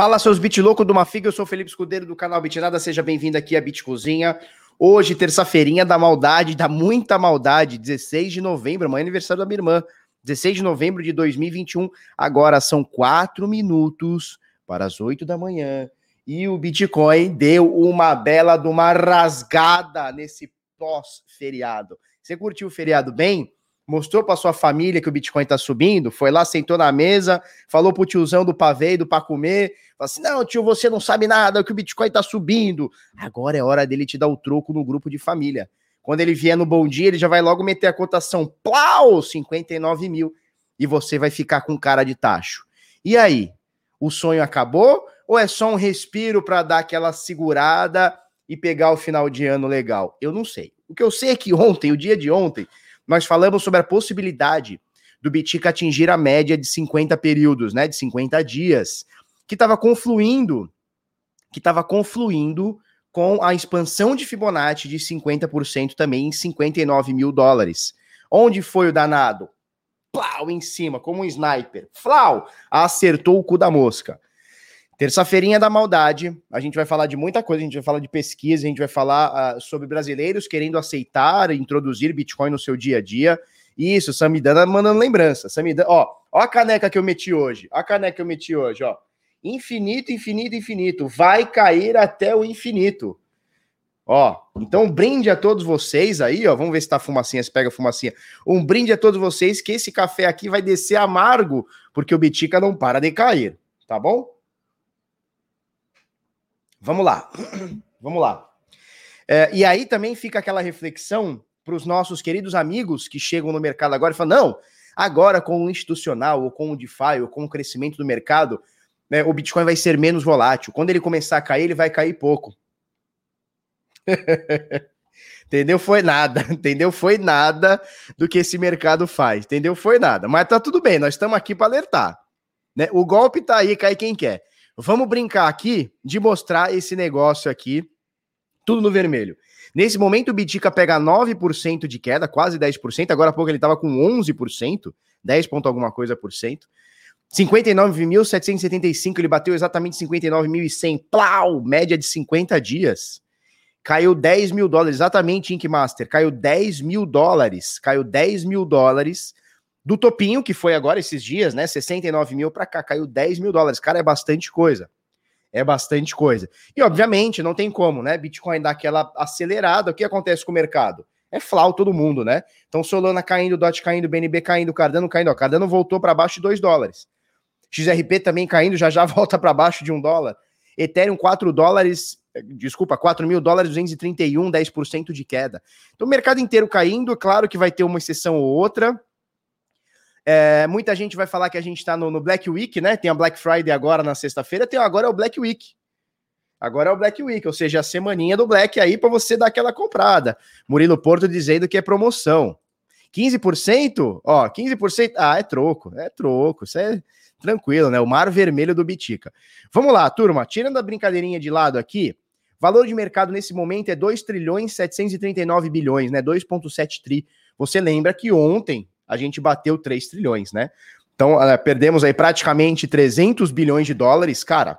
Fala, seus bit louco do Mafiga, eu sou o Felipe Escudeiro do canal Bitnada, seja bem-vindo aqui à Bit Cozinha. Hoje, terça-feirinha da maldade, da muita maldade, 16 de novembro, amanhã é aniversário da minha irmã, 16 de novembro de 2021. Agora são quatro minutos para as 8 da manhã e o Bitcoin deu uma bela de uma rasgada nesse pós-feriado. Você curtiu o feriado bem? mostrou para sua família que o Bitcoin está subindo, foi lá, sentou na mesa, falou pro tiozão do pavê do para comer, falou assim: "Não, tio, você não sabe nada, que o Bitcoin está subindo". Agora é hora dele te dar o troco no grupo de família. Quando ele vier no bom dia, ele já vai logo meter a cotação, plau, 59 mil, e você vai ficar com cara de tacho. E aí, o sonho acabou ou é só um respiro para dar aquela segurada e pegar o final de ano legal? Eu não sei. O que eu sei é que ontem, o dia de ontem, nós falamos sobre a possibilidade do Bitica atingir a média de 50 períodos, né, de 50 dias, que estava confluindo, que estava confluindo com a expansão de Fibonacci de 50% também em 59 mil dólares. Onde foi o danado? Plau, em cima, como um sniper. Flau, acertou o cu da mosca. Terça-feirinha da maldade, a gente vai falar de muita coisa, a gente vai falar de pesquisa, a gente vai falar uh, sobre brasileiros querendo aceitar, introduzir Bitcoin no seu dia a dia. Isso, Samidana mandando lembrança. Samidana, ó, ó a caneca que eu meti hoje, ó a caneca que eu meti hoje, ó. Infinito, infinito, infinito, vai cair até o infinito. Ó, então brinde a todos vocês aí, ó, vamos ver se tá fumacinha, se pega fumacinha. Um brinde a todos vocês que esse café aqui vai descer amargo, porque o Bitica não para de cair, tá bom? Vamos lá. Vamos lá. É, e aí também fica aquela reflexão para os nossos queridos amigos que chegam no mercado agora e falam: não, agora com o institucional, ou com o DeFi, ou com o crescimento do mercado, né, o Bitcoin vai ser menos volátil. Quando ele começar a cair, ele vai cair pouco. entendeu? Foi nada, entendeu? Foi nada do que esse mercado faz, entendeu? Foi nada. Mas tá tudo bem, nós estamos aqui para alertar. Né? O golpe tá aí, cai quem quer. Vamos brincar aqui de mostrar esse negócio aqui, tudo no vermelho. Nesse momento, o Bitica pega 9% de queda, quase 10%. Agora há pouco ele estava com 11%, 10 ponto alguma coisa por cento. 59.775, ele bateu exatamente 59.100. Plau! Média de 50 dias. Caiu 10 mil dólares, exatamente, Ink Master. Caiu 10 mil dólares. Caiu 10 mil dólares do topinho, que foi agora esses dias, né? 69 mil para cá, caiu 10 mil dólares. Cara, é bastante coisa. É bastante coisa. E, obviamente, não tem como, né? Bitcoin dá aquela acelerada. O que acontece com o mercado? É flau todo mundo, né? Então, Solana caindo, DOT caindo, BNB caindo, Cardano caindo. Ó, Cardano voltou para baixo de 2 dólares. XRP também caindo, já já volta para baixo de 1 dólar. Ethereum 4 dólares, desculpa, 4 mil dólares, 231, 10% de queda. Então, o mercado inteiro caindo, claro que vai ter uma exceção ou outra, é, muita gente vai falar que a gente está no, no, Black Week, né? Tem a Black Friday agora na sexta-feira, tem agora é o Black Week. Agora é o Black Week, ou seja, a semaninha do Black aí para você dar aquela comprada. Murilo Porto dizendo que é promoção. 15%? Ó, 15%. Ah, é troco, é troco. Isso é tranquilo, né? O mar vermelho do Bitica. Vamos lá, turma. Tirando a brincadeirinha de lado aqui, valor de mercado nesse momento é 2 trilhões 739 bilhões, né? 2,7 tri. Você lembra que ontem a gente bateu 3 trilhões, né? Então, uh, perdemos aí praticamente 300 bilhões de dólares, cara,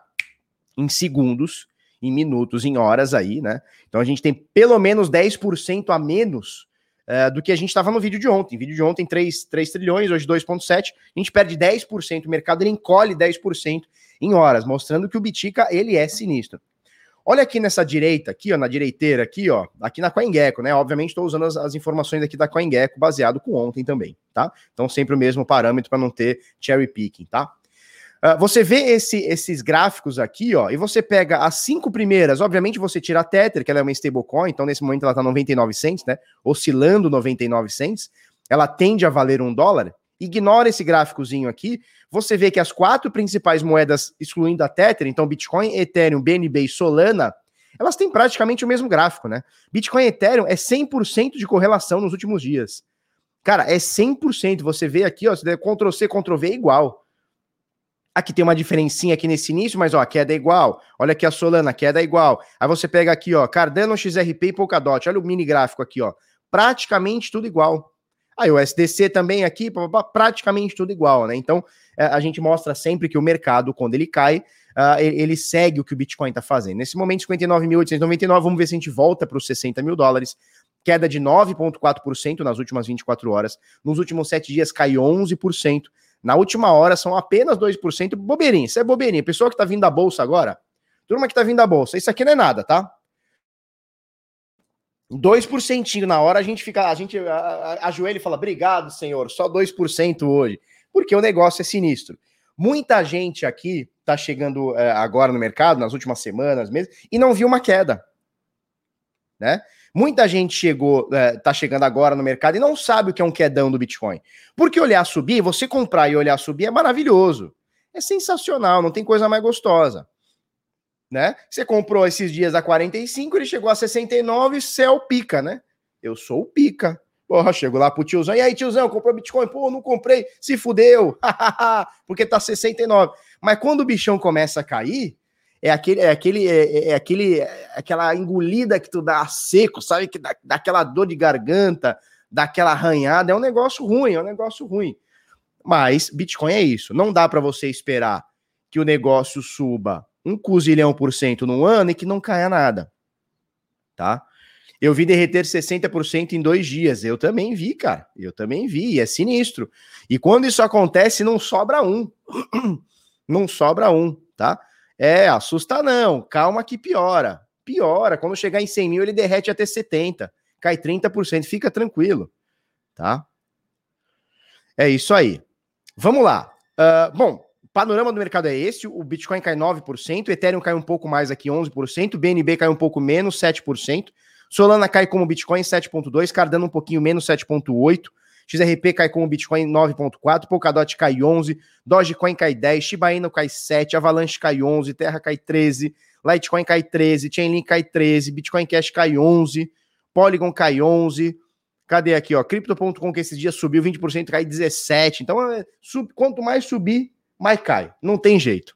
em segundos, em minutos, em horas aí, né? Então a gente tem pelo menos 10% a menos uh, do que a gente estava no vídeo de ontem. vídeo de ontem, 3, 3 trilhões, hoje 2,7. A gente perde 10%, o mercado ele encolhe 10% em horas, mostrando que o Bitica ele é sinistro. Olha aqui nessa direita, aqui, ó, na direiteira, aqui, ó, aqui na CoinGecko, né? Obviamente estou usando as, as, informações aqui da CoinGecko baseado com ontem também, tá? Então sempre o mesmo parâmetro para não ter cherry picking, tá? Uh, você vê esse, esses gráficos aqui, ó, e você pega as cinco primeiras, obviamente você tira a Tether, que ela é uma stablecoin, então nesse momento ela tá 99 cents, né? Oscilando 99 cents, ela tende a valer um dólar. Ignora esse gráficozinho aqui, você vê que as quatro principais moedas, excluindo a Tether, então Bitcoin, Ethereum, BNB e Solana, elas têm praticamente o mesmo gráfico, né? Bitcoin e Ethereum é 100% de correlação nos últimos dias. Cara, é 100%. Você vê aqui, ó, você Ctrl C, Ctrl V é igual. Aqui tem uma diferencinha aqui nesse início, mas ó, queda é igual. Olha aqui a Solana, queda é igual. Aí você pega aqui, ó, Cardano, XRP e Polkadot. Olha o mini gráfico aqui, ó. Praticamente tudo igual. Aí o SDC também aqui, praticamente tudo igual, né? Então, é, a gente mostra sempre que o mercado, quando ele cai, uh, ele segue o que o Bitcoin está fazendo. Nesse momento, 59.899, vamos ver se a gente volta para os 60 mil dólares. Queda de 9,4% nas últimas 24 horas. Nos últimos 7 dias caiu 11%. Na última hora são apenas 2%. Bobeirinha, isso é bobeirinha. Pessoa que está vindo da bolsa agora, turma que está vindo da bolsa, isso aqui não é nada, tá? 2% na hora a gente fica, a gente ajoelha e fala: "Obrigado, senhor, só 2% hoje", porque o negócio é sinistro. Muita gente aqui tá chegando é, agora no mercado, nas últimas semanas mesmo, e não viu uma queda, né? Muita gente chegou, é, tá chegando agora no mercado e não sabe o que é um quedão do Bitcoin. Porque olhar subir, você comprar e olhar subir é maravilhoso. É sensacional, não tem coisa mais gostosa né? Você comprou esses dias a 45, ele chegou a 69, céu pica, né? Eu sou o pica. Porra, chego lá pro tiozão. E aí, tiozão, comprou Bitcoin? Pô, não comprei. Se fudeu. Porque tá 69. Mas quando o bichão começa a cair, é aquele, é aquele, é, é aquele, é aquela engolida que tu dá a seco, sabe? Que dá, dá aquela dor de garganta, dá aquela arranhada. É um negócio ruim, é um negócio ruim. Mas Bitcoin é isso. Não dá para você esperar que o negócio suba um cozilhão por cento num ano e que não caia nada. Tá? Eu vi derreter 60% em dois dias. Eu também vi, cara. Eu também vi. é sinistro. E quando isso acontece, não sobra um. não sobra um, tá? É, assusta não. Calma que piora. Piora. Quando chegar em 100 mil, ele derrete até 70. Cai 30%. Fica tranquilo, tá? É isso aí. Vamos lá. Uh, bom, panorama do mercado é esse: o Bitcoin cai 9%, o Ethereum cai um pouco mais aqui, 11%, o BNB cai um pouco menos, 7%, Solana cai como Bitcoin 7,2%, Cardano um pouquinho menos, 7,8%. XRP cai com o Bitcoin 9.4, Polkadot cai 11, Dogecoin cai 10, Shiba Inu cai 7, Avalanche cai 11, Terra cai 13, Litecoin cai 13, Chainlink cai 13, Bitcoin Cash cai 11, Polygon cai 11. Cadê aqui, ó? Crypto.com que esses dias subiu 20%, cai 17. Então, é, sub, quanto mais subir, mas cai. Não tem jeito.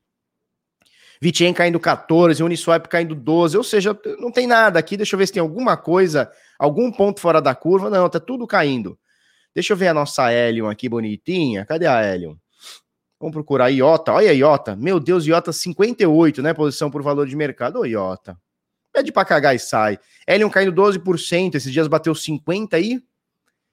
Vitien caindo 14, Uniswap caindo 12, ou seja, não tem nada aqui. Deixa eu ver se tem alguma coisa, algum ponto fora da curva. Não, tá tudo caindo. Deixa eu ver a nossa Helium aqui bonitinha. Cadê a Helium? Vamos procurar IOTA. Olha a IOTA. Meu Deus, IOTA 58, né? Posição por valor de mercado. Ô, IOTA. Pede pra cagar e sai. Helium caindo 12%. Esses dias bateu 50 aí.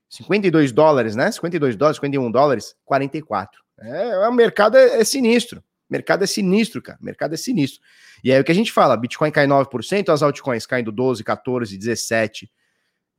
52 dólares, né? 52 dólares, 51 dólares, 44. É, o mercado é, é sinistro. O mercado é sinistro, cara. O mercado é sinistro. E aí o que a gente fala, Bitcoin cai 9%, as altcoins caindo 12, 14, 17.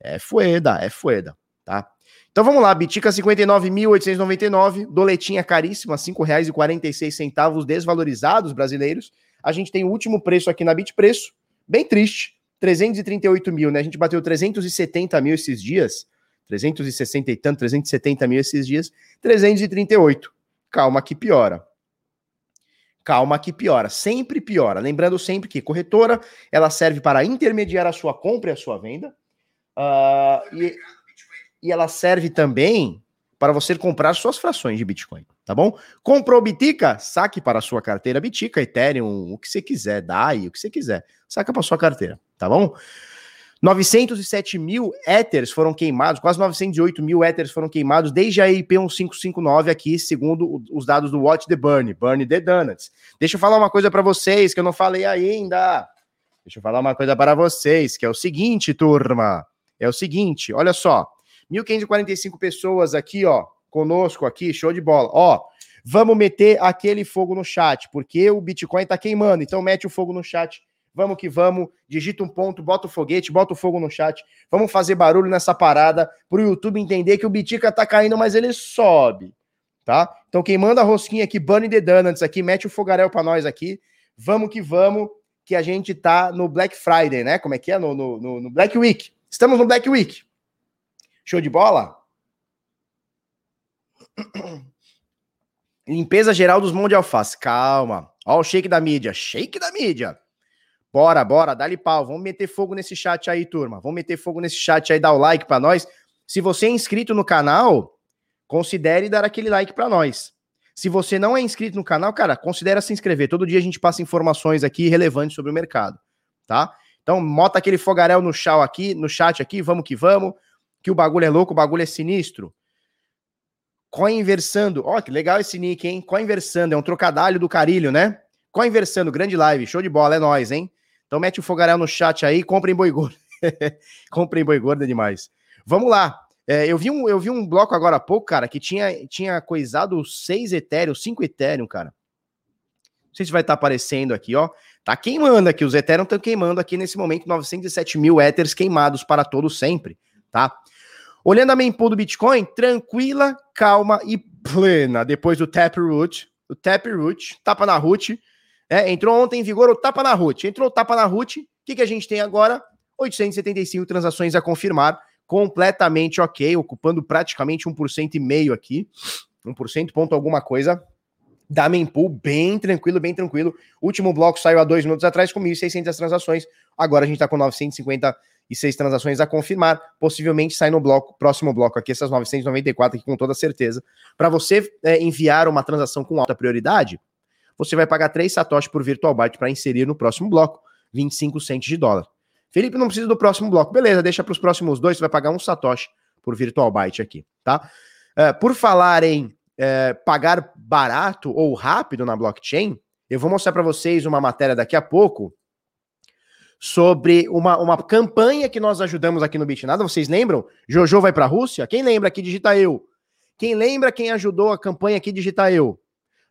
É fueda, é fueda, tá? Então vamos lá, Bitica 59.899, doletinha caríssima, R$ 5,46 desvalorizados brasileiros. A gente tem o último preço aqui na Bitpreço, bem triste, 338 mil, né? A gente bateu 370 mil esses dias, 360 e tanto, 370 mil esses dias, 338 calma que piora. Calma que piora, sempre piora. Lembrando sempre que corretora ela serve para intermediar a sua compra e a sua venda. Uh, e, e ela serve também para você comprar suas frações de Bitcoin, tá bom? Comprou Bitica? Saque para a sua carteira Bitica, Ethereum, o que você quiser, DAI, o que você quiser. Saca para sua carteira, tá bom? 907 mil éteres foram queimados, quase 908 mil éteres foram queimados desde a IP 1559 aqui, segundo os dados do Watch the Burn, Burn the Donuts. Deixa eu falar uma coisa para vocês que eu não falei ainda. Deixa eu falar uma coisa para vocês, que é o seguinte, turma. É o seguinte, olha só. 1.545 pessoas aqui, ó, conosco aqui, show de bola. Ó, vamos meter aquele fogo no chat, porque o Bitcoin tá queimando. Então mete o fogo no chat Vamos que vamos, digita um ponto, bota o foguete, bota o fogo no chat. Vamos fazer barulho nessa parada para o YouTube entender que o Bitica tá caindo, mas ele sobe, tá? Então quem manda a rosquinha aqui, Bunny the Donuts aqui, mete o fogaréu para nós aqui. Vamos que vamos, que a gente tá no Black Friday, né? Como é que é? No, no, no Black Week. Estamos no Black Week. Show de bola? Limpeza geral dos mãos de alface. Calma. Ó o shake da mídia. Shake da mídia. Bora, bora, dá-lhe pau. Vamos meter fogo nesse chat aí, turma. Vamos meter fogo nesse chat aí, dá o like para nós. Se você é inscrito no canal, considere dar aquele like para nós. Se você não é inscrito no canal, cara, considere se inscrever. Todo dia a gente passa informações aqui relevantes sobre o mercado, tá? Então, mota aquele fogaréu no chão aqui, no chat aqui, vamos que vamos, que o bagulho é louco, o bagulho é sinistro. Coinversando, ó, que legal esse nick, hein? Coinversando, é um trocadilho do carilho, né? Coinversando, grande live, show de bola, é nóis, hein? Então mete o fogaréu no chat aí, comprem boi gordo. comprem boi gordo é demais. Vamos lá. É, eu, vi um, eu vi um bloco agora há pouco, cara, que tinha, tinha coisado 6 Ethereum, 5 Ethereum, cara. Não sei se vai estar tá aparecendo aqui, ó. Tá queimando aqui, os Ethereum estão queimando aqui nesse momento, 907 mil Ethers queimados para todos sempre, tá? Olhando a mempool do Bitcoin, tranquila, calma e plena. Depois do Taproot, o Taproot, tapa na root, é, entrou ontem em vigor o tapa na root. Entrou o tapa na root, o que, que a gente tem agora? 875 transações a confirmar, completamente ok, ocupando praticamente 1% e meio aqui, 1% ponto alguma coisa, da mempool, bem tranquilo, bem tranquilo. último bloco saiu há dois minutos atrás com 1.600 transações, agora a gente está com 956 transações a confirmar, possivelmente sai no bloco, próximo bloco aqui, essas 994 aqui com toda certeza. Para você é, enviar uma transação com alta prioridade, você vai pagar 3 satoshi por virtual byte para inserir no próximo bloco, 25 centos de dólar. Felipe, não precisa do próximo bloco. Beleza, deixa para os próximos dois, você vai pagar um satoshi por virtual byte aqui, tá? Uh, por falar em uh, pagar barato ou rápido na blockchain, eu vou mostrar para vocês uma matéria daqui a pouco sobre uma, uma campanha que nós ajudamos aqui no Bitnada. Vocês lembram? Jojo vai para a Rússia? Quem lembra aqui, digita eu. Quem lembra quem ajudou a campanha aqui, digita eu.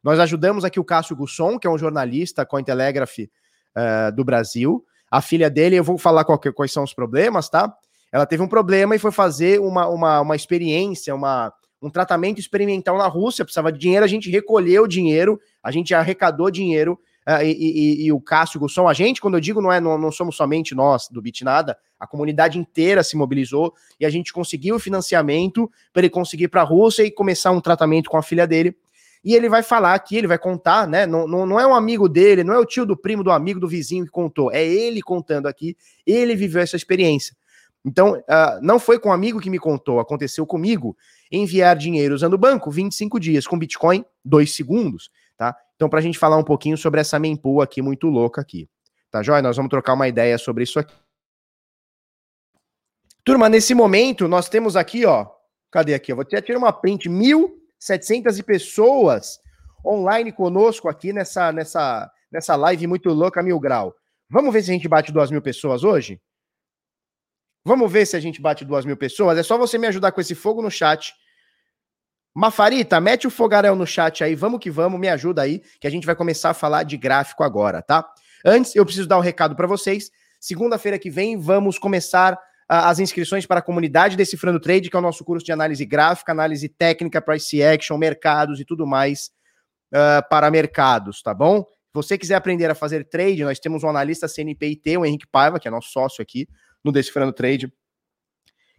Nós ajudamos aqui o Cássio Gusson, que é um jornalista com a Telegraph uh, do Brasil. A filha dele, eu vou falar qual, quais são os problemas, tá? Ela teve um problema e foi fazer uma, uma, uma experiência, uma, um tratamento experimental na Rússia, precisava de dinheiro, a gente recolheu dinheiro, a gente arrecadou dinheiro, e, e, e, o Cássio Gusson, a gente, quando eu digo, não é, não, não somos somente nós do Bitnada, a comunidade inteira se mobilizou e a gente conseguiu o financiamento para ele conseguir para a Rússia e começar um tratamento com a filha dele. E ele vai falar aqui, ele vai contar, né? Não, não, não é um amigo dele, não é o tio do primo, do amigo, do vizinho que contou. É ele contando aqui, ele viveu essa experiência. Então, uh, não foi com um amigo que me contou, aconteceu comigo. Enviar dinheiro usando o banco, 25 dias. Com Bitcoin, 2 segundos? Então, para a gente falar um pouquinho sobre essa mempool aqui, muito louca aqui. Tá, Jóia? Nós vamos trocar uma ideia sobre isso aqui. Turma, nesse momento, nós temos aqui, ó. Cadê aqui? Eu vou tirar uma print, mil 700 pessoas online conosco aqui nessa, nessa, nessa live muito louca, mil grau. Vamos ver se a gente bate duas mil pessoas hoje? Vamos ver se a gente bate duas mil pessoas. É só você me ajudar com esse fogo no chat. Mafarita, mete o fogaréu no chat aí, vamos que vamos, me ajuda aí, que a gente vai começar a falar de gráfico agora, tá? Antes, eu preciso dar um recado para vocês. Segunda-feira que vem, vamos começar as inscrições para a comunidade Decifrando Trade, que é o nosso curso de análise gráfica, análise técnica, price action, mercados e tudo mais uh, para mercados, tá bom? Se você quiser aprender a fazer trade, nós temos um analista CNPIT, o Henrique Paiva, que é nosso sócio aqui no Decifrando Trade.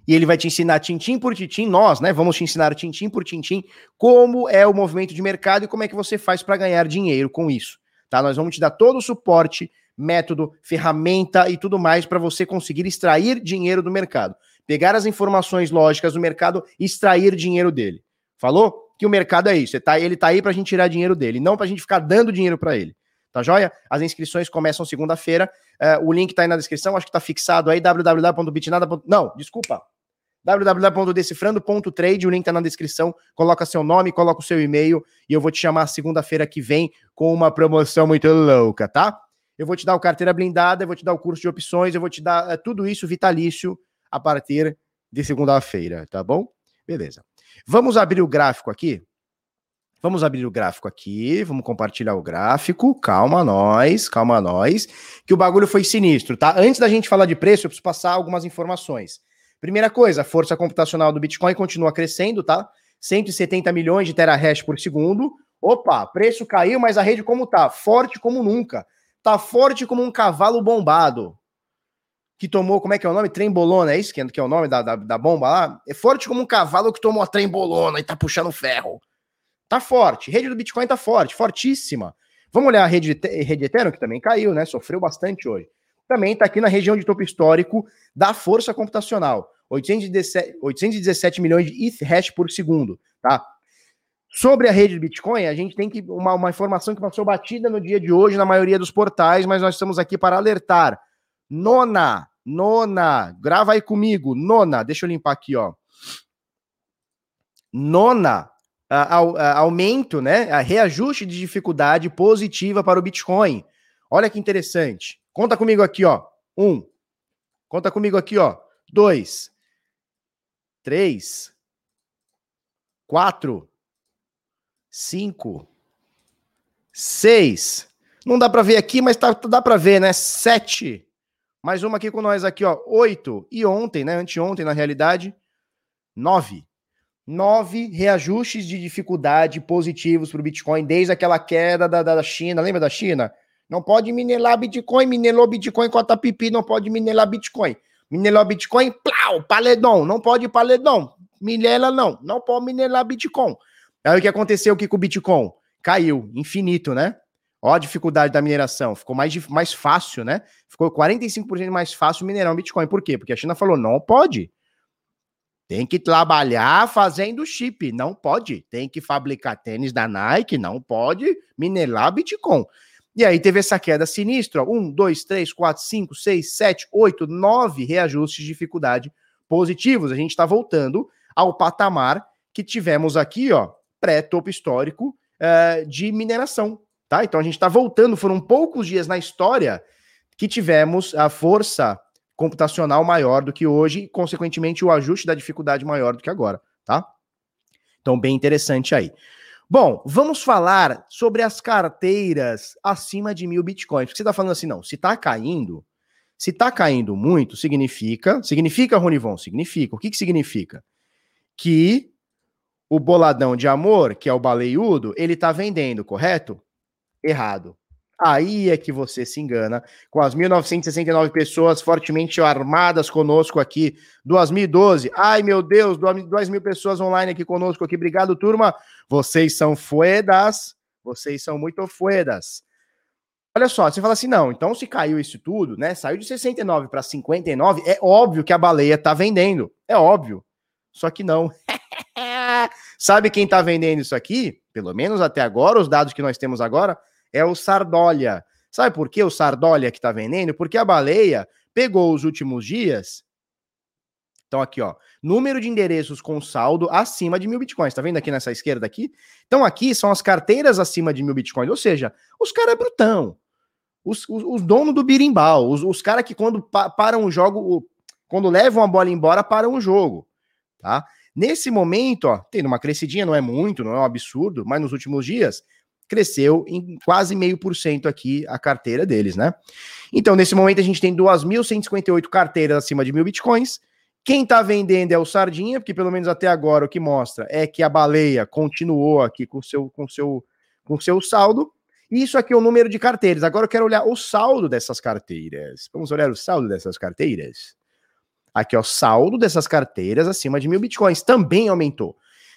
E ele vai te ensinar tintim por tintim, nós, né? Vamos te ensinar tintim por tintim como é o movimento de mercado e como é que você faz para ganhar dinheiro com isso, tá? Nós vamos te dar todo o suporte método, ferramenta e tudo mais para você conseguir extrair dinheiro do mercado. Pegar as informações lógicas do mercado e extrair dinheiro dele. Falou? Que o mercado é isso. Ele tá, ele tá aí para a gente tirar dinheiro dele, não para a gente ficar dando dinheiro para ele. Tá joia? As inscrições começam segunda-feira. Uh, o link tá aí na descrição, acho que tá fixado aí, www.bitnada. Não, desculpa. www.decifrando.trade, o link tá na descrição. Coloca seu nome, coloca o seu e-mail e eu vou te chamar segunda-feira que vem com uma promoção muito louca, tá? eu vou te dar o carteira blindada, eu vou te dar o curso de opções, eu vou te dar é, tudo isso vitalício a partir de segunda-feira, tá bom? Beleza. Vamos abrir o gráfico aqui. Vamos abrir o gráfico aqui, vamos compartilhar o gráfico. Calma nós, calma nós, que o bagulho foi sinistro, tá? Antes da gente falar de preço, eu preciso passar algumas informações. Primeira coisa, a força computacional do Bitcoin continua crescendo, tá? 170 milhões de terahash por segundo. Opa, preço caiu, mas a rede como tá? Forte como nunca tá forte como um cavalo bombado. Que tomou, como é que é o nome? Trembolona, é isso que é, é o nome da, da, da, bomba lá? É forte como um cavalo que tomou a trembolona e tá puxando ferro. Tá forte. Rede do Bitcoin tá forte, fortíssima. Vamos olhar a rede, rede Ethereum, que também caiu, né? Sofreu bastante hoje. Também tá aqui na região de topo histórico da força computacional. 817, 817 milhões de ETH hash por segundo, tá? Sobre a rede Bitcoin, a gente tem que uma, uma informação que passou batida no dia de hoje na maioria dos portais, mas nós estamos aqui para alertar. Nona, nona, grava aí comigo, nona, deixa eu limpar aqui, ó. Nona aumento, né? A reajuste de dificuldade positiva para o Bitcoin. Olha que interessante. Conta comigo aqui, ó. Um. Conta comigo aqui, ó. Dois. Três. Quatro. Cinco. Seis. Não dá para ver aqui, mas tá, dá para ver, né? Sete. Mais uma aqui com nós aqui, ó. Oito. E ontem, né? Anteontem, na realidade. Nove nove reajustes de dificuldade positivos para o Bitcoin desde aquela queda da, da China. Lembra da China? Não pode minerar Bitcoin, minelou Bitcoin com a pipi, não pode minerar Bitcoin. Minelou Bitcoin, plau, paledão, não pode paledão. Minela não, não pode minerar Bitcoin. Aí o que aconteceu aqui com o Bitcoin? Caiu, infinito, né? Ó a dificuldade da mineração, ficou mais, mais fácil, né? Ficou 45% mais fácil minerar um Bitcoin. Por quê? Porque a China falou, não pode. Tem que trabalhar fazendo chip, não pode. Tem que fabricar tênis da Nike, não pode minerar Bitcoin. E aí teve essa queda sinistra: um, dois, três, quatro, cinco, seis, sete, oito, nove reajustes de dificuldade positivos. A gente está voltando ao patamar que tivemos aqui, ó, pré-topo histórico uh, de mineração. Tá? Então a gente está voltando, foram poucos dias na história que tivemos a força computacional maior do que hoje e, consequentemente, o ajuste da dificuldade maior do que agora, tá? Então, bem interessante aí. Bom, vamos falar sobre as carteiras acima de mil bitcoins. Porque você está falando assim, não, se está caindo, se está caindo muito, significa. Significa, Ronivon? Significa. O que, que significa? Que o boladão de amor, que é o baleiudo, ele está vendendo, correto? Errado. Aí é que você se engana. Com as 1.969 pessoas fortemente armadas conosco aqui, 2012. Ai, meu Deus, 2 mil pessoas online aqui conosco aqui. Obrigado, turma. Vocês são fuedas. Vocês são muito fuedas. Olha só, você fala assim, não, então se caiu isso tudo, né? Saiu de 69 para 59, é óbvio que a baleia tá vendendo. É óbvio. Só que não. Sabe quem tá vendendo isso aqui? Pelo menos até agora, os dados que nós temos agora, é o Sardolha. Sabe por que o Sardolha que está vendendo? Porque a baleia pegou os últimos dias. Então, aqui, ó, número de endereços com saldo acima de mil bitcoins. Tá vendo aqui nessa esquerda aqui? Então, aqui são as carteiras acima de mil bitcoins. Ou seja, os caras é brutão. Os, os, os donos do birimbau. Os, os caras que, quando pa param o jogo, quando levam a bola embora, param o jogo. Tá? Nesse momento, ó, tendo uma crescidinha, não é muito, não é um absurdo, mas nos últimos dias, cresceu em quase meio por cento aqui a carteira deles, né? Então, nesse momento, a gente tem 2.158 carteiras acima de mil bitcoins. Quem tá vendendo é o Sardinha, porque pelo menos até agora o que mostra é que a baleia continuou aqui com seu, com seu, com seu saldo. E isso aqui é o número de carteiras. Agora eu quero olhar o saldo dessas carteiras. Vamos olhar o saldo dessas carteiras. Aqui, ó, saldo dessas carteiras acima de mil bitcoins também aumentou.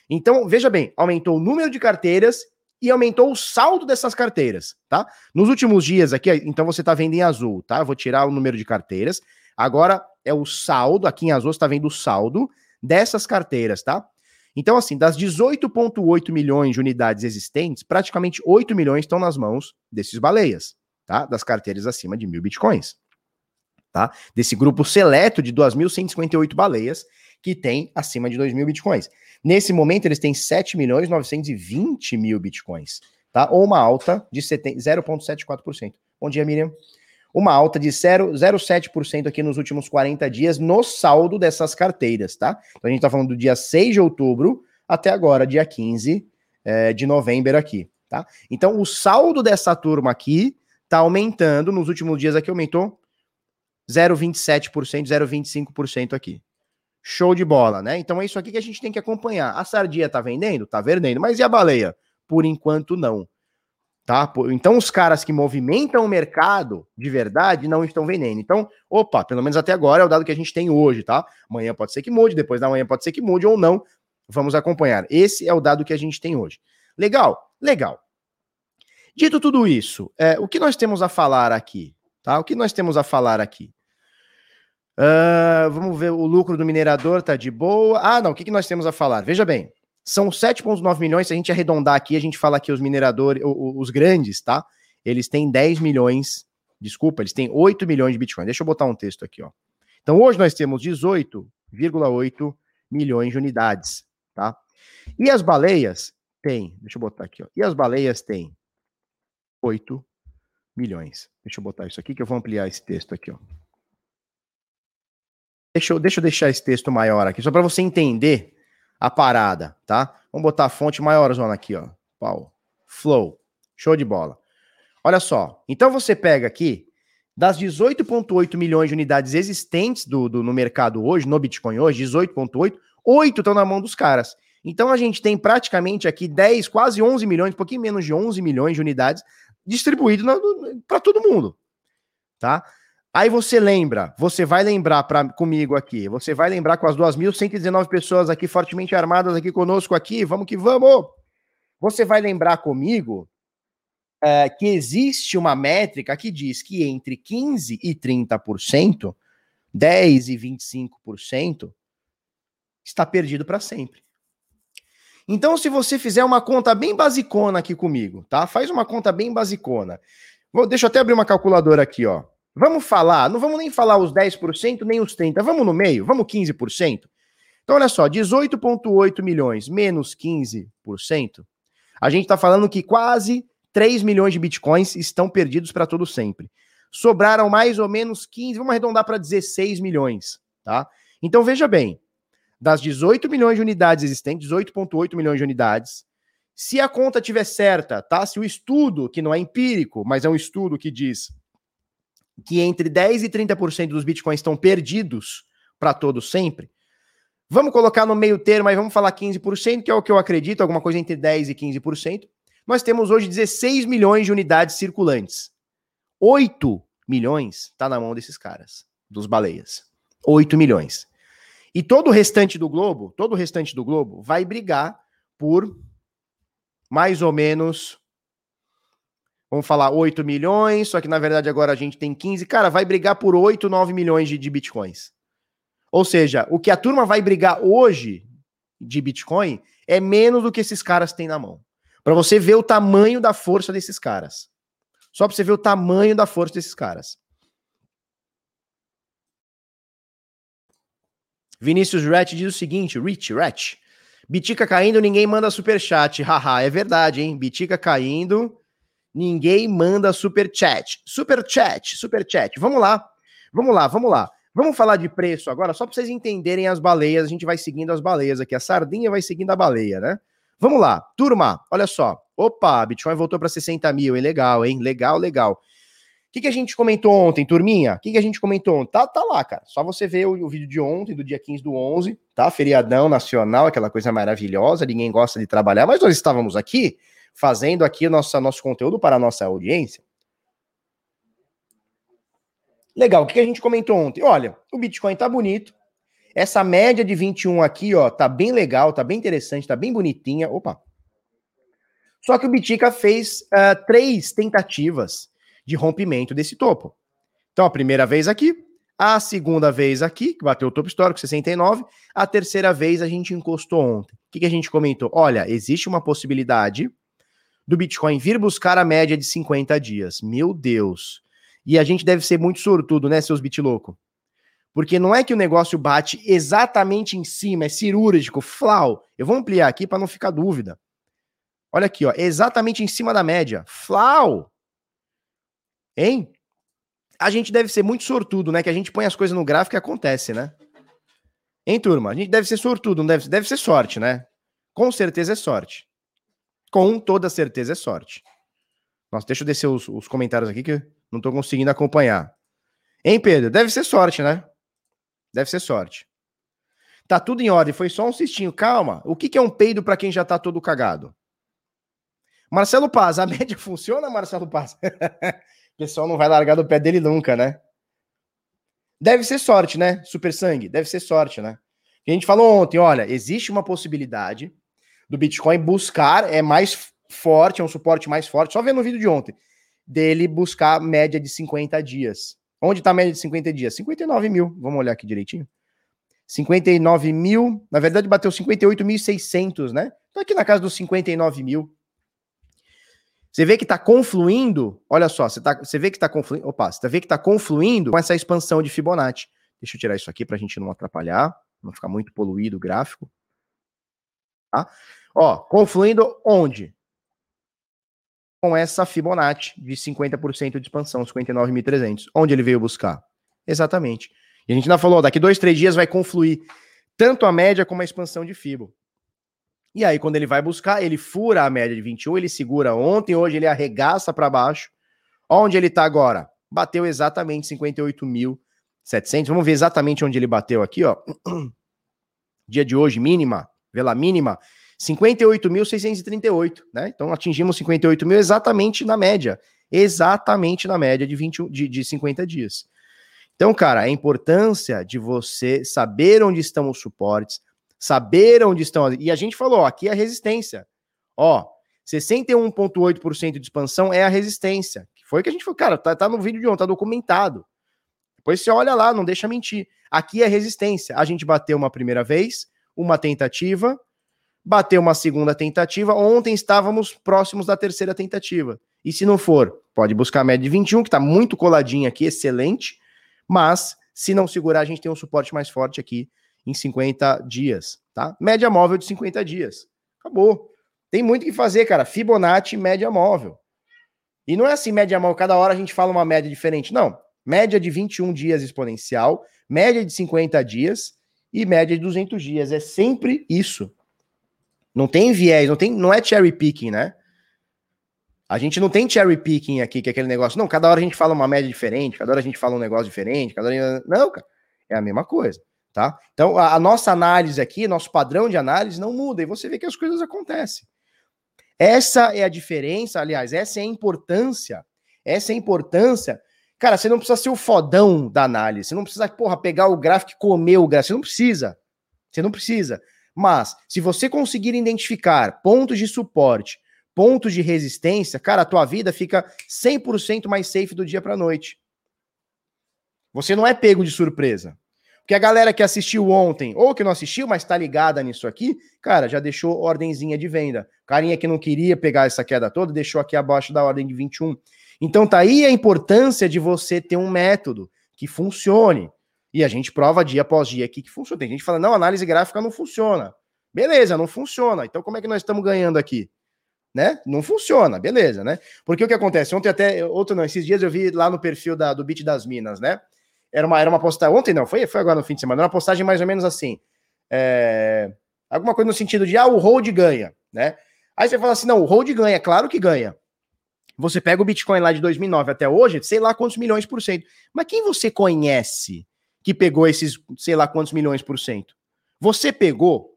Então, veja bem, aumentou o número de carteiras e aumentou o saldo dessas carteiras, tá? Nos últimos dias aqui, então você tá vendo em azul, tá? Eu vou tirar o número de carteiras. Agora é o saldo, aqui em azul você tá vendo o saldo dessas carteiras, tá? Então, assim, das 18,8 milhões de unidades existentes, praticamente 8 milhões estão nas mãos desses baleias, tá? Das carteiras acima de mil bitcoins, tá? Desse grupo seleto de 2.158 baleias que tem acima de 2 mil bitcoins. Nesse momento, eles têm 7 milhões 920 mil bitcoins, tá? Ou uma alta de 0,74%. Bom dia, Miriam. Uma alta de 0,07% aqui nos últimos 40 dias no saldo dessas carteiras, tá? Então a gente tá falando do dia 6 de outubro até agora, dia 15 é, de novembro aqui, tá? Então o saldo dessa turma aqui tá aumentando, nos últimos dias aqui aumentou 0,27%, 0,25% aqui. Show de bola, né? Então é isso aqui que a gente tem que acompanhar. A sardinha tá vendendo? Tá vendendo. Mas e a baleia? Por enquanto, não. Tá? Então, os caras que movimentam o mercado de verdade não estão vendendo. Então, opa, pelo menos até agora é o dado que a gente tem hoje, tá? Amanhã pode ser que mude, depois da manhã pode ser que mude ou não. Vamos acompanhar. Esse é o dado que a gente tem hoje. Legal? Legal. Dito tudo isso, é, o que nós temos a falar aqui? Tá? O que nós temos a falar aqui? Uh, vamos ver, o lucro do minerador tá de boa. Ah, não, o que, que nós temos a falar? Veja bem, são 7,9 milhões. Se a gente arredondar aqui, a gente fala que os mineradores, os grandes, tá? Eles têm 10 milhões, desculpa, eles têm 8 milhões de Bitcoin. Deixa eu botar um texto aqui, ó. Então hoje nós temos 18,8 milhões de unidades, tá? E as baleias tem, deixa eu botar aqui, ó. E as baleias têm 8 milhões. Deixa eu botar isso aqui que eu vou ampliar esse texto aqui, ó. Deixa eu, deixa eu deixar esse texto maior aqui, só para você entender a parada, tá? Vamos botar a fonte maior zona aqui, ó. Pau. Flow. Show de bola. Olha só. Então você pega aqui, das 18,8 milhões de unidades existentes do, do, no mercado hoje, no Bitcoin hoje, 18,8, 8 estão na mão dos caras. Então a gente tem praticamente aqui 10, quase 11 milhões, um pouquinho menos de 11 milhões de unidades distribuído para todo mundo, tá? Aí você lembra, você vai lembrar para comigo aqui, você vai lembrar com as 2.119 pessoas aqui fortemente armadas aqui conosco aqui, vamos que vamos. Você vai lembrar comigo é, que existe uma métrica que diz que entre 15 e 30%, 10 e 25% está perdido para sempre. Então, se você fizer uma conta bem basicona aqui comigo, tá? Faz uma conta bem basicona. Vou, deixa eu até abrir uma calculadora aqui, ó. Vamos falar, não vamos nem falar os 10%, nem os 30%, vamos no meio, vamos 15%. Então, olha só, 18,8 milhões menos 15%, a gente está falando que quase 3 milhões de bitcoins estão perdidos para todo sempre. Sobraram mais ou menos 15, vamos arredondar para 16 milhões, tá? Então, veja bem, das 18 milhões de unidades existentes, 18,8 milhões de unidades, se a conta tiver certa, tá? Se o estudo, que não é empírico, mas é um estudo que diz que entre 10 e 30% dos bitcoins estão perdidos para todo sempre, vamos colocar no meio termo, mas vamos falar 15%, que é o que eu acredito, alguma coisa entre 10 e 15%. Nós temos hoje 16 milhões de unidades circulantes. 8 milhões está na mão desses caras, dos baleias. 8 milhões. E todo o restante do globo, todo o restante do globo vai brigar por mais ou menos vamos falar 8 milhões, só que na verdade agora a gente tem 15. Cara, vai brigar por 8, 9 milhões de, de bitcoins. Ou seja, o que a turma vai brigar hoje de Bitcoin é menos do que esses caras têm na mão. Para você ver o tamanho da força desses caras. Só para você ver o tamanho da força desses caras. Vinícius Rat diz o seguinte: Rich, Rat. Bitica caindo, ninguém manda superchat. Haha, é verdade, hein? Bitica caindo, ninguém manda superchat. Superchat, superchat. Vamos lá, vamos lá, vamos lá. Vamos falar de preço agora, só para vocês entenderem as baleias. A gente vai seguindo as baleias aqui. A sardinha vai seguindo a baleia, né? Vamos lá, turma, olha só. Opa, Bitcoin voltou para 60 mil, hein? Legal, hein? Legal, legal que, que a gente comentou ontem, turminha? O que, que a gente comentou ontem? Tá, tá lá, cara. Só você ver o, o, vídeo de ontem, do dia 15 do 11, tá? Feriadão nacional, aquela coisa maravilhosa, ninguém gosta de trabalhar, mas nós estávamos aqui fazendo aqui nossa, nosso conteúdo para a nossa audiência. Legal, o que, que a gente comentou ontem? Olha, o Bitcoin tá bonito. Essa média de 21 aqui, ó, tá bem legal, tá bem interessante, tá bem bonitinha. Opa. Só que o Bitica fez uh, três tentativas de rompimento desse topo. Então, a primeira vez aqui, a segunda vez aqui, que bateu o topo histórico, 69, a terceira vez a gente encostou ontem. O que, que a gente comentou? Olha, existe uma possibilidade do Bitcoin vir buscar a média de 50 dias. Meu Deus. E a gente deve ser muito sortudo, né, seus bitlouco? Porque não é que o negócio bate exatamente em cima, é cirúrgico, flau. Eu vou ampliar aqui para não ficar dúvida. Olha aqui, ó, exatamente em cima da média. Flau. Hein? A gente deve ser muito sortudo, né? Que a gente põe as coisas no gráfico e acontece, né? Hein, turma? A gente deve ser sortudo, não deve, deve ser sorte, né? Com certeza é sorte. Com toda certeza é sorte. Nossa, deixa eu descer os, os comentários aqui que não tô conseguindo acompanhar. Hein, Pedro? Deve ser sorte, né? Deve ser sorte. Tá tudo em ordem, foi só um cistinho. Calma. O que, que é um peido para quem já tá todo cagado? Marcelo Paz, a média funciona, Marcelo Paz? O pessoal não vai largar do pé dele nunca, né? Deve ser sorte, né? Super sangue, deve ser sorte, né? A gente falou ontem, olha, existe uma possibilidade do Bitcoin buscar, é mais forte, é um suporte mais forte, só vendo no vídeo de ontem, dele buscar média de 50 dias. Onde está a média de 50 dias? 59 mil. Vamos olhar aqui direitinho. 59 mil, na verdade bateu 58.600, né? Então aqui na casa dos 59 mil. Você vê que está confluindo, olha só, você, tá, você vê que está confluindo, opa, você vê que está confluindo com essa expansão de Fibonacci. Deixa eu tirar isso aqui para a gente não atrapalhar, não ficar muito poluído o gráfico. Tá? Ó, confluindo onde? Com essa Fibonacci de 50% de expansão, 59.300. Onde ele veio buscar? Exatamente. E a gente ainda falou, daqui dois, três dias vai confluir tanto a média como a expansão de Fibo. E aí, quando ele vai buscar, ele fura a média de 21, ele segura ontem, hoje ele arregaça para baixo. Onde ele está agora? Bateu exatamente 58.700. Vamos ver exatamente onde ele bateu aqui, ó. Dia de hoje, mínima, lá, mínima, 58.638, né? Então atingimos 58 mil exatamente na média. Exatamente na média de, 20, de, de 50 dias. Então, cara, a importância de você saber onde estão os suportes, saber onde estão. E a gente falou, aqui é a resistência. Ó, 61,8% de expansão é a resistência. Que foi que a gente falou, cara, tá, tá no vídeo de ontem, tá documentado. Depois você olha lá, não deixa mentir. Aqui é resistência. A gente bateu uma primeira vez, uma tentativa, bateu uma segunda tentativa. Ontem estávamos próximos da terceira tentativa. E se não for, pode buscar a média de 21, que está muito coladinha aqui, excelente. Mas, se não segurar, a gente tem um suporte mais forte aqui em 50 dias, tá? Média móvel de 50 dias. Acabou. Tem muito que fazer, cara. Fibonacci, média móvel. E não é assim, média móvel, cada hora a gente fala uma média diferente. Não. Média de 21 dias exponencial, média de 50 dias e média de 200 dias. É sempre isso. Não tem viés, não, tem, não é cherry picking, né? A gente não tem cherry picking aqui, que é aquele negócio. Não, cada hora a gente fala uma média diferente, cada hora a gente fala um negócio diferente, cada hora. Não, cara. É a mesma coisa tá? Então, a, a, nossa análise aqui, nosso padrão de análise não muda e você vê que as coisas acontecem. Essa é a diferença, aliás, essa é a importância, essa é a importância. Cara, você não precisa ser o fodão da análise, você não precisa, porra, pegar o gráfico e comer o gráfico, você não precisa. Você não precisa. Mas, se você conseguir identificar pontos de suporte, pontos de resistência, cara, a tua vida fica 100% mais safe do dia para noite. Você não é pego de surpresa. Porque a galera que assistiu ontem, ou que não assistiu, mas tá ligada nisso aqui, cara, já deixou ordenzinha de venda. Carinha que não queria pegar essa queda toda, deixou aqui abaixo da ordem de 21. Então tá aí a importância de você ter um método que funcione. E a gente prova dia após dia aqui que funciona. Tem gente que fala, não, análise gráfica não funciona. Beleza, não funciona. Então como é que nós estamos ganhando aqui? Né? Não funciona, beleza, né? Porque o que acontece? Ontem até, outro não, esses dias eu vi lá no perfil da, do Bit das Minas, né? Era uma, era uma postagem. Ontem não, foi, foi agora no fim de semana. Era uma postagem mais ou menos assim. É, alguma coisa no sentido de, ah, o hold ganha, né? Aí você fala assim, não, o hold ganha, claro que ganha. Você pega o Bitcoin lá de 2009 até hoje, sei lá quantos milhões por cento. Mas quem você conhece que pegou esses, sei lá quantos milhões por cento? Você pegou?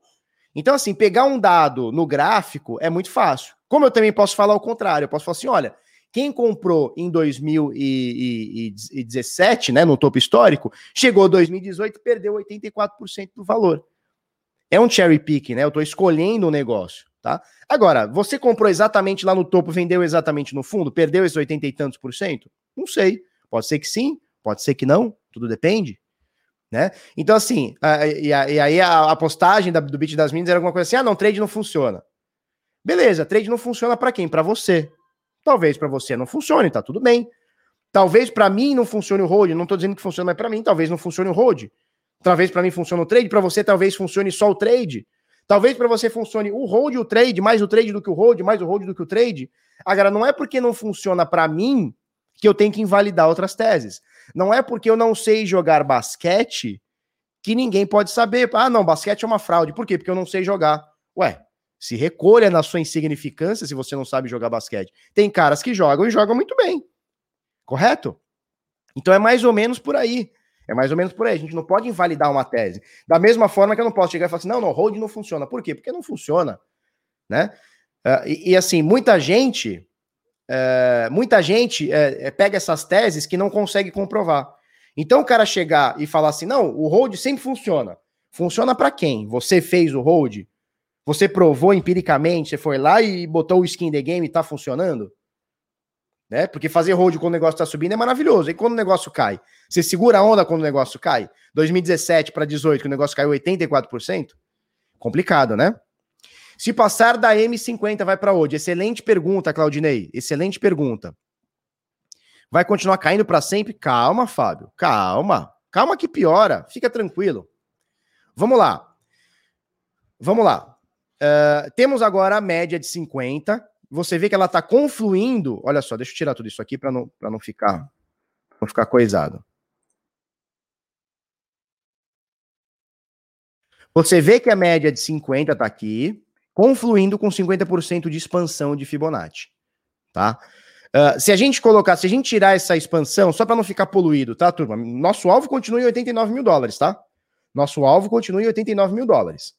Então, assim, pegar um dado no gráfico é muito fácil. Como eu também posso falar o contrário, eu posso falar assim: olha, quem comprou em 2017, né, no topo histórico, chegou 2018 e perdeu 84% do valor. É um cherry pick, né? Eu estou escolhendo o negócio, tá? Agora, você comprou exatamente lá no topo, vendeu exatamente no fundo, perdeu esses 80 e tantos por cento? Não sei. Pode ser que sim, pode ser que não, tudo depende. Né? Então, assim, a, e, a, e, aí a, a postagem da, do Bit das Minas era alguma coisa assim: ah, não, trade não funciona. Beleza, trade não funciona para quem? Para você. Talvez para você não funcione, tá tudo bem. Talvez para mim não funcione o hold, não tô dizendo que funciona, mas para mim talvez não funcione o hold. Talvez para mim funcione o trade, para você talvez funcione só o trade. Talvez para você funcione o hold e o trade, mais o trade do que o hold, mais o hold do que o trade. Agora, não é porque não funciona para mim que eu tenho que invalidar outras teses. Não é porque eu não sei jogar basquete que ninguém pode saber. Ah, não, basquete é uma fraude. Por quê? Porque eu não sei jogar. Ué, se recolha na sua insignificância se você não sabe jogar basquete. Tem caras que jogam e jogam muito bem. Correto? Então é mais ou menos por aí. É mais ou menos por aí. A gente não pode invalidar uma tese. Da mesma forma que eu não posso chegar e falar assim: não, não, hold não funciona. Por quê? Porque não funciona. Né? Uh, e, e, assim, muita gente. Uh, muita gente uh, pega essas teses que não consegue comprovar. Então o cara chegar e falar assim: não, o hold sempre funciona. Funciona para quem? Você fez o hold? Você provou empiricamente, você foi lá e botou o skin the game e tá funcionando? Né? Porque fazer hold quando o negócio tá subindo é maravilhoso. E quando o negócio cai? Você segura a onda quando o negócio cai? 2017 para 18, que o negócio caiu 84%? Complicado, né? Se passar da M50 vai para onde? Excelente pergunta, Claudinei. Excelente pergunta. Vai continuar caindo para sempre? Calma, Fábio. Calma. Calma que piora. Fica tranquilo. Vamos lá. Vamos lá. Uh, temos agora a média de 50. Você vê que ela está confluindo. Olha só, deixa eu tirar tudo isso aqui para não, não ficar não ficar coisado. Você vê que a média de 50 está aqui, confluindo com 50% de expansão de Fibonacci, tá? Uh, se a gente colocar, se a gente tirar essa expansão, só para não ficar poluído, tá, turma? Nosso alvo continua em 89 mil dólares, tá? Nosso alvo continua em 89 mil dólares?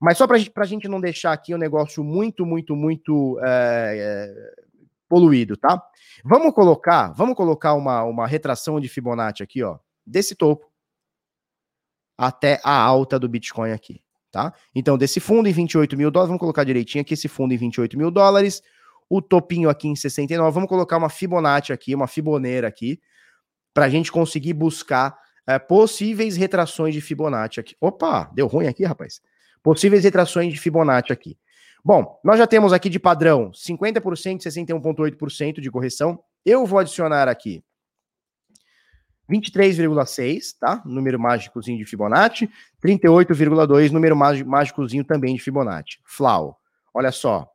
Mas só para a gente não deixar aqui um negócio muito, muito, muito é, é, poluído, tá? Vamos colocar, vamos colocar uma, uma retração de Fibonacci aqui, ó, desse topo até a alta do Bitcoin aqui, tá? Então, desse fundo em 28 mil dólares, vamos colocar direitinho aqui esse fundo em 28 mil dólares, o topinho aqui em 69, vamos colocar uma Fibonacci aqui, uma Fiboneira aqui, para a gente conseguir buscar é, possíveis retrações de Fibonacci aqui. Opa, deu ruim aqui, rapaz. Possíveis retrações de Fibonacci aqui. Bom, nós já temos aqui de padrão 50%, 61,8% de correção. Eu vou adicionar aqui 23,6, tá? Número mágicozinho de Fibonacci. 38,2, número mágicozinho também de Fibonacci. Flau. Olha só.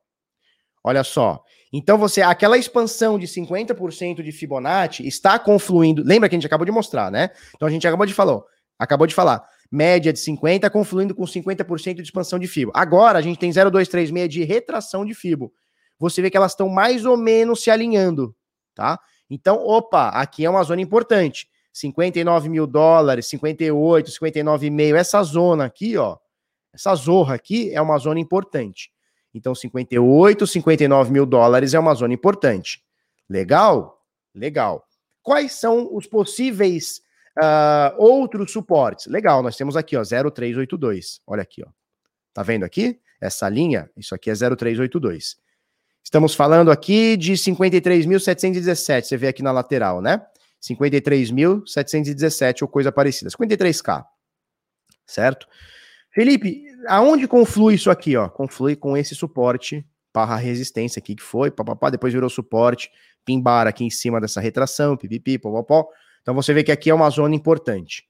Olha só. Então você, aquela expansão de 50% de Fibonacci está confluindo. Lembra que a gente acabou de mostrar, né? Então a gente acabou de falar, acabou de falar, média de 50 confluindo com 50% de expansão de Fibo. Agora a gente tem 0,236 de retração de Fibo. Você vê que elas estão mais ou menos se alinhando, tá? Então, opa, aqui é uma zona importante. 59 mil dólares, 58, 59,5, essa zona aqui, ó, essa zorra aqui é uma zona importante. Então, 58, 59 mil dólares é uma zona importante. Legal? Legal. Quais são os possíveis uh, outros suportes? Legal, nós temos aqui, ó, 0382. Olha aqui, ó. Tá vendo aqui? Essa linha, isso aqui é 0382. Estamos falando aqui de 53.717, você vê aqui na lateral, né? 53.717 ou coisa parecida, 53k. Certo? Felipe, aonde conflui isso aqui, ó? Conflui com esse suporte barra resistência aqui que foi, papapá, depois virou suporte, pimbar aqui em cima dessa retração, pipipi, popopó. Então você vê que aqui é uma zona importante.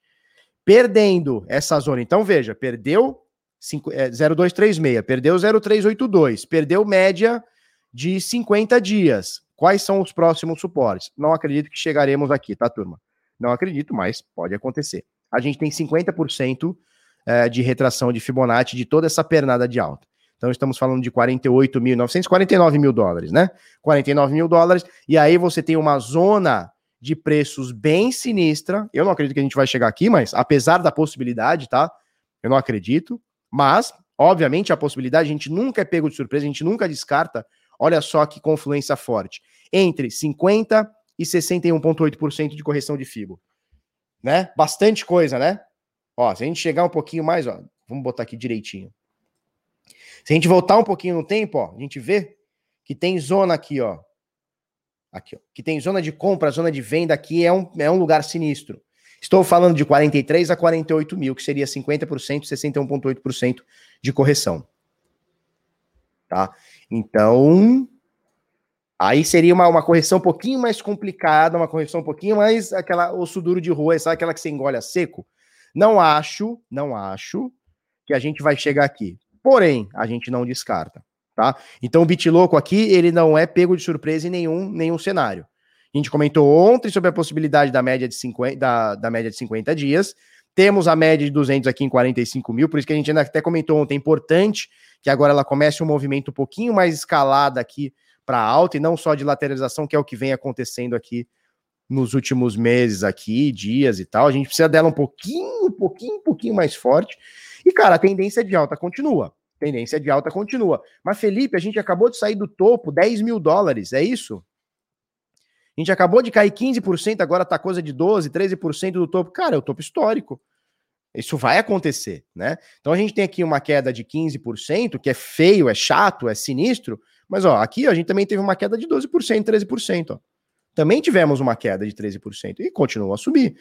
Perdendo essa zona, então veja, perdeu 5, é, 0,236, perdeu 0,382, perdeu média de 50 dias. Quais são os próximos suportes? Não acredito que chegaremos aqui, tá, turma? Não acredito, mas pode acontecer. A gente tem 50% é, de retração de Fibonacci de toda essa pernada de alta. Então estamos falando de 48.949 mil dólares, né? 49 mil dólares. E aí você tem uma zona de preços bem sinistra. Eu não acredito que a gente vai chegar aqui, mas apesar da possibilidade, tá? Eu não acredito. Mas, obviamente, a possibilidade, a gente nunca é pego de surpresa, a gente nunca descarta. Olha só que confluência forte. Entre 50 e 61,8% de correção de FIBO. Né? Bastante coisa, né? Ó, se a gente chegar um pouquinho mais, ó, vamos botar aqui direitinho. Se a gente voltar um pouquinho no tempo, ó, a gente vê que tem zona aqui, ó. Aqui, ó. Que tem zona de compra, zona de venda aqui é um, é um lugar sinistro. Estou falando de 43 a 48 mil, que seria 50%, 61,8% de correção. Tá? Então, aí seria uma, uma correção um pouquinho mais complicada, uma correção um pouquinho mais aquela osso duro de rua, sabe aquela que você engole a seco? Não acho, não acho que a gente vai chegar aqui. Porém, a gente não descarta, tá? Então o Bitloco aqui, ele não é pego de surpresa em nenhum, nenhum cenário. A gente comentou ontem sobre a possibilidade da média de 50, da, da média de 50 dias. Temos a média de 200 aqui em 45 mil, por isso que a gente ainda até comentou ontem, é importante que agora ela comece um movimento um pouquinho mais escalado aqui para alta e não só de lateralização, que é o que vem acontecendo aqui nos últimos meses aqui, dias e tal. A gente precisa dela um pouquinho, um pouquinho, um pouquinho mais forte. E, cara, a tendência de alta continua. Tendência de alta continua. Mas, Felipe, a gente acabou de sair do topo, 10 mil dólares, é isso? A gente acabou de cair 15%, agora tá coisa de 12%, 13% do topo. Cara, é o topo histórico. Isso vai acontecer, né? Então a gente tem aqui uma queda de 15%, que é feio, é chato, é sinistro, mas ó, aqui ó, a gente também teve uma queda de 12%, 13%, ó também tivemos uma queda de 13% e continua a subir.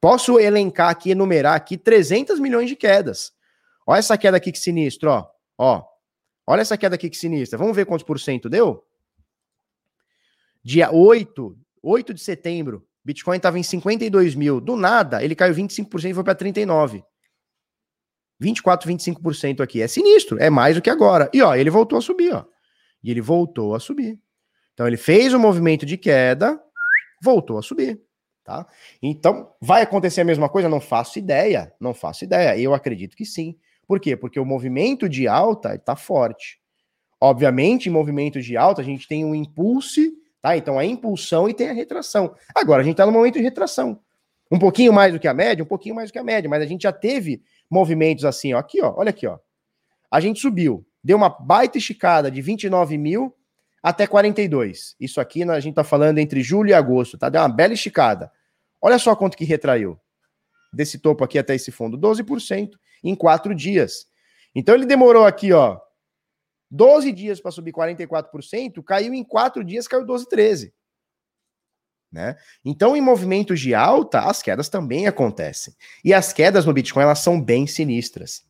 Posso elencar aqui, enumerar aqui 300 milhões de quedas. Olha essa queda aqui que sinistro, ó. Ó. Olha essa queda aqui que sinistra. Vamos ver quantos por cento deu? Dia 8, 8 de setembro, Bitcoin estava em 52 mil. Do nada, ele caiu 25% e foi para 39. 24, 25% aqui. É sinistro, é mais do que agora. E ó, ele voltou a subir, ó. E ele voltou a subir. Então ele fez um movimento de queda, voltou a subir, tá? Então, vai acontecer a mesma coisa? Não faço ideia, não faço ideia. Eu acredito que sim. Por quê? Porque o movimento de alta está forte. Obviamente, em movimentos de alta, a gente tem um impulso, tá? Então, a impulsão e tem a retração. Agora, a gente está no momento de retração. Um pouquinho mais do que a média, um pouquinho mais do que a média, mas a gente já teve movimentos assim, ó, aqui, ó, olha aqui, ó. A gente subiu, deu uma baita esticada de 29 mil até 42. Isso aqui a gente tá falando entre julho e agosto, tá? Deu uma bela esticada. Olha só quanto que retraiu. Desse topo aqui até esse fundo, 12% em quatro dias. Então ele demorou aqui, ó, 12 dias para subir 44%, caiu em quatro dias, caiu 12, 13. Né? Então, em movimentos de alta, as quedas também acontecem. E as quedas no Bitcoin, elas são bem sinistras.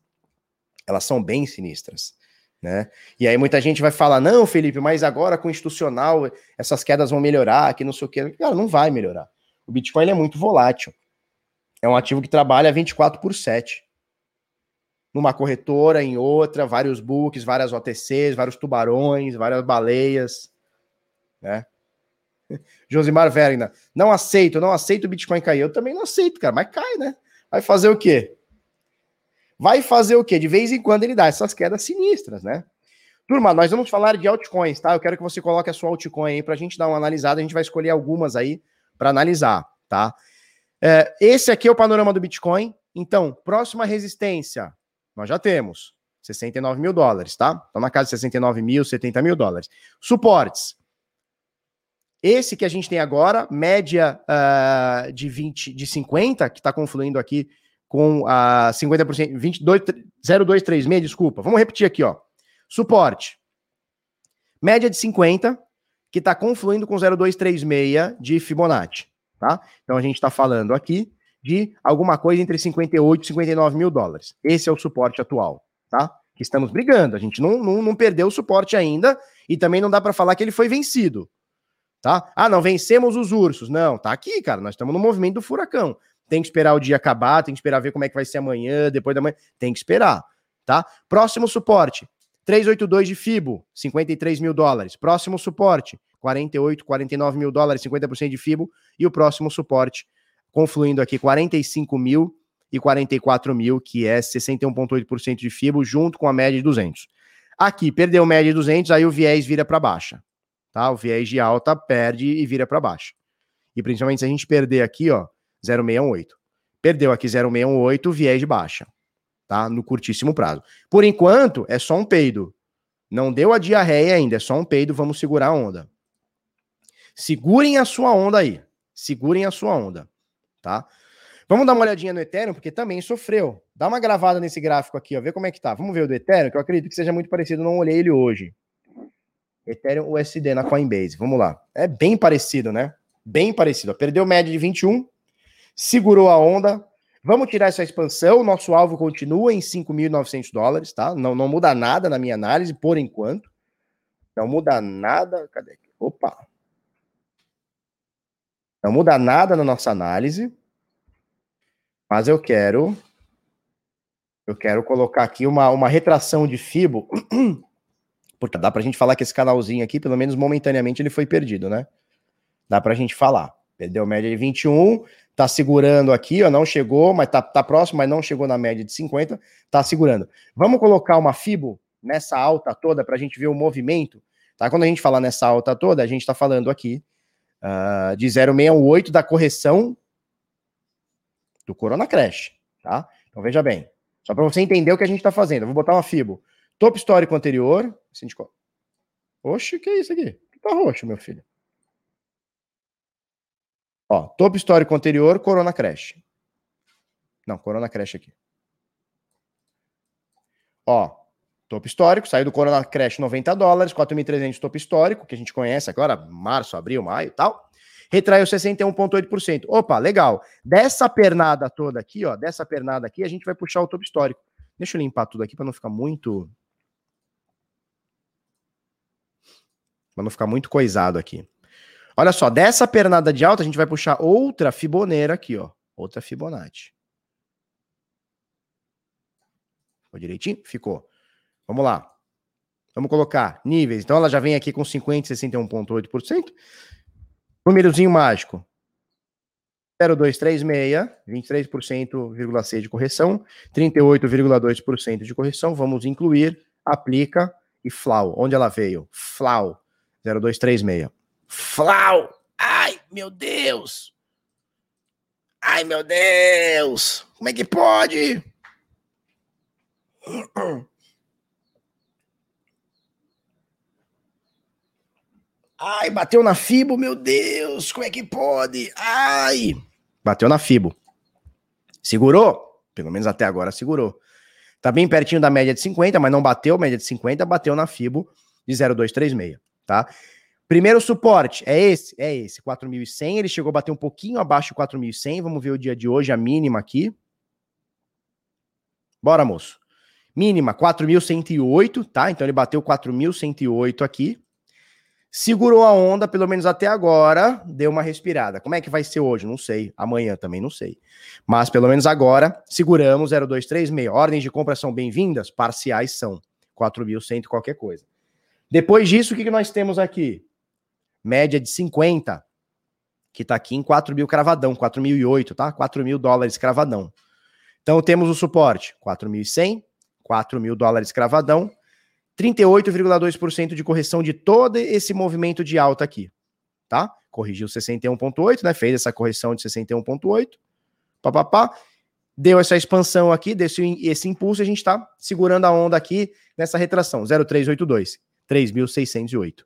Elas são bem sinistras. Né? E aí muita gente vai falar, não, Felipe, mas agora com o institucional essas quedas vão melhorar, que não sei o que. Cara, não vai melhorar. O Bitcoin é muito volátil. É um ativo que trabalha 24 por 7. Numa corretora, em outra, vários books, várias OTCs, vários tubarões, várias baleias, né? Josimar Verna, não aceito, não aceito o Bitcoin cair. Eu também não aceito, cara, mas cai, né? Vai fazer o quê? Vai fazer o quê? De vez em quando ele dá essas quedas sinistras, né? Turma, nós vamos falar de altcoins, tá? Eu quero que você coloque a sua altcoin aí pra gente dar uma analisada. A gente vai escolher algumas aí para analisar, tá? É, esse aqui é o panorama do Bitcoin. Então, próxima resistência, nós já temos 69 mil dólares, tá? Estamos na casa de 69 mil, 70 mil dólares. Suportes, esse que a gente tem agora, média uh, de 20, de 50, que está confluindo aqui com a uh, 50%, 22, 0236, desculpa. Vamos repetir aqui, ó. Suporte. Média de 50, que está confluindo com 0236 de Fibonacci, tá? Então a gente está falando aqui de alguma coisa entre 58 e 59 mil dólares. Esse é o suporte atual, tá? Que estamos brigando. A gente não, não, não perdeu o suporte ainda e também não dá para falar que ele foi vencido tá? Ah, não vencemos os ursos. Não, tá aqui, cara. Nós estamos no movimento do furacão. Tem que esperar o dia acabar, tem que esperar ver como é que vai ser amanhã, depois da manhã. Tem que esperar, tá? Próximo suporte. 382 de FIBO, 53 mil dólares. Próximo suporte, 48, 49 mil dólares, 50% de FIBO. E o próximo suporte, confluindo aqui, 45 mil e 44 mil, que é 61,8% de FIBO, junto com a média de 200. Aqui, perdeu média de 200, aí o viés vira para baixa tá? O viés de alta perde e vira para baixo. E principalmente se a gente perder aqui, ó, 0,618. Perdeu aqui 0,618, viés de baixa, tá? No curtíssimo prazo. Por enquanto, é só um peido. Não deu a diarreia ainda, é só um peido, vamos segurar a onda. Segurem a sua onda aí. Segurem a sua onda, tá? Vamos dar uma olhadinha no Ethereum, porque também sofreu. Dá uma gravada nesse gráfico aqui, ó, ver como é que tá. Vamos ver o do Ethereum, que eu acredito que seja muito parecido, não olhei ele hoje. Ethereum USD na Coinbase. Vamos lá. É bem parecido, né? Bem parecido. Perdeu média de 21, segurou a onda. Vamos tirar essa expansão. Nosso alvo continua em 5.900 dólares, tá? Não, não muda nada na minha análise por enquanto. Não muda nada. Cadê? Opa! Não muda nada na nossa análise. Mas eu quero. Eu quero colocar aqui uma, uma retração de FIBO Porque dá pra gente falar que esse canalzinho aqui, pelo menos momentaneamente, ele foi perdido, né? Dá pra gente falar. Perdeu média de 21, tá segurando aqui, ó, não chegou, mas tá, tá próximo, mas não chegou na média de 50, tá segurando. Vamos colocar uma FIBO nessa alta toda pra gente ver o movimento, tá? Quando a gente fala nessa alta toda, a gente tá falando aqui uh, de 0,68 da correção do Corona Crash, tá? Então veja bem, só para você entender o que a gente tá fazendo. Eu vou botar uma FIBO Topo histórico anterior. Sindico... Oxe, que é isso aqui? Tá roxo, meu filho. Ó, topo histórico anterior, Corona Crash. Não, Corona Crash aqui. Ó, topo histórico, saiu do Corona Crash 90 dólares, 4.300 topo histórico, que a gente conhece agora, março, abril, maio e tal. Retraiu 61,8%. Opa, legal. Dessa pernada toda aqui, ó, dessa pernada aqui, a gente vai puxar o topo histórico. Deixa eu limpar tudo aqui para não ficar muito Para não ficar muito coisado aqui. Olha só, dessa pernada de alta, a gente vai puxar outra fiboneira aqui, ó. Outra Fibonacci. Ficou direitinho? Ficou. Vamos lá. Vamos colocar níveis. Então ela já vem aqui com 50 e 61,8%. Númerozinho mágico. 0236, 23,6% de correção, 38,2% de correção. Vamos incluir, aplica e FLAU. Onde ela veio? FLAU 0236. FLAU! Ai, meu Deus! Ai, meu Deus! Como é que pode? Ai, bateu na Fibo, meu Deus, como é que pode? Ai! Bateu na Fibo. Segurou? Pelo menos até agora segurou. Tá bem pertinho da média de 50, mas não bateu média de 50, bateu na Fibo de 0,236, tá? Primeiro suporte é esse, é esse, 4.100, ele chegou a bater um pouquinho abaixo de 4.100, vamos ver o dia de hoje, a mínima aqui. Bora, moço. Mínima 4.108, tá? Então ele bateu 4.108 aqui. Segurou a onda, pelo menos até agora, deu uma respirada. Como é que vai ser hoje? Não sei. Amanhã também não sei. Mas pelo menos agora, seguramos 0236. Ordens de compra são bem-vindas? Parciais são. 4.100 qualquer coisa. Depois disso, o que, nós temos aqui? Média de 50, que está aqui em 4 mil cravadão, 4.008, tá? 4 mil dólares cravadão. Então temos o suporte, 4.100, 4 mil dólares cravadão, 38,2% de correção de todo esse movimento de alta aqui, tá? Corrigiu 61,8, né? Fez essa correção de 61,8, papapá, deu essa expansão aqui, desse esse impulso, a gente está segurando a onda aqui nessa retração, 0,382, 3.608,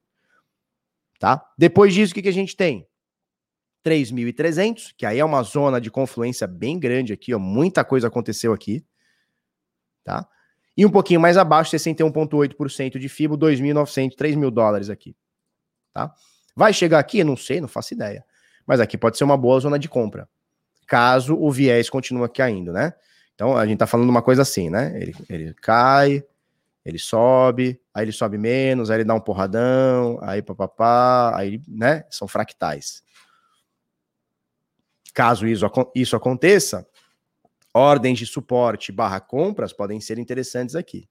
tá? Depois disso, o que, que a gente tem? 3.300, que aí é uma zona de confluência bem grande aqui, ó, muita coisa aconteceu aqui, tá? E um pouquinho mais abaixo, 61,8% de FIBO, 2.900, 3 mil dólares aqui. Tá? Vai chegar aqui? Não sei, não faço ideia. Mas aqui pode ser uma boa zona de compra. Caso o viés continue caindo, né? Então a gente tá falando uma coisa assim, né? Ele, ele cai, ele sobe, aí ele sobe menos, aí ele dá um porradão, aí papapá, aí, né? São fractais. Caso isso, isso aconteça, ordens de suporte barra compras podem ser interessantes aqui.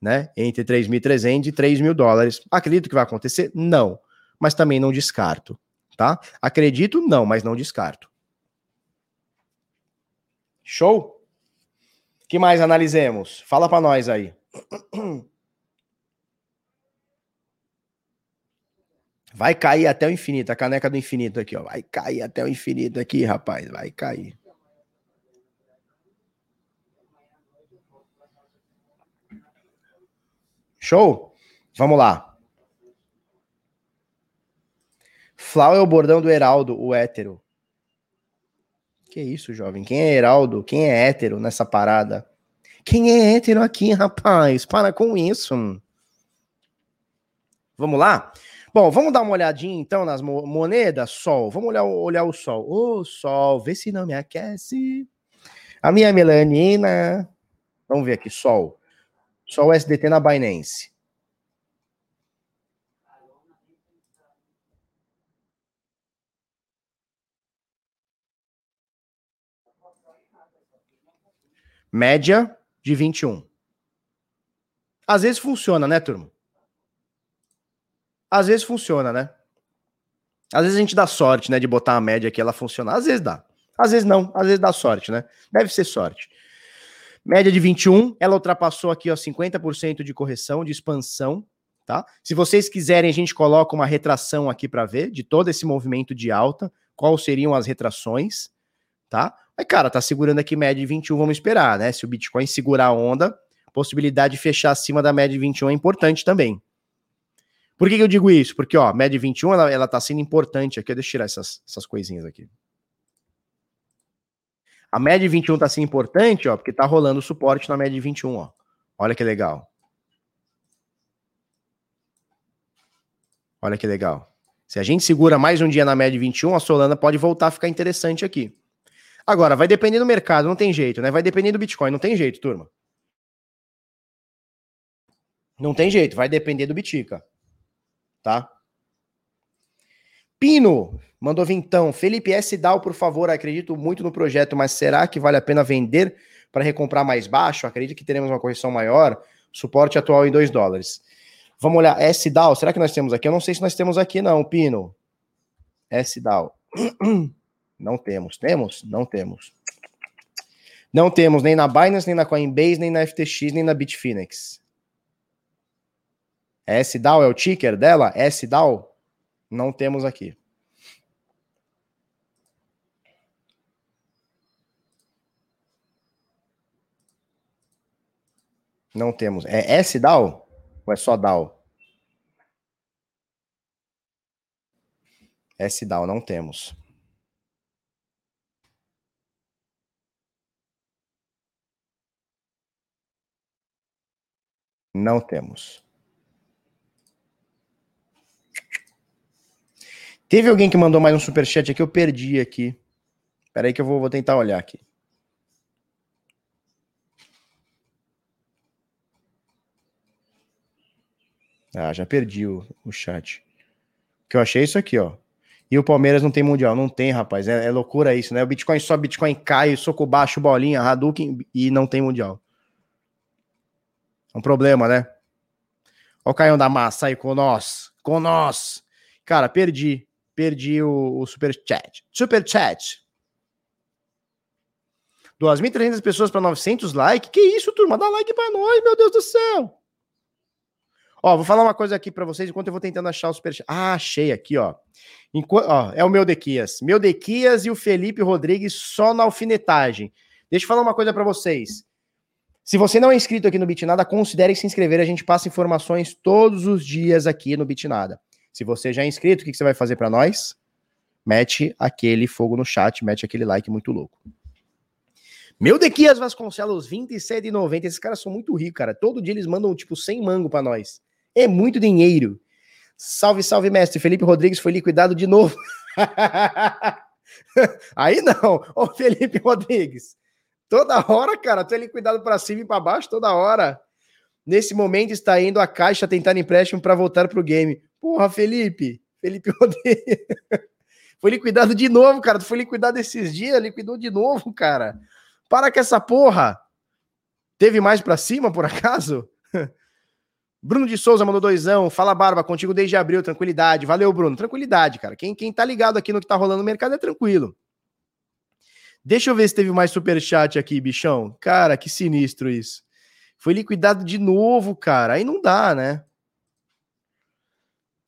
Né? Entre 3.300 e 3 mil dólares. Acredito que vai acontecer? Não. Mas também não descarto. Tá? Acredito? Não, mas não descarto. Show? que mais analisemos? Fala para nós aí. Vai cair até o infinito, a caneca do infinito aqui, ó. Vai cair até o infinito aqui, rapaz. Vai cair. Show? Vamos lá. Flau é o bordão do Heraldo, o hétero. Que isso, jovem? Quem é Heraldo? Quem é hétero nessa parada? Quem é hétero aqui, rapaz? Para com isso. Vamos lá? Bom, vamos dar uma olhadinha então nas mo moedas. Sol. Vamos olhar, olhar o sol. Ô, sol, vê se não me aquece. A minha melanina. Vamos ver aqui, sol. O SDT na Binance. Média de 21. Às vezes funciona, né, turma? Às vezes funciona, né? Às vezes a gente dá sorte, né, de botar a média aqui ela funcionar. Às vezes dá. Às vezes não. Às vezes dá sorte, né? Deve ser sorte. Média de 21, ela ultrapassou aqui ó 50% de correção, de expansão, tá? Se vocês quiserem, a gente coloca uma retração aqui para ver de todo esse movimento de alta, quais seriam as retrações, tá? Mas cara, tá segurando aqui média de 21, vamos esperar, né? Se o Bitcoin segurar a onda, possibilidade de fechar acima da média de 21 é importante também. Por que, que eu digo isso? Porque, ó, média de 21, ela, ela tá sendo importante aqui. Deixa eu tirar essas, essas coisinhas aqui. A de 21 tá assim importante, ó, porque tá rolando suporte na de 21, ó. Olha que legal. Olha que legal. Se a gente segura mais um dia na média de 21, a Solana pode voltar a ficar interessante aqui. Agora, vai depender do mercado, não tem jeito, né? Vai depender do Bitcoin, não tem jeito, turma. Não tem jeito, vai depender do Bitica. Tá? Pino, Mandou vintão. Felipe S. Dal, por favor, acredito muito no projeto, mas será que vale a pena vender para recomprar mais baixo, acredito que teremos uma correção maior, suporte atual em 2 dólares. Vamos olhar, S-DAO, será que nós temos aqui? Eu não sei se nós temos aqui não, Pino. S-DAO. Não temos. Temos? Não temos. Não temos nem na Binance, nem na Coinbase, nem na FTX, nem na Bitfinex. S-DAO é o ticker dela? S-DAO? Não temos aqui. Não temos. É S-DAO? Ou é só DAO? S-DAO, não temos. Não temos. Teve alguém que mandou mais um superchat aqui, eu perdi aqui. Espera aí que eu vou, vou tentar olhar aqui. Ah, já perdi o, o chat. Que eu achei isso aqui, ó. E o Palmeiras não tem mundial. Não tem, rapaz. É, é loucura isso, né? O Bitcoin sobe, Bitcoin cai, soco baixo, bolinha, Hadouken e não tem mundial. É um problema, né? Ó o Caião da Massa aí com nós. Com nós. Cara, perdi. Perdi o, o super chat. Super chat. 2.300 pessoas para 900 likes. Que isso, turma? Dá like para nós, meu Deus do céu. Ó, vou falar uma coisa aqui para vocês enquanto eu vou tentando achar o superchat. Ah, achei aqui, ó. Enquanto, ó. É o meu Dequias. Meu Dequias e o Felipe Rodrigues só na alfinetagem. Deixa eu falar uma coisa para vocês. Se você não é inscrito aqui no Bitnada, considere se inscrever. A gente passa informações todos os dias aqui no Bitnada. Se você já é inscrito, o que, você vai fazer para nós? Mete aquele fogo no chat, mete aquele like muito louco. Meu Dequias Vasconcelos, 27,90. Esses caras são muito ricos, cara. Todo dia eles mandam, tipo, 100 mango para nós. É muito dinheiro. Salve, salve, mestre. Felipe Rodrigues foi liquidado de novo. Aí não. Ô, Felipe Rodrigues. Toda hora, cara, tu é liquidado para cima e para baixo toda hora. Nesse momento está indo a caixa tentar empréstimo para voltar pro game. Porra, Felipe. Felipe Rodrigues. Foi liquidado de novo, cara. Tu foi liquidado esses dias, liquidou de novo, cara. Para com essa porra. Teve mais para cima, por acaso? Bruno de Souza mandou doisão. Fala, Barba, contigo desde abril, tranquilidade. Valeu, Bruno. Tranquilidade, cara. Quem, quem tá ligado aqui no que tá rolando no mercado é tranquilo. Deixa eu ver se teve mais superchat aqui, bichão. Cara, que sinistro isso. Foi liquidado de novo, cara. Aí não dá, né?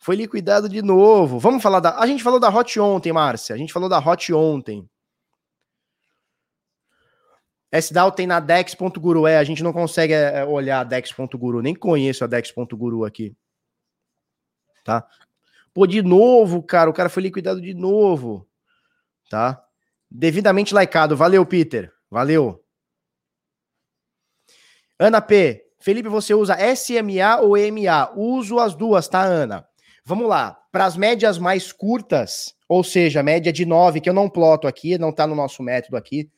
Foi liquidado de novo. Vamos falar da. A gente falou da Hot ontem, Márcia. A gente falou da Hot ontem. SDAO tem na Dex.guru. É, a gente não consegue é, é, olhar a Dex.guru. Nem conheço a Dex.guru aqui. Tá? Pô, de novo, cara. O cara foi liquidado de novo. Tá? Devidamente laicado. Valeu, Peter. Valeu. Ana P. Felipe, você usa SMA ou EMA? Uso as duas, tá, Ana? Vamos lá. Para as médias mais curtas, ou seja, média de 9, que eu não ploto aqui, não está no nosso método aqui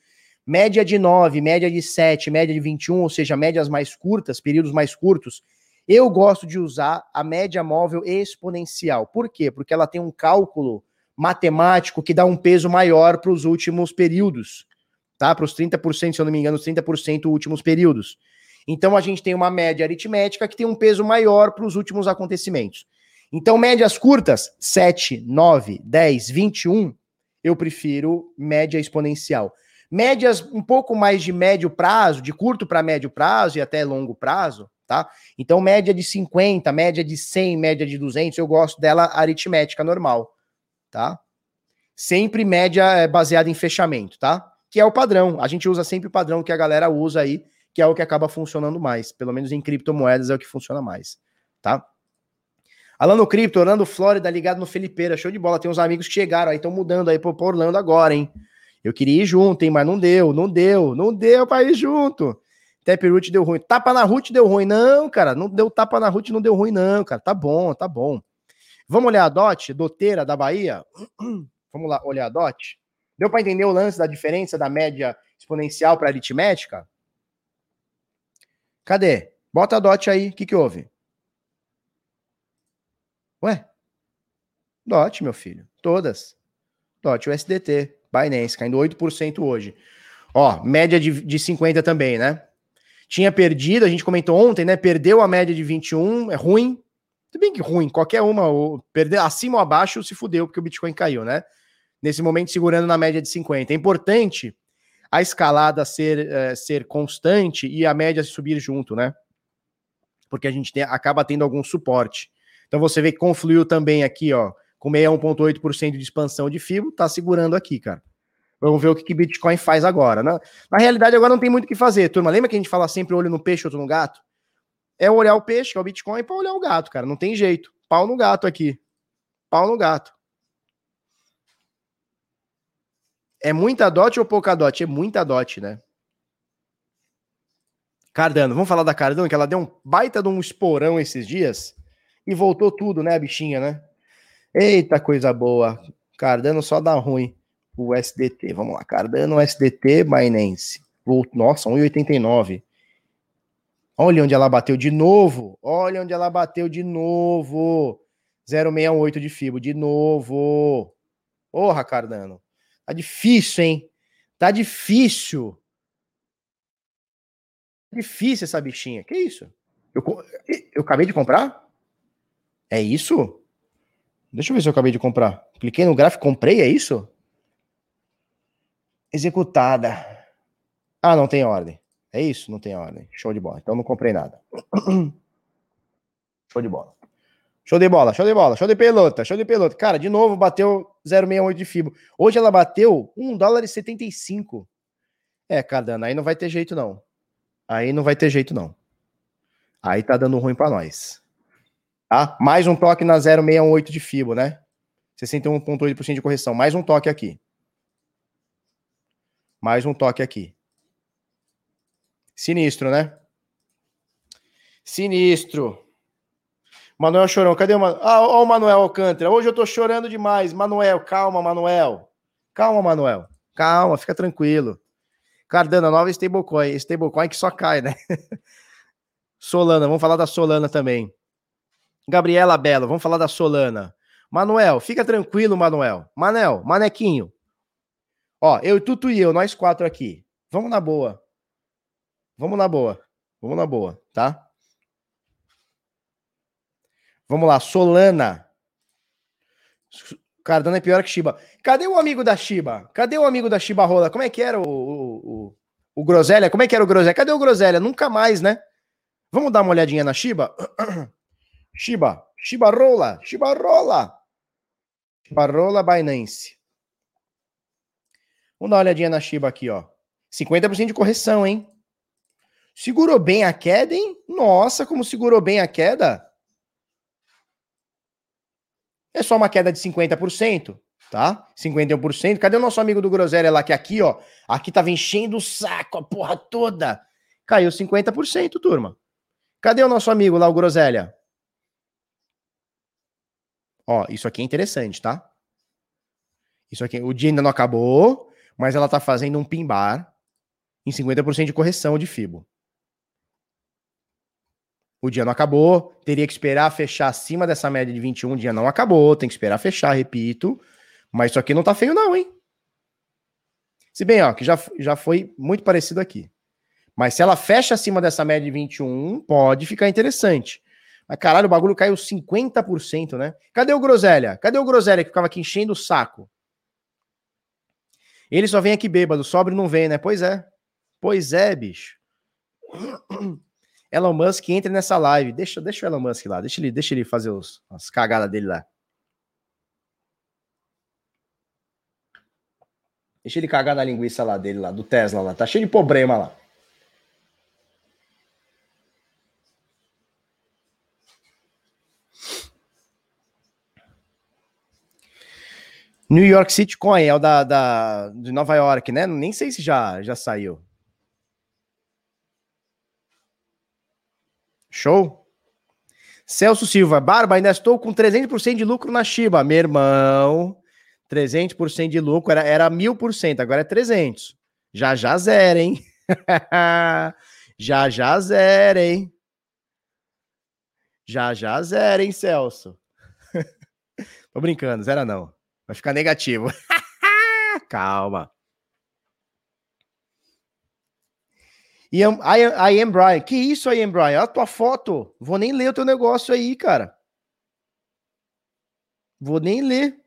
média de 9, média de 7, média de 21, ou seja, médias mais curtas, períodos mais curtos, eu gosto de usar a média móvel exponencial. Por quê? Porque ela tem um cálculo matemático que dá um peso maior para os últimos períodos, tá? Para os 30%, se eu não me engano, os 30% últimos períodos. Então a gente tem uma média aritmética que tem um peso maior para os últimos acontecimentos. Então, médias curtas, 7, 9, 10, 21, eu prefiro média exponencial. Médias um pouco mais de médio prazo, de curto para médio prazo e até longo prazo, tá? Então, média de 50, média de 100, média de 200, eu gosto dela aritmética normal, tá? Sempre média é, baseada em fechamento, tá? Que é o padrão. A gente usa sempre o padrão que a galera usa aí, que é o que acaba funcionando mais. Pelo menos em criptomoedas é o que funciona mais, tá? Alano Cripto, Orlando Flórida, ligado no Felipeira, show de bola. Tem uns amigos que chegaram aí, estão mudando aí pro Orlando agora, hein? Eu queria ir junto, hein, mas não deu, não deu, não deu pra ir junto. Taproot deu ruim. Tapa na Ruth deu ruim. Não, cara, não deu tapa na Ruth, não deu ruim, não, cara. Tá bom, tá bom. Vamos olhar a DOT, doteira da Bahia? Vamos lá, olhar a DOT? Deu para entender o lance da diferença da média exponencial para aritmética? Cadê? Bota a DOT aí. O que, que houve? Ué? DOT, meu filho. Todas. DOT, o SDT. Binance, caindo 8% hoje. Ó, média de, de 50 também, né? Tinha perdido, a gente comentou ontem, né? Perdeu a média de 21, é ruim. Tudo bem que ruim, qualquer uma, ou perder acima ou abaixo se fudeu, porque o Bitcoin caiu, né? Nesse momento, segurando na média de 50. É importante a escalada ser, é, ser constante e a média subir junto, né? Porque a gente tem, acaba tendo algum suporte. Então você vê que confluiu também aqui, ó, com 61,8% de expansão de FIBO, tá segurando aqui, cara. Vamos ver o que, que Bitcoin faz agora. Né? Na realidade, agora não tem muito o que fazer, turma. Lembra que a gente fala sempre olho no peixe, outro no gato? É olhar o peixe, que é o Bitcoin, para olhar o gato, cara. Não tem jeito. Pau no gato aqui. Pau no gato. É muita dot ou pouca dot? É muita dot, né? Cardano, vamos falar da Cardano, que ela deu um baita de um esporão esses dias e voltou tudo, né, a bichinha, né? Eita, coisa boa. Cardano só dá ruim. O SDT, vamos lá. Cardano, SDT, Binance. Nossa, 1,89. Olha onde ela bateu de novo. Olha onde ela bateu de novo. 068 de FIBO, de novo. Porra, Cardano. Tá difícil, hein? Tá difícil. Difícil essa bichinha. Que isso? Eu, eu acabei de comprar? É isso? Deixa eu ver se eu acabei de comprar. Cliquei no gráfico, comprei, é isso? Executada. Ah, não tem ordem. É isso? Não tem ordem. Show de bola. Então não comprei nada. Show de bola. Show de bola, show de bola, show de pelota, show de pelota. Cara, de novo bateu 0,68 de FIBO. Hoje ela bateu 1 dólar e 75. É, Cardano, aí não vai ter jeito não. Aí não vai ter jeito não. Aí tá dando ruim para nós. Tá? Mais um toque na 0,68 de FIBO, né? 61,8% de correção. Mais um toque aqui. Mais um toque aqui. Sinistro, né? Sinistro. Manuel Chorão, cadê o Manuel? Ah, ó, o Manuel Alcântara. Hoje eu tô chorando demais. Manuel, calma, Manuel. Calma, Manuel. Calma, fica tranquilo. Cardano, nova stablecoin. Stablecoin que só cai, né? Solana, vamos falar da Solana também. Gabriela Belo, vamos falar da Solana. Manuel, fica tranquilo, Manuel. Manel, Manequinho. Ó, eu, Tutu e eu, nós quatro aqui. Vamos na boa. Vamos na boa. Vamos na boa, tá? Vamos lá, Solana. Cardano é pior que Shiba. Cadê o amigo da Shiba? Cadê o amigo da Shiba Rola? Como é que era o, o, o, o Groselha? Como é que era o Groselha? Cadê o Groselha? Nunca mais, né? Vamos dar uma olhadinha na Shiba? Shiba, Rola, Shiba Rola. Shiba Rola Binance. Vamos dar uma olhadinha na Shiba aqui, ó. 50% de correção, hein? Segurou bem a queda, hein? Nossa, como segurou bem a queda. É só uma queda de 50%, tá? 51%. Cadê o nosso amigo do Groselha lá, que aqui, ó, aqui tava enchendo o saco, a porra toda. Caiu 50%, turma. Cadê o nosso amigo lá, o Groselha? Ó, isso aqui é interessante, tá? Isso aqui, o dia ainda não acabou, mas ela tá fazendo um pimbar em 50% de correção de FIBO. O dia não acabou, teria que esperar fechar acima dessa média de 21, o dia não acabou, tem que esperar fechar, repito. Mas isso aqui não tá feio não, hein? Se bem, ó, que já, já foi muito parecido aqui. Mas se ela fecha acima dessa média de 21, pode ficar interessante. Mas caralho, o bagulho caiu 50%, né? Cadê o Groselha? Cadê o Groselha que ficava aqui enchendo o saco? Ele só vem aqui bêbado, sobre não vem, né? Pois é. Pois é, bicho. Elon Musk entra nessa live. Deixa, deixa o Elon Musk lá, deixa ele, deixa ele fazer os, as cagadas dele lá. Deixa ele cagar na linguiça lá dele, lá, do Tesla lá. Tá cheio de problema lá. New York City Coin é o da, da, de Nova York, né? Nem sei se já, já saiu. Show? Celso Silva, Barba, ainda estou com 300% de lucro na Shiba. Meu irmão, 300% de lucro era, era 1000%, agora é 300. Já já zero, hein? já já zero, hein? Já já zero, hein, Celso? Tô brincando, zero não. Vai ficar negativo. Calma. I am, I, am, I am Brian. Que isso, I am Brian? Olha a tua foto. Vou nem ler o teu negócio aí, cara. Vou nem ler.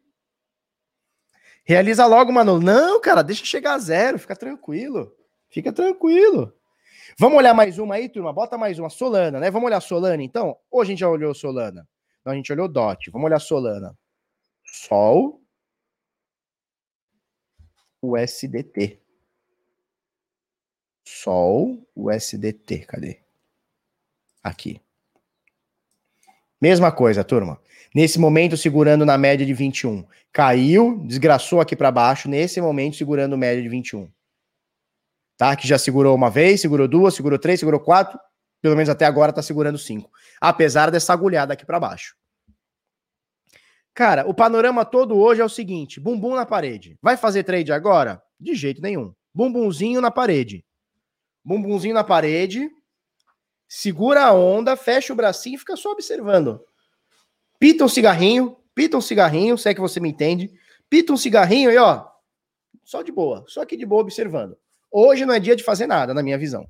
Realiza logo, mano. Não, cara, deixa chegar a zero. Fica tranquilo. Fica tranquilo. Vamos olhar mais uma aí, turma? Bota mais uma. Solana, né? Vamos olhar Solana, então? Ou a gente já olhou Solana? Não, a gente olhou DOT. Vamos olhar Solana. Sol. USDT. Sol, USDT. Cadê? Aqui. Mesma coisa, turma. Nesse momento, segurando na média de 21. Caiu, desgraçou aqui para baixo. Nesse momento, segurando média de 21 tá? Que já segurou uma vez, segurou duas, segurou três, segurou quatro, pelo menos até agora tá segurando cinco, apesar dessa agulhada aqui para baixo. Cara, o panorama todo hoje é o seguinte: bumbum na parede. Vai fazer trade agora? De jeito nenhum. Bumbumzinho na parede. Bumbumzinho na parede. Segura a onda, fecha o bracinho e fica só observando. Pita um cigarrinho, pita um cigarrinho, se é que você me entende. Pita um cigarrinho e ó, só de boa, só aqui de boa observando. Hoje não é dia de fazer nada, na minha visão.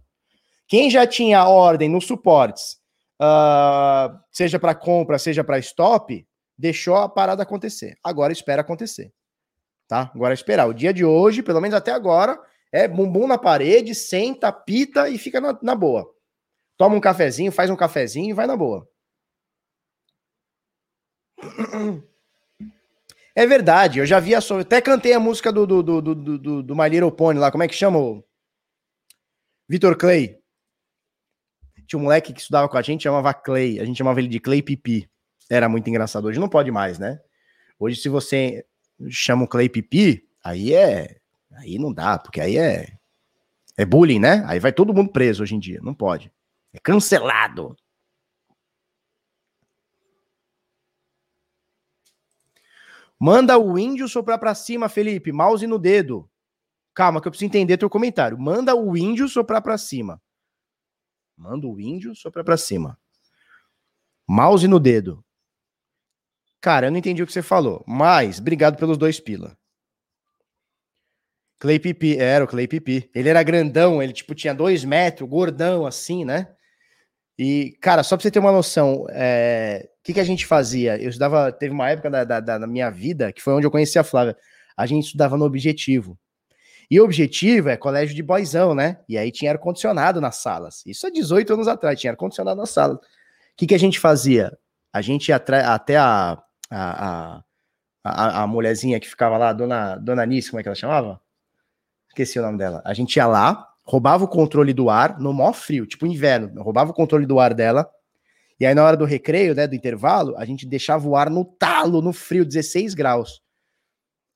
Quem já tinha ordem nos suportes, uh, seja para compra, seja para stop, deixou a parada acontecer. Agora espera acontecer. Tá? Agora esperar. O dia de hoje, pelo menos até agora, é bumbum na parede, senta, pita e fica na, na boa. Toma um cafezinho, faz um cafezinho e vai na boa. É verdade, eu já vi a sua. Até cantei a música do, do, do, do, do, do My Little Pony lá, como é que chama? Vitor Clay. Tinha um moleque que estudava com a gente, chamava Clay. A gente chamava ele de Clay Pipi. Era muito engraçado. Hoje não pode mais, né? Hoje, se você chama o Clay Pipi, aí é. Aí não dá, porque aí é. É bullying, né? Aí vai todo mundo preso hoje em dia. Não pode. É cancelado. Manda o índio soprar para cima, Felipe. Mouse no dedo. Calma, que eu preciso entender teu comentário. Manda o índio soprar para cima. Manda o índio soprar para cima. Mouse no dedo. Cara, eu não entendi o que você falou. Mas, obrigado pelos dois pila. Clay Pipi, era o Clay Pipi. Ele era grandão, ele tipo tinha dois metros, gordão assim, né? E, cara, só pra você ter uma noção, é, que, que a gente fazia? Eu estudava, teve uma época da, da, da, minha vida que foi onde eu conheci a Flávia. A gente estudava no Objetivo. E o Objetivo é colégio de boizão, né? E aí tinha ar-condicionado nas salas. Isso há 18 anos atrás, tinha ar-condicionado nas salas. O que, que a gente fazia? A gente ia até a, a, a, a, mulherzinha que ficava lá, dona, dona Nice, como é que ela chamava? Esqueci o nome dela. A gente ia lá, roubava o controle do ar no maior frio, tipo inverno, roubava o controle do ar dela, e aí, na hora do recreio, né, do intervalo, a gente deixava o ar no talo, no frio, 16 graus.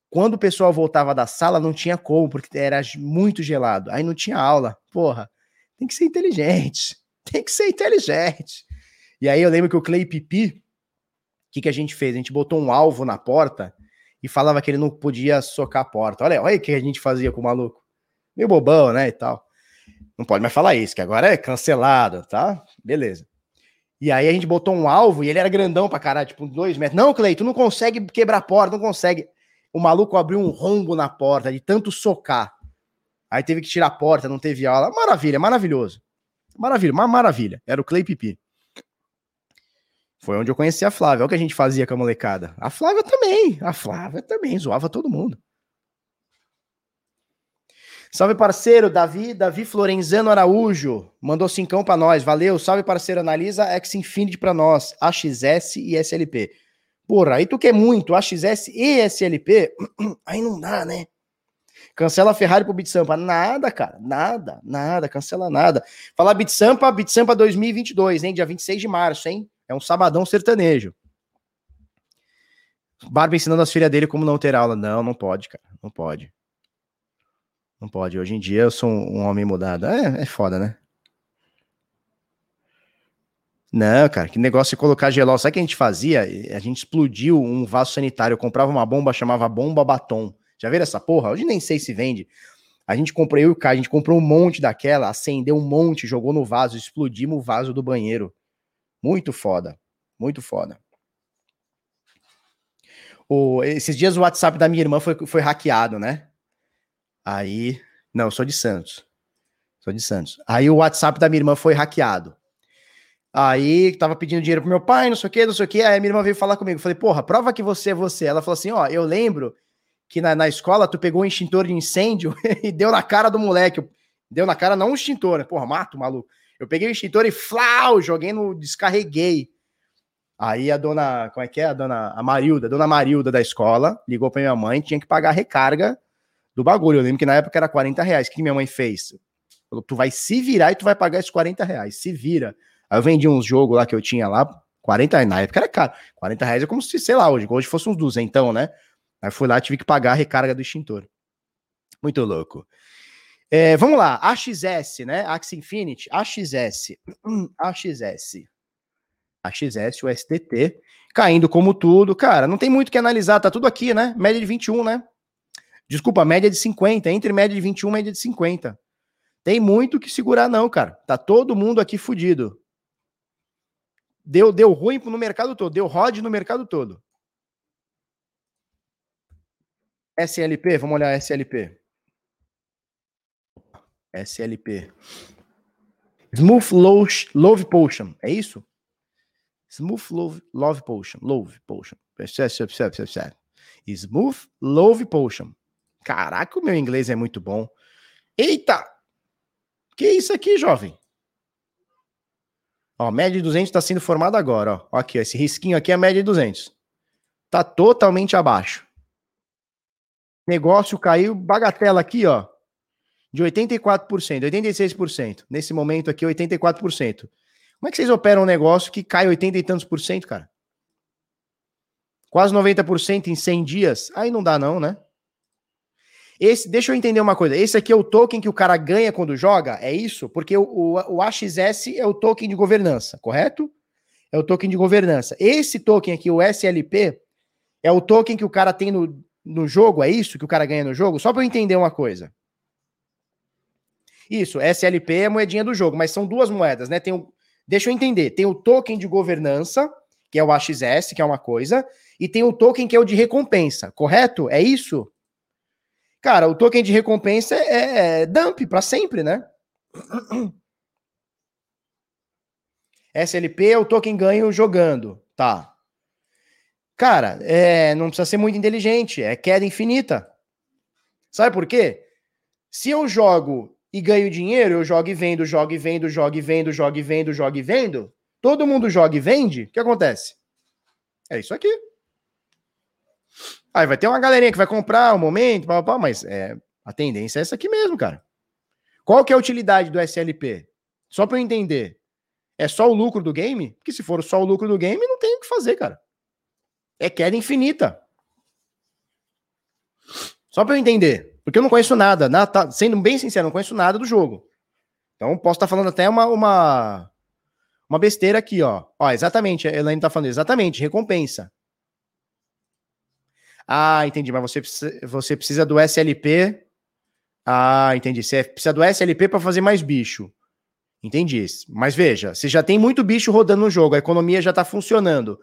Quando o pessoal voltava da sala, não tinha como, porque era muito gelado. Aí não tinha aula. Porra, tem que ser inteligente. Tem que ser inteligente. E aí eu lembro que o Clay Pipi, que, que a gente fez? A gente botou um alvo na porta e falava que ele não podia socar a porta. Olha, olha o que a gente fazia com o maluco. Meio bobão, né, e tal. Não pode mais falar isso, que agora é cancelado, tá? Beleza. E aí a gente botou um alvo e ele era grandão pra caralho, tipo, dois metros. Não, Clay, tu não consegue quebrar a porta, não consegue. O maluco abriu um rombo na porta de tanto socar. Aí teve que tirar a porta, não teve aula. Maravilha, maravilhoso. Maravilha, uma maravilha. Era o Clay Pipi. Foi onde eu conheci a Flávia. Olha o que a gente fazia com a molecada. A Flávia também. A Flávia também zoava todo mundo. Salve, parceiro, Davi, Davi Florenzano Araújo, mandou cincão para nós, valeu. Salve, parceiro, analisa X Infinity para nós, AXS e SLP. Porra, aí tu quer muito, AXS e SLP, aí não dá, né? Cancela a Ferrari pro Bitsampa. Nada, cara, nada, nada, cancela nada. Falar Bitsampa, Bitsampa 2022, hein, dia 26 de março, hein? É um sabadão sertanejo. Barba ensinando as filhas dele como não ter aula. Não, não pode, cara, não pode. Não pode. Hoje em dia eu sou um homem mudado. É, é foda, né? Não, cara, que negócio de colocar gelol. Sabe o que a gente fazia? A gente explodiu um vaso sanitário. Eu comprava uma bomba, chamava bomba batom. Já viram essa porra? Hoje nem sei se vende. A gente comprou, eu e o Kai, a gente comprou um monte daquela, acendeu um monte, jogou no vaso, explodimos o vaso do banheiro. Muito foda. Muito foda. O, esses dias o WhatsApp da minha irmã foi, foi hackeado, né? Aí, não, eu sou de Santos. Sou de Santos. Aí o WhatsApp da minha irmã foi hackeado. Aí tava pedindo dinheiro pro meu pai, não sei o que, não sei o que. Aí a minha irmã veio falar comigo. Falei, porra, prova que você é você. Ela falou assim: ó, eu lembro que na, na escola tu pegou um extintor de incêndio e deu na cara do moleque. Deu na cara, não um extintor, né? Porra, mato, maluco. Eu peguei o extintor e flau, joguei no. descarreguei. Aí a dona. Como é que é? A dona a Marilda, a dona Marilda da escola, ligou pra minha mãe, tinha que pagar a recarga do bagulho. Eu lembro que na época era 40 reais. O que minha mãe fez? Falou, tu vai se virar e tu vai pagar esses 40 reais. Se vira. Aí eu vendi uns jogos lá que eu tinha lá, 40 reais. Na época era caro. 40 reais é como se, sei lá, hoje, hoje fosse uns 200, então, né? Aí fui lá, tive que pagar a recarga do extintor. Muito louco. É, vamos lá, AXS, né? Axie Infinity, AXS. AXS. AXS, o STT, caindo como tudo. Cara, não tem muito que analisar, tá tudo aqui, né? Média de 21, né? Desculpa, média de 50, entre média de 21 e média de 50. Tem muito que segurar, não, cara. Tá todo mundo aqui fudido. Deu, deu ruim no mercado todo, deu rod no mercado todo. SLP, vamos olhar SLP. SLP. Smooth Love, Potion, é isso? Smooth Love, Love Potion, Love Potion. Smooth Love Potion. Caraca, o meu inglês é muito bom. Eita! Que isso aqui, jovem? Ó, média de 200 está sendo formada agora, ó. Aqui, ó, esse risquinho aqui é a média de 200. Tá totalmente abaixo. Negócio caiu, bagatela aqui, ó, de 84%, 86%. Nesse momento aqui, 84%. Como é que vocês operam um negócio que cai 80 e tantos por cento, cara? Quase 90% em 100 dias? Aí não dá não, né? Esse, deixa eu entender uma coisa. Esse aqui é o token que o cara ganha quando joga? É isso? Porque o, o, o AXS é o token de governança, correto? É o token de governança. Esse token aqui, o SLP, é o token que o cara tem no, no jogo? É isso que o cara ganha no jogo? Só para eu entender uma coisa. Isso, SLP é a moedinha do jogo, mas são duas moedas, né? Tem o, deixa eu entender. Tem o token de governança, que é o AXS, que é uma coisa, e tem o token que é o de recompensa, correto? É isso? Cara, o token de recompensa é, é dump para sempre, né? SLP é o token ganho jogando, tá? Cara, é, não precisa ser muito inteligente, é queda infinita. Sabe por quê? Se eu jogo e ganho dinheiro, eu jogo e vendo, jogo e vendo, jogo e vendo, jogo e vendo, jogo e vendo, todo mundo joga e vende, o que acontece? É isso aqui. Aí vai ter uma galerinha que vai comprar um momento, pá, pá, mas é, a tendência é essa aqui mesmo, cara. Qual que é a utilidade do SLP? Só para eu entender. É só o lucro do game? Porque se for só o lucro do game, não tem o que fazer, cara. É queda infinita. Só para eu entender. Porque eu não conheço nada, sendo bem sincero, não conheço nada do jogo. Então posso estar tá falando até uma, uma, uma besteira aqui, ó. Ó, exatamente, a Elaine tá falando exatamente, recompensa. Ah, entendi, mas você você precisa do SLP. Ah, entendi. Você precisa do SLP para fazer mais bicho. Entendi. Mas veja, você já tem muito bicho rodando no jogo, a economia já está funcionando.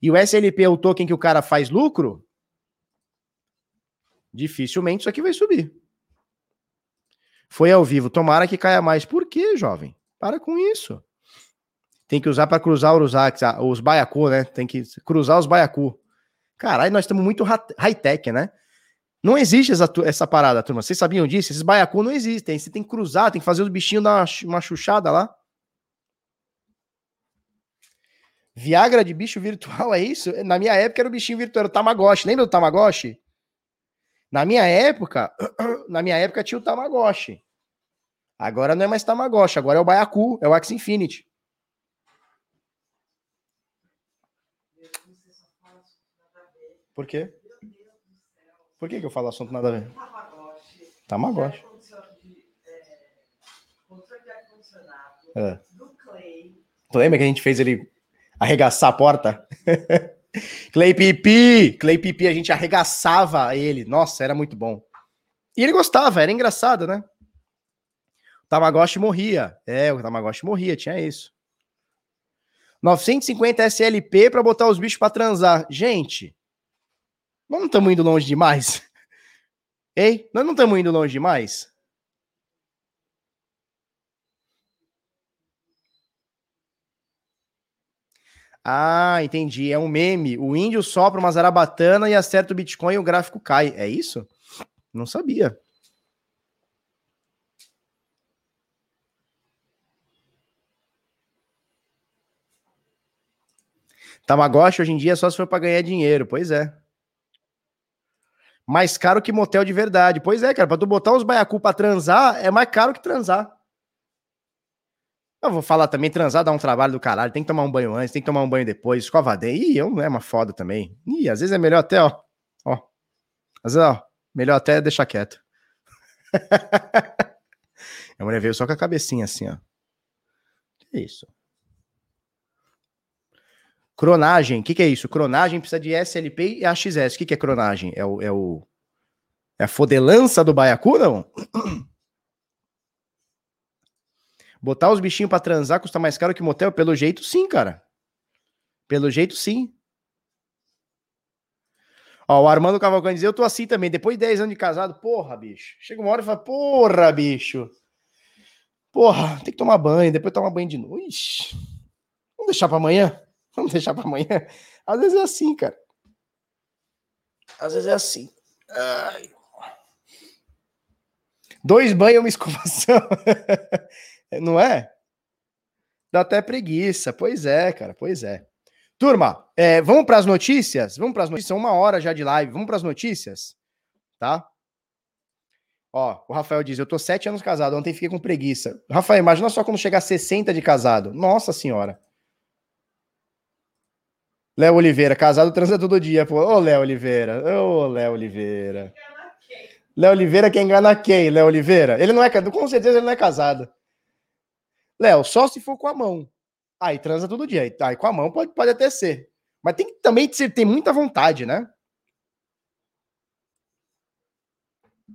E o SLP é o token que o cara faz lucro? Dificilmente isso aqui vai subir. Foi ao vivo, tomara que caia mais. Por quê, jovem? Para com isso. Tem que usar para cruzar os, os baiacu, né? Tem que cruzar os baiacu. Caralho, nós estamos muito high-tech, né? Não existe essa, essa parada, turma. Vocês sabiam disso? Esses baiacu não existem. Você tem que cruzar, tem que fazer os bichinhos dar uma, uma chuchada lá. Viagra de bicho virtual é isso? Na minha época era o bichinho virtual, era o Tamagotchi. Lembra do Tamagotchi? Na minha época, na minha época tinha o Tamagotchi. Agora não é mais Tamagotchi, agora é o Baiacu, é o Axie Infinity. Por quê? Por que, que eu falo assunto nada a ver? Tamagotchi. É. Tu lembra que a gente fez ele arregaçar a porta? Clay Pipi! Clay Pipi, a gente arregaçava ele. Nossa, era muito bom. E ele gostava, era engraçado, né? O Tamagotchi morria. É, o Tamagotchi morria, tinha isso. 950 SLP para botar os bichos para transar. Gente, nós não estamos indo longe demais? Ei, nós não estamos indo longe demais? Ah, entendi. É um meme. O índio sopra uma zarabatana e acerta o Bitcoin e o gráfico cai. É isso? Não sabia. Tamagotchi hoje em dia é só se for para ganhar dinheiro. Pois é. Mais caro que motel de verdade. Pois é, cara. Pra tu botar uns baiacu pra transar, é mais caro que transar. Eu vou falar também, transar dá um trabalho do caralho. Tem que tomar um banho antes, tem que tomar um banho depois, escova dente. Ih, eu não é uma foda também. Ih, às vezes é melhor até, ó. Ó. Às vezes, ó. Melhor até deixar quieto. a mulher veio só com a cabecinha assim, ó. Que isso? Cronagem, o que, que, é isso? Cronagem precisa de SLP e AXS. O que, que é cronagem? É o, é o. É a fodelança do baiacu, não? Botar os bichinhos para transar custa mais caro que motel? Pelo jeito, sim, cara. Pelo jeito, sim. Ó, o Armando Cavalcante diz: Eu tô assim também. Depois de 10 anos de casado, porra, bicho. Chega uma hora e fala: Porra, bicho. Porra, tem que tomar banho. Depois tomar banho de noite. Vamos deixar para amanhã? Vamos deixar para amanhã? Às vezes é assim, cara. Às vezes é assim. Ai. Dois banhos, uma escovação. Não é? Dá até preguiça. Pois é, cara. Pois é. Turma, é, vamos para as notícias? Vamos para as notícias. Uma hora já de live. Vamos para as notícias? Tá? Ó, o Rafael diz: Eu tô sete anos casado. Ontem fiquei com preguiça. Rafael, imagina só quando chegar a 60 de casado. Nossa senhora. Léo Oliveira, casado transa todo dia. Pô. Ô, Léo Oliveira. Ô, Léo Oliveira. Léo Oliveira quem engana quem, Léo Oliveira? Ele não é, com certeza ele não é casado. Léo, só se for com a mão. Aí transa todo dia. Aí com a mão pode, pode até ser. Mas tem que também ter muita vontade, né?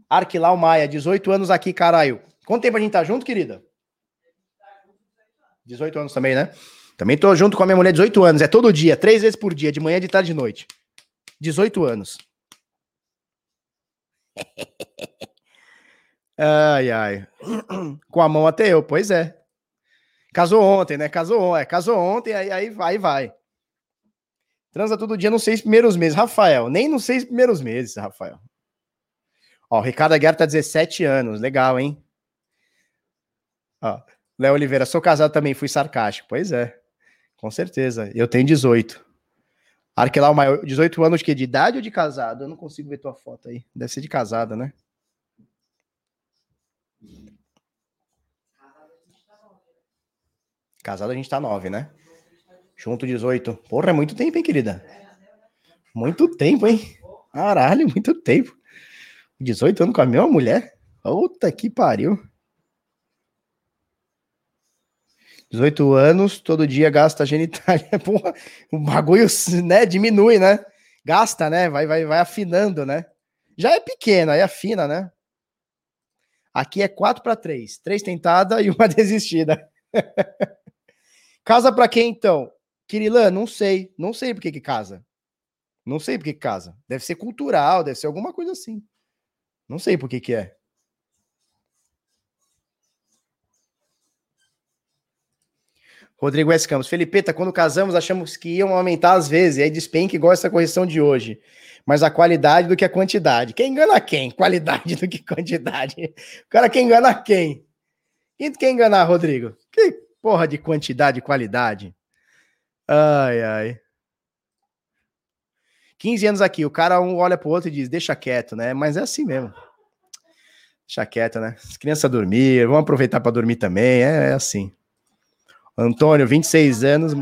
Arquilau Maia, 18 anos aqui, caralho. Quanto tempo a gente tá junto, querida? 18 anos também, né? Também tô junto com a minha mulher 18 anos. É todo dia, três vezes por dia, de manhã, de tarde, de noite. 18 anos. ai, ai. Com a mão até eu, pois é. Casou ontem, né? Casou, é, casou ontem, aí, aí vai, vai. Transa todo dia nos seis primeiros meses. Rafael, nem nos seis primeiros meses, Rafael. Ó, o Ricardo Aguiar tá 17 anos. Legal, hein? Ó, Léo Oliveira, sou casado também, fui sarcástico. Pois é, com certeza. Eu tenho 18. Arquelau maior, 18 anos que de idade ou de casado? Eu não consigo ver tua foto aí. Deve ser de casada, né? Casado a gente tá nove, né? Junto 18. Porra, é muito tempo, hein, querida? Muito tempo, hein? Caralho, muito tempo. 18 anos com a mesma mulher? Puta que pariu. 18 anos, todo dia gasta genitália. Porra, o bagulho, né, diminui, né? Gasta, né? Vai, vai, vai afinando, né? Já é pequena, aí afina, né? Aqui é 4 para 3. 3 tentada e uma desistida. Casa para quem então? Kirilan, não sei. Não sei por que casa. Não sei por que, casa. Deve ser cultural, deve ser alguma coisa assim. Não sei por que que é. Rodrigo S. Campos. Felipeta, quando casamos, achamos que iam aumentar as vezes, e aí despenca igual essa correção de hoje. Mas a qualidade do que a quantidade. Quem engana quem? Qualidade do que quantidade. O cara quem engana quem? Quem quer enganar, Rodrigo? Que Porra de quantidade e qualidade. Ai, ai. 15 anos aqui, o cara um olha pro outro e diz, deixa quieto, né? Mas é assim mesmo. Deixa quieto, né? As crianças dormir, vamos aproveitar para dormir também, é, é, assim. Antônio, 26 anos.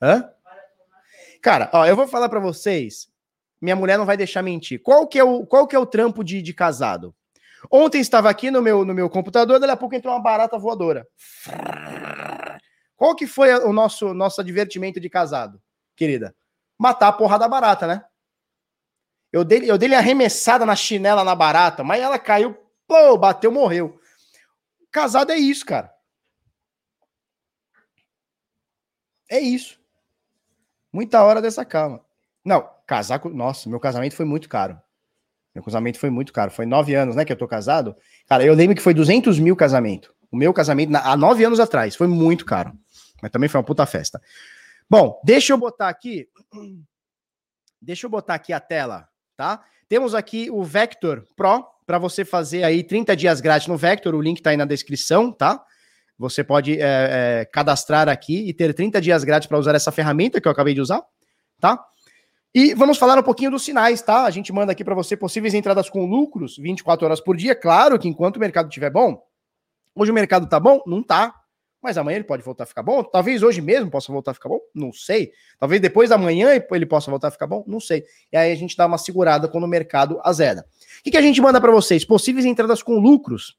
Hã? Cara, ó, eu vou falar para vocês, minha mulher não vai deixar mentir. Qual que é o, qual que é o trampo de, de casado? Ontem estava aqui no meu, no meu computador, daqui a pouco entrou uma barata voadora. Qual que foi o nosso nosso divertimento de casado, querida? Matar a porra da barata, né? Eu dei, eu dei arremessada na chinela na barata, mas ela caiu, pô, bateu, morreu. Casado é isso, cara. É isso. Muita hora dessa calma. Não, casar com. Nossa, meu casamento foi muito caro. Meu casamento foi muito caro. Foi nove anos, né, que eu tô casado. Cara, eu lembro que foi 200 mil casamento. O meu casamento, há nove anos atrás, foi muito caro. Mas também foi uma puta festa. Bom, deixa eu botar aqui. Deixa eu botar aqui a tela, tá? Temos aqui o Vector Pro para você fazer aí 30 dias grátis no Vector. O link tá aí na descrição, tá? Você pode é, é, cadastrar aqui e ter 30 dias grátis para usar essa ferramenta que eu acabei de usar, tá? E vamos falar um pouquinho dos sinais, tá? A gente manda aqui para você possíveis entradas com lucros 24 horas por dia. Claro que enquanto o mercado estiver bom, hoje o mercado tá bom? Não tá. Mas amanhã ele pode voltar a ficar bom. Talvez hoje mesmo possa voltar a ficar bom. Não sei. Talvez depois da manhã ele possa voltar a ficar bom. Não sei. E aí a gente dá uma segurada quando o mercado azeda. O que, que a gente manda para vocês? Possíveis entradas com lucros,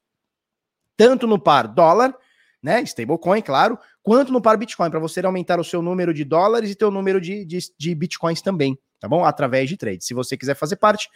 tanto no par dólar, né? Stablecoin, claro, quanto no par Bitcoin, para você aumentar o seu número de dólares e teu número de, de, de Bitcoins também, tá bom? Através de trade. Se você quiser fazer parte,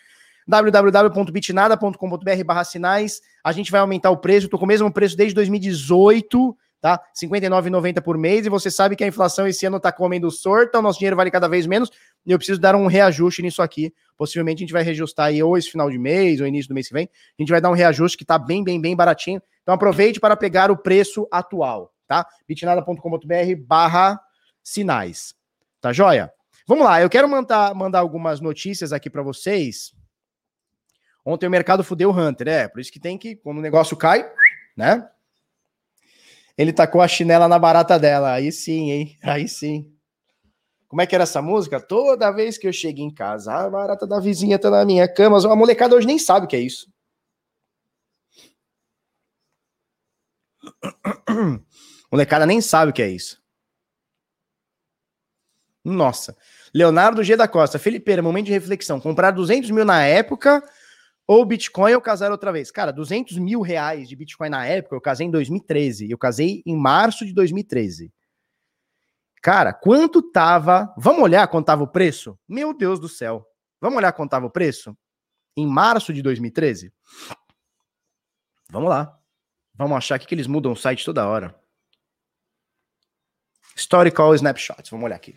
www.bitnada.com.br barra sinais, a gente vai aumentar o preço, tô com o mesmo preço desde 2018, tá? R$ 59,90 por mês, e você sabe que a inflação esse ano tá comendo sorte, então nosso dinheiro vale cada vez menos, e eu preciso dar um reajuste nisso aqui. Possivelmente a gente vai reajustar aí ou esse final de mês, ou início do mês que vem, a gente vai dar um reajuste que tá bem, bem, bem baratinho. Então aproveite para pegar o preço atual, tá? bitnada.com.br barra sinais. Tá joia? Vamos lá, eu quero mandar, mandar algumas notícias aqui para vocês. Ontem o mercado fudeu o Hunter, é, por isso que tem que, quando o negócio cai, né? Ele tacou a chinela na barata dela. Aí sim, hein? Aí sim. Como é que era essa música? Toda vez que eu chego em casa, a barata da vizinha tá na minha cama. A molecada hoje nem sabe o que é isso. Molecada nem sabe o que é isso. Nossa. Leonardo G da Costa. Felipe, momento de reflexão. Comprar 200 mil na época ou Bitcoin ou casar outra vez? Cara, 200 mil reais de Bitcoin na época, eu casei em 2013. Eu casei em março de 2013. Cara, quanto tava. Vamos olhar quanto tava o preço? Meu Deus do céu. Vamos olhar quanto tava o preço? Em março de 2013? Vamos lá. Vamos achar que eles mudam o site toda hora. Historical Snapshots. Vamos olhar aqui.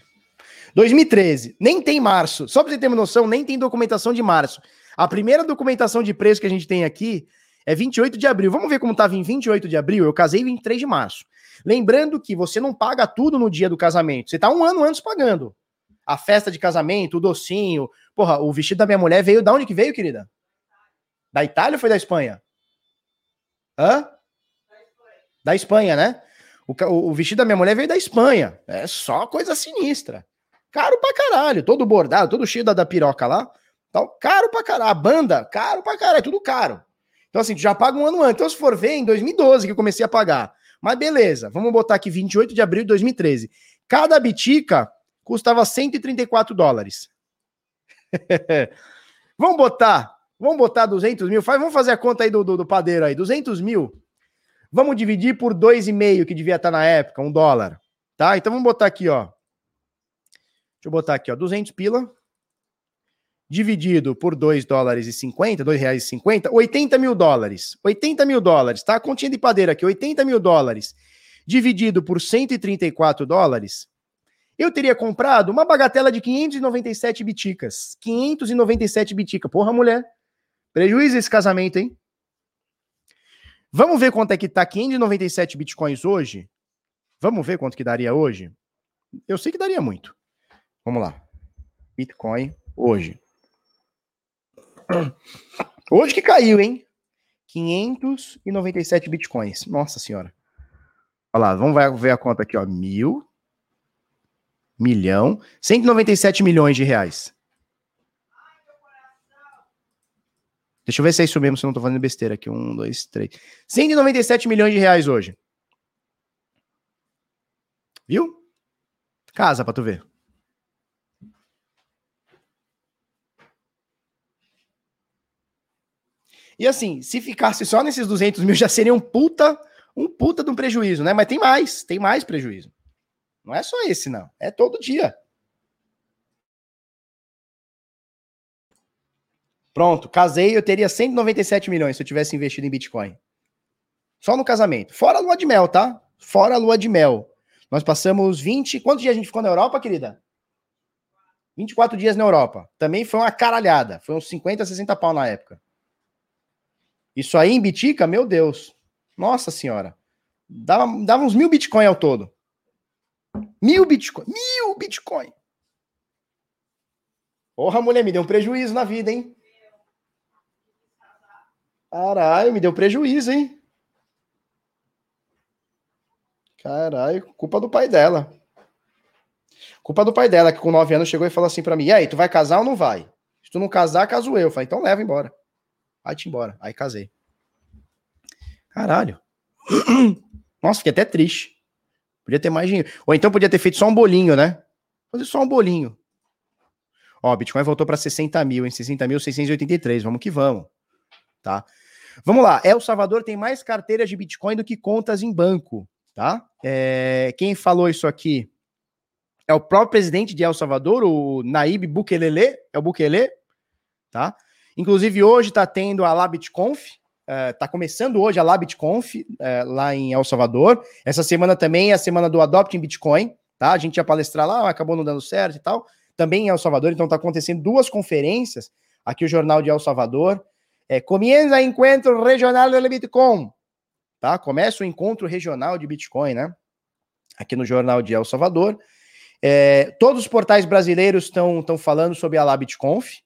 2013. Nem tem março. Só para você ter uma noção, nem tem documentação de março. A primeira documentação de preço que a gente tem aqui é 28 de abril. Vamos ver como estava em 28 de abril? Eu casei em 23 de março. Lembrando que você não paga tudo no dia do casamento. Você está um ano antes pagando. A festa de casamento, o docinho. Porra, o vestido da minha mulher veio. Da onde que veio, querida? Da Itália ou foi da Espanha? Hã? Da Espanha né? O, o, vestido da minha mulher veio da Espanha. É só coisa sinistra. Caro pra caralho. Todo bordado, todo cheio da, da piroca lá. Então, caro pra caralho. A banda, caro pra caralho, é tudo caro. Então, assim, tu já paga um ano antes. Então, se for ver, em 2012 que eu comecei a pagar. Mas beleza, vamos botar aqui 28 de abril de 2013. Cada bitica custava 134 dólares. vamos botar, vamos botar 200 mil. Vamos fazer a conta aí do, do, do padeiro aí. 200 mil. Vamos dividir por 2,5 que devia estar na época, um dólar. Tá? Então vamos botar aqui, ó. Deixa eu botar aqui, ó. 200 pila dividido por 2 dólares e 50, 2 reais e 50, 80 mil dólares. 80 mil dólares, tá? Continha de padeira aqui, 80 mil dólares dividido por 134 dólares, eu teria comprado uma bagatela de 597 biticas. 597 biticas. Porra, mulher. Prejuízo esse casamento, hein? Vamos ver quanto é que tá 597 bitcoins hoje? Vamos ver quanto que daria hoje? Eu sei que daria muito. Vamos lá. Bitcoin hoje. Hoje que caiu, hein? 597 bitcoins. Nossa senhora. Olha lá, vamos ver a conta aqui, ó. Mil, milhão, 197 milhões de reais. Deixa eu ver se é isso mesmo, se eu não tô fazendo besteira aqui. Um, dois, três. 197 milhões de reais hoje. Viu? Casa pra tu ver. E assim, se ficasse só nesses 200 mil, já seria um puta, um puta de um prejuízo, né? Mas tem mais, tem mais prejuízo. Não é só esse, não. É todo dia. Pronto, casei, eu teria 197 milhões se eu tivesse investido em Bitcoin. Só no casamento. Fora a lua de mel, tá? Fora a lua de mel. Nós passamos 20. Quantos dias a gente ficou na Europa, querida? 24 dias na Europa. Também foi uma caralhada. Foi uns 50, 60 pau na época. Isso aí em Bitica, meu Deus. Nossa senhora. Dava, dava uns mil Bitcoin ao todo. Mil Bitcoin. Mil Bitcoin. Porra, mulher, me deu um prejuízo na vida, hein? Caralho, me deu prejuízo, hein? Caralho, culpa do pai dela. Culpa do pai dela, que com 9 anos chegou e falou assim para mim: e aí, tu vai casar ou não vai? Se tu não casar, caso eu. eu falei, então leva embora. Vai-te embora. Aí casei. Caralho. Nossa, fiquei até triste. Podia ter mais dinheiro. Ou então podia ter feito só um bolinho, né? Fazer só um bolinho. Ó, Bitcoin voltou para 60 mil, em 60.683. Vamos que vamos. Tá? Vamos lá. El Salvador tem mais carteiras de Bitcoin do que contas em banco. Tá? É... Quem falou isso aqui é o próprio presidente de El Salvador, o Naib Bukele, é o Bukele, tá? Inclusive hoje está tendo a LabitConf, está uh, começando hoje a LabitConf uh, lá em El Salvador. Essa semana também é a semana do Adopting Bitcoin, tá? A gente ia palestrar lá, acabou não dando certo e tal. Também em El Salvador, então está acontecendo duas conferências. Aqui o Jornal de El Salvador. É, comienza encontro regional do Bitcoin, tá? Começa o encontro regional de Bitcoin, né? Aqui no Jornal de El Salvador. É, todos os portais brasileiros estão falando sobre a LabitConf.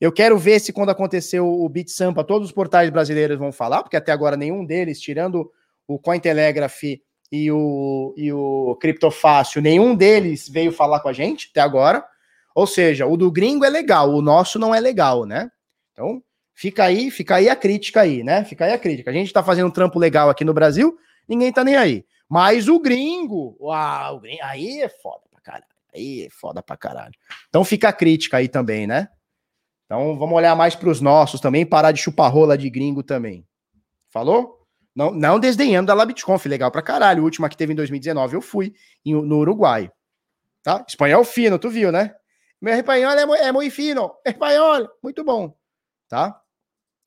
Eu quero ver se quando acontecer o BitSampa, todos os portais brasileiros vão falar, porque até agora nenhum deles, tirando o Cointelegraph e o, e o Criptofácil, nenhum deles veio falar com a gente até agora. Ou seja, o do gringo é legal, o nosso não é legal, né? Então, fica aí, fica aí a crítica aí, né? Fica aí a crítica. A gente tá fazendo um trampo legal aqui no Brasil, ninguém tá nem aí. Mas o gringo, uau, o gringo, aí é foda pra caralho. Aí é foda pra caralho. Então fica a crítica aí também, né? Então vamos olhar mais para os nossos também, parar de chupar rola de gringo também. Falou? Não, não desdenhando da LabitConf, legal pra caralho. A última que teve em 2019 eu fui no Uruguai. Tá? Espanhol fino, tu viu, né? Meu espanhol é, é muito fino. Espanhol, muito bom. Tá?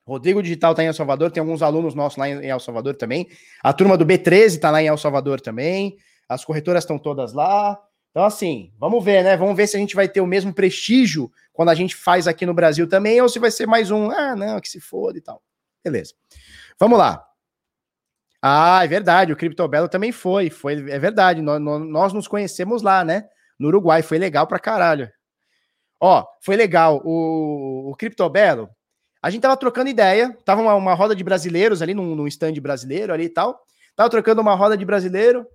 Rodrigo Digital está em El Salvador, tem alguns alunos nossos lá em El Salvador também. A turma do B13 está lá em El Salvador também. As corretoras estão todas lá. Então, assim, vamos ver, né? Vamos ver se a gente vai ter o mesmo prestígio quando a gente faz aqui no Brasil também, ou se vai ser mais um, ah, não, que se foda e tal. Beleza. Vamos lá. Ah, é verdade, o Criptobelo também foi, foi, é verdade, nós, nós nos conhecemos lá, né? No Uruguai, foi legal pra caralho. Ó, foi legal, o, o Criptobelo, a gente tava trocando ideia, tava uma, uma roda de brasileiros ali, num, num stand brasileiro ali e tal. Tava trocando uma roda de brasileiro.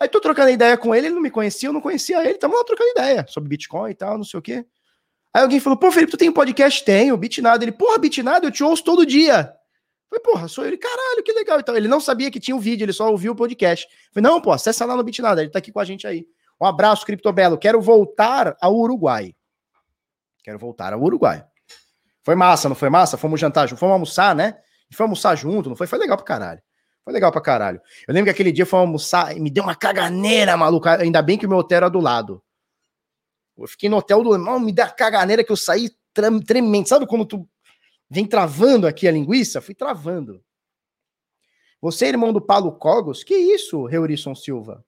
Aí tô trocando ideia com ele, ele não me conhecia, eu não conhecia ele. Tamo lá trocando ideia sobre Bitcoin e tal, não sei o quê. Aí alguém falou, pô, Felipe, tu tem um podcast? Tenho, Bitnado. Ele, porra, Bitnado, eu te ouço todo dia. Falei, porra, sou ele, caralho, que legal. Então, ele não sabia que tinha o um vídeo, ele só ouviu o podcast. Falei, não, pô, acessa lá no Bitnado, ele tá aqui com a gente aí. Um abraço, Criptobelo. Quero voltar ao Uruguai. Quero voltar ao Uruguai. Foi massa, não foi massa? Fomos jantar junto, fomos almoçar, né? Fomos almoçar junto, não foi? Foi legal pra caralho. Foi legal pra caralho. Eu lembro que aquele dia foi almoçar e me deu uma caganeira, maluco. Ainda bem que o meu hotel era do lado. Eu fiquei no hotel do irmão, me a caganeira que eu saí tremendo. Sabe quando tu vem travando aqui a linguiça? Fui travando. Você é irmão do Paulo Cogos? Que isso, Reurisson Silva?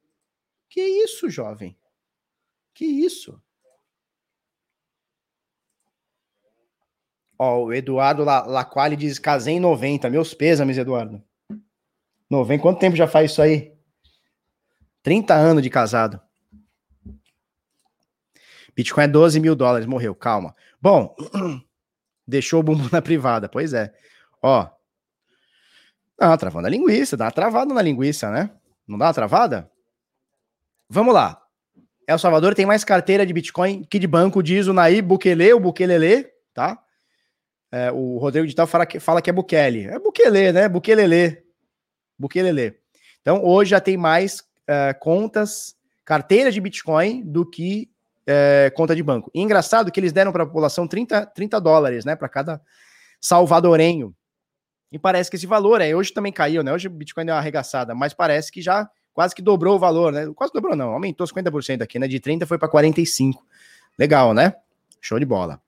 Que isso, jovem? Que isso? Ó, o Eduardo Laquali diz: casei em 90. Meus pêsames, Eduardo. 90. Quanto tempo já faz isso aí? 30 anos de casado. Bitcoin é 12 mil dólares. Morreu, calma. Bom, deixou o bumbum na privada. Pois é. Ó. Ah, travando a linguiça. Dá uma travada na linguiça, né? Não dá uma travada? Vamos lá. El Salvador tem mais carteira de Bitcoin que de banco, diz o Naí Bukele, o Bukelele, tá? É, o Rodrigo Digital fala que, fala que é Bukele. É Bukele, né? Bukelele. Bukelele. Então, hoje já tem mais uh, contas, carteiras de Bitcoin do que uh, conta de banco. E engraçado que eles deram para a população 30, 30 dólares, né? Para cada salvadorenho. E parece que esse valor, é, hoje também caiu, né? Hoje o Bitcoin deu uma arregaçada, mas parece que já quase que dobrou o valor, né? Quase dobrou, não, aumentou 50% aqui, né? De 30 foi para 45. Legal, né? Show de bola.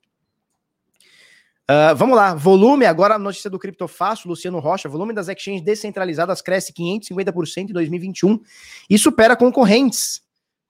Uh, vamos lá, volume, agora a notícia do Criptofácil, Luciano Rocha, volume das exchanges descentralizadas cresce 550% em 2021 e supera concorrentes,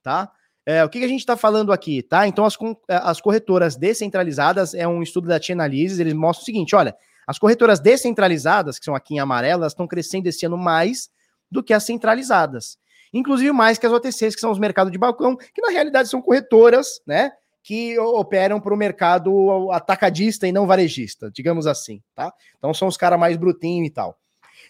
tá? É, o que, que, a gente está falando aqui, tá? Então, as, é, as corretoras descentralizadas, é um estudo da Chainalysis, eles mostram o seguinte, olha, as corretoras descentralizadas, que são aqui em amarelo, elas estão crescendo esse ano mais do que as centralizadas. inclusive mais que as OTCs, que são os mercados de balcão, que na realidade são corretoras, né? Que operam para o mercado atacadista e não varejista, digamos assim, tá? Então são os caras mais brutinhos e tal.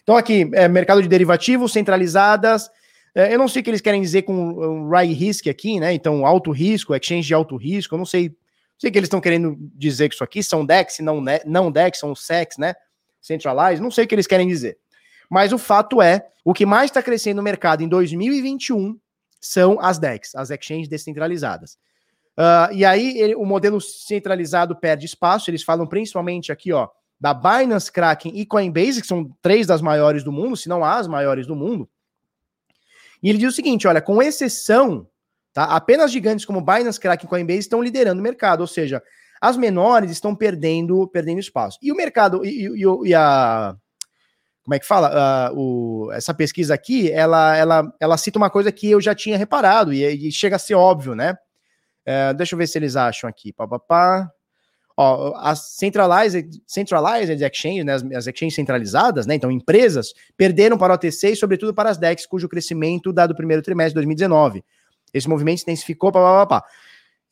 Então aqui, é, mercado de derivativos centralizadas, é, eu não sei o que eles querem dizer com high risk aqui, né? Então, alto risco, exchange de alto risco, eu não sei, não sei o que eles estão querendo dizer com isso aqui, são DEX, não, não DEX, são SEX, né? Centralized, não sei o que eles querem dizer. Mas o fato é, o que mais está crescendo no mercado em 2021 são as DEX, as exchanges descentralizadas. Uh, e aí ele, o modelo centralizado perde espaço, eles falam principalmente aqui, ó, da Binance, Kraken e Coinbase, que são três das maiores do mundo, se não as maiores do mundo. E ele diz o seguinte, olha, com exceção, tá, apenas gigantes como Binance, Kraken e Coinbase estão liderando o mercado, ou seja, as menores estão perdendo, perdendo espaço. E o mercado, e, e, e a como é que fala? Uh, o, essa pesquisa aqui, ela, ela, ela cita uma coisa que eu já tinha reparado e, e chega a ser óbvio, né? Uh, deixa eu ver se eles acham aqui. Pá, pá, pá. Ó, as centralized, centralized exchanges, né, as, as exchanges centralizadas, né, então empresas, perderam para o OTC e sobretudo para as DEX, cujo crescimento dado o primeiro trimestre de 2019. Esse movimento intensificou, pá, pá, pá, pá.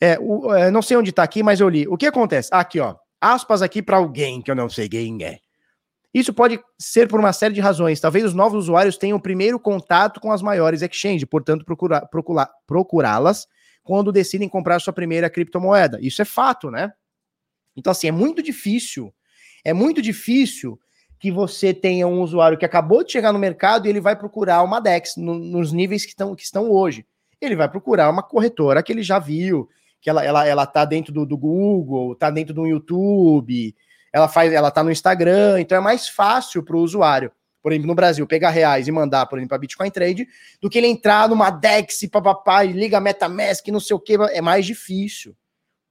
É, o, é, não sei onde está aqui, mas eu li. O que acontece? Aqui, ó. Aspas aqui para alguém que eu não sei quem é. Isso pode ser por uma série de razões. Talvez os novos usuários tenham o primeiro contato com as maiores exchanges, portanto, procurá-las procurá quando decidem comprar sua primeira criptomoeda. Isso é fato, né? Então, assim, é muito difícil, é muito difícil que você tenha um usuário que acabou de chegar no mercado e ele vai procurar uma DEX no, nos níveis que, tão, que estão hoje. Ele vai procurar uma corretora que ele já viu, que ela, ela, ela tá dentro do, do Google, tá dentro do YouTube, ela faz, ela tá no Instagram, então é mais fácil para o usuário, por exemplo, no Brasil, pegar reais e mandar, por exemplo, para Bitcoin Trade, do que ele entrar numa DEX, papapá, e liga MetaMask, não sei o que, é mais difícil.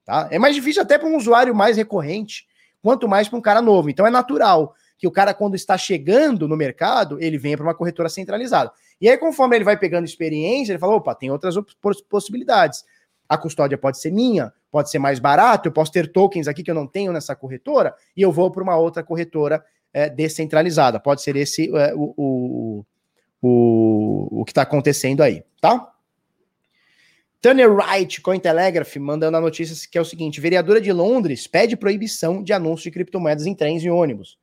Tá? É mais difícil até para um usuário mais recorrente, quanto mais para um cara novo. Então é natural que o cara, quando está chegando no mercado, ele venha para uma corretora centralizada. E aí, conforme ele vai pegando experiência, ele fala: opa, tem outras possibilidades. A custódia pode ser minha, pode ser mais barato, eu posso ter tokens aqui que eu não tenho nessa corretora, e eu vou para uma outra corretora é, descentralizada. Pode ser esse é, o, o, o, o que está acontecendo aí, tá? Turner Wright, Cointelegraph, mandando a notícia que é o seguinte: vereadora de Londres pede proibição de anúncios de criptomoedas em trens e ônibus.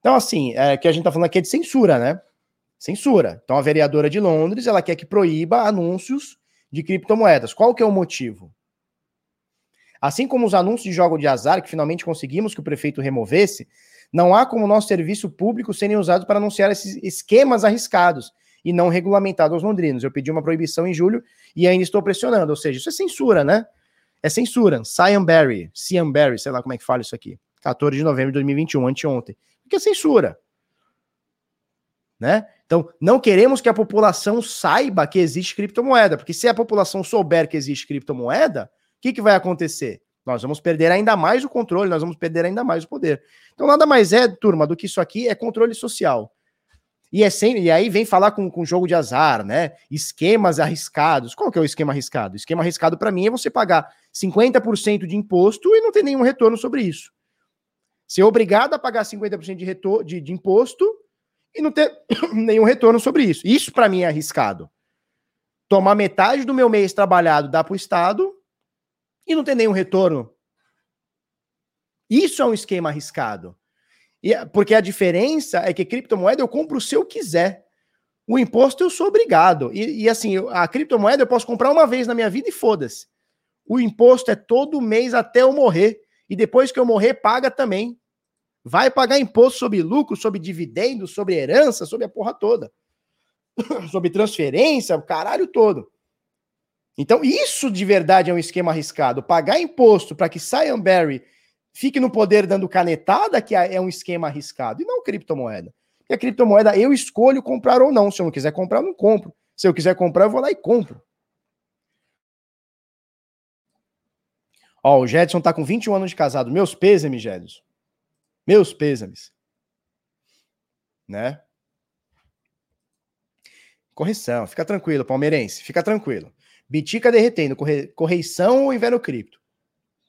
Então, assim, é, que a gente está falando aqui é de censura, né? Censura. Então, a vereadora de Londres, ela quer que proíba anúncios de criptomoedas. Qual que é o motivo? Assim como os anúncios de jogo de azar que finalmente conseguimos que o prefeito removesse, não há como nosso serviço público serem usados para anunciar esses esquemas arriscados e não regulamentados aos londrinos. Eu pedi uma proibição em julho e ainda estou pressionando. Ou seja, isso é censura, né? É censura. Cian Barry, Cian Barry, sei lá como é que fala isso aqui. 14 de novembro de 2021, anteontem. Porque é censura. Né? Então, não queremos que a população saiba que existe criptomoeda, porque se a população souber que existe criptomoeda, o que, que vai acontecer? Nós vamos perder ainda mais o controle, nós vamos perder ainda mais o poder. Então, nada mais é, turma, do que isso aqui é controle social. E, é sem, e aí vem falar com, com jogo de azar, né? Esquemas arriscados. Qual que é o esquema arriscado? O esquema arriscado para mim é você pagar 50% de imposto e não ter nenhum retorno sobre isso. Ser obrigado a pagar 50% de, retor de, de imposto e não ter nenhum retorno sobre isso. Isso para mim é arriscado. Tomar metade do meu mês trabalhado, dar para o Estado e não ter nenhum retorno. Isso é um esquema arriscado. E, porque a diferença é que criptomoeda eu compro se eu quiser. O imposto eu sou obrigado. E, e assim, a criptomoeda eu posso comprar uma vez na minha vida e foda-se. O imposto é todo mês até eu morrer. E depois que eu morrer, paga também. Vai pagar imposto sobre lucro, sobre dividendos, sobre herança, sobre a porra toda. sobre transferência, o caralho todo. Então, isso de verdade é um esquema arriscado. Pagar imposto para que Cyan Barry fique no poder dando canetada, que é um esquema arriscado, e não criptomoeda. E a criptomoeda eu escolho comprar ou não. Se eu não quiser comprar, eu não compro. Se eu quiser comprar, eu vou lá e compro. Ó, o Jedson tá com 21 anos de casado. Meus pêsames, Jedson. Meus pêsames. Né? Correção, fica tranquilo, palmeirense, fica tranquilo. Bitica derretendo, corre... correção ou inverno cripto?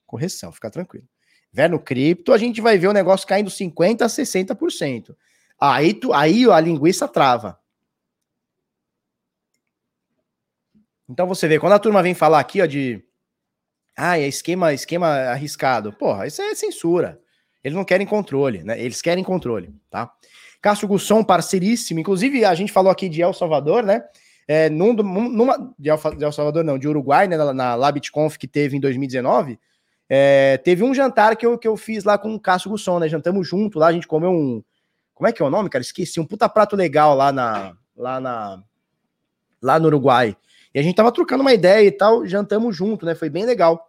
Correção, fica tranquilo. Inverno cripto, a gente vai ver o negócio caindo 50% a 60%. Aí, tu, aí a linguiça trava. Então você vê, quando a turma vem falar aqui, ó, de. Ah, é esquema, esquema arriscado. Porra, isso é censura. Eles não querem controle, né? Eles querem controle, tá? Cássio Gusson, parceiríssimo. Inclusive, a gente falou aqui de El Salvador, né? É, num, numa, de, El, Salvador, não, de Uruguai, né? Na, na LabitConf que teve em 2019. É, teve um jantar que eu, que eu fiz lá com o Cássio Gusson, né? Jantamos junto lá, a gente comeu um. Como é que é o nome, cara? Esqueci, um puta prato legal lá na. Lá na. Lá no Uruguai. E a gente tava trocando uma ideia e tal, jantamos junto, né? Foi bem legal.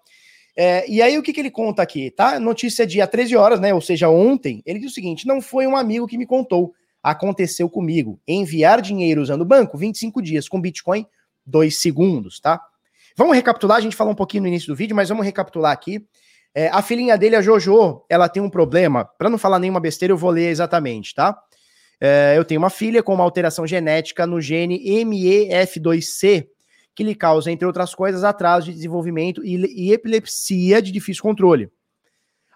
É, e aí, o que, que ele conta aqui, tá? Notícia de há 13 horas, né? Ou seja, ontem, ele diz o seguinte: não foi um amigo que me contou. Aconteceu comigo. Enviar dinheiro usando o banco, 25 dias. Com Bitcoin, 2 segundos, tá? Vamos recapitular, a gente falou um pouquinho no início do vídeo, mas vamos recapitular aqui. É, a filhinha dele, a Jojo, ela tem um problema. Para não falar nenhuma besteira, eu vou ler exatamente, tá? É, eu tenho uma filha com uma alteração genética no gene MEF2C, que lhe causa, entre outras coisas, atraso de desenvolvimento e, e epilepsia de difícil controle.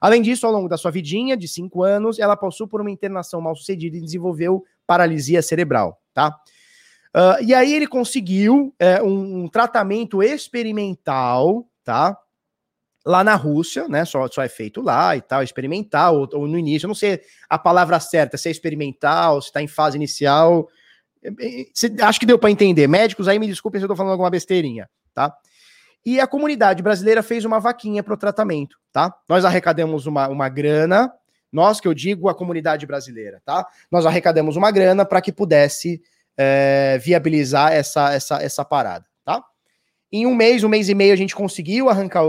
Além disso, ao longo da sua vidinha, de 5 anos, ela passou por uma internação mal sucedida e desenvolveu paralisia cerebral, tá? Uh, e aí ele conseguiu é, um, um, tratamento experimental, tá? Lá na Rússia, né? Só, só é feito lá e tal, experimental, ou, ou no início, eu não sei a palavra certa, se é experimental, se está em fase inicial, acho que deu para entender. Médicos, aí me desculpem se eu estou falando alguma besteirinha, tá? E a comunidade brasileira fez uma vaquinha para o tratamento, tá? Nós arrecadamos uma, uma grana, nós que eu digo a comunidade brasileira, tá? Nós arrecadamos uma grana para que pudesse é, viabilizar essa, essa, essa parada, tá? Em um mês, um mês e meio, a gente conseguiu arrancar,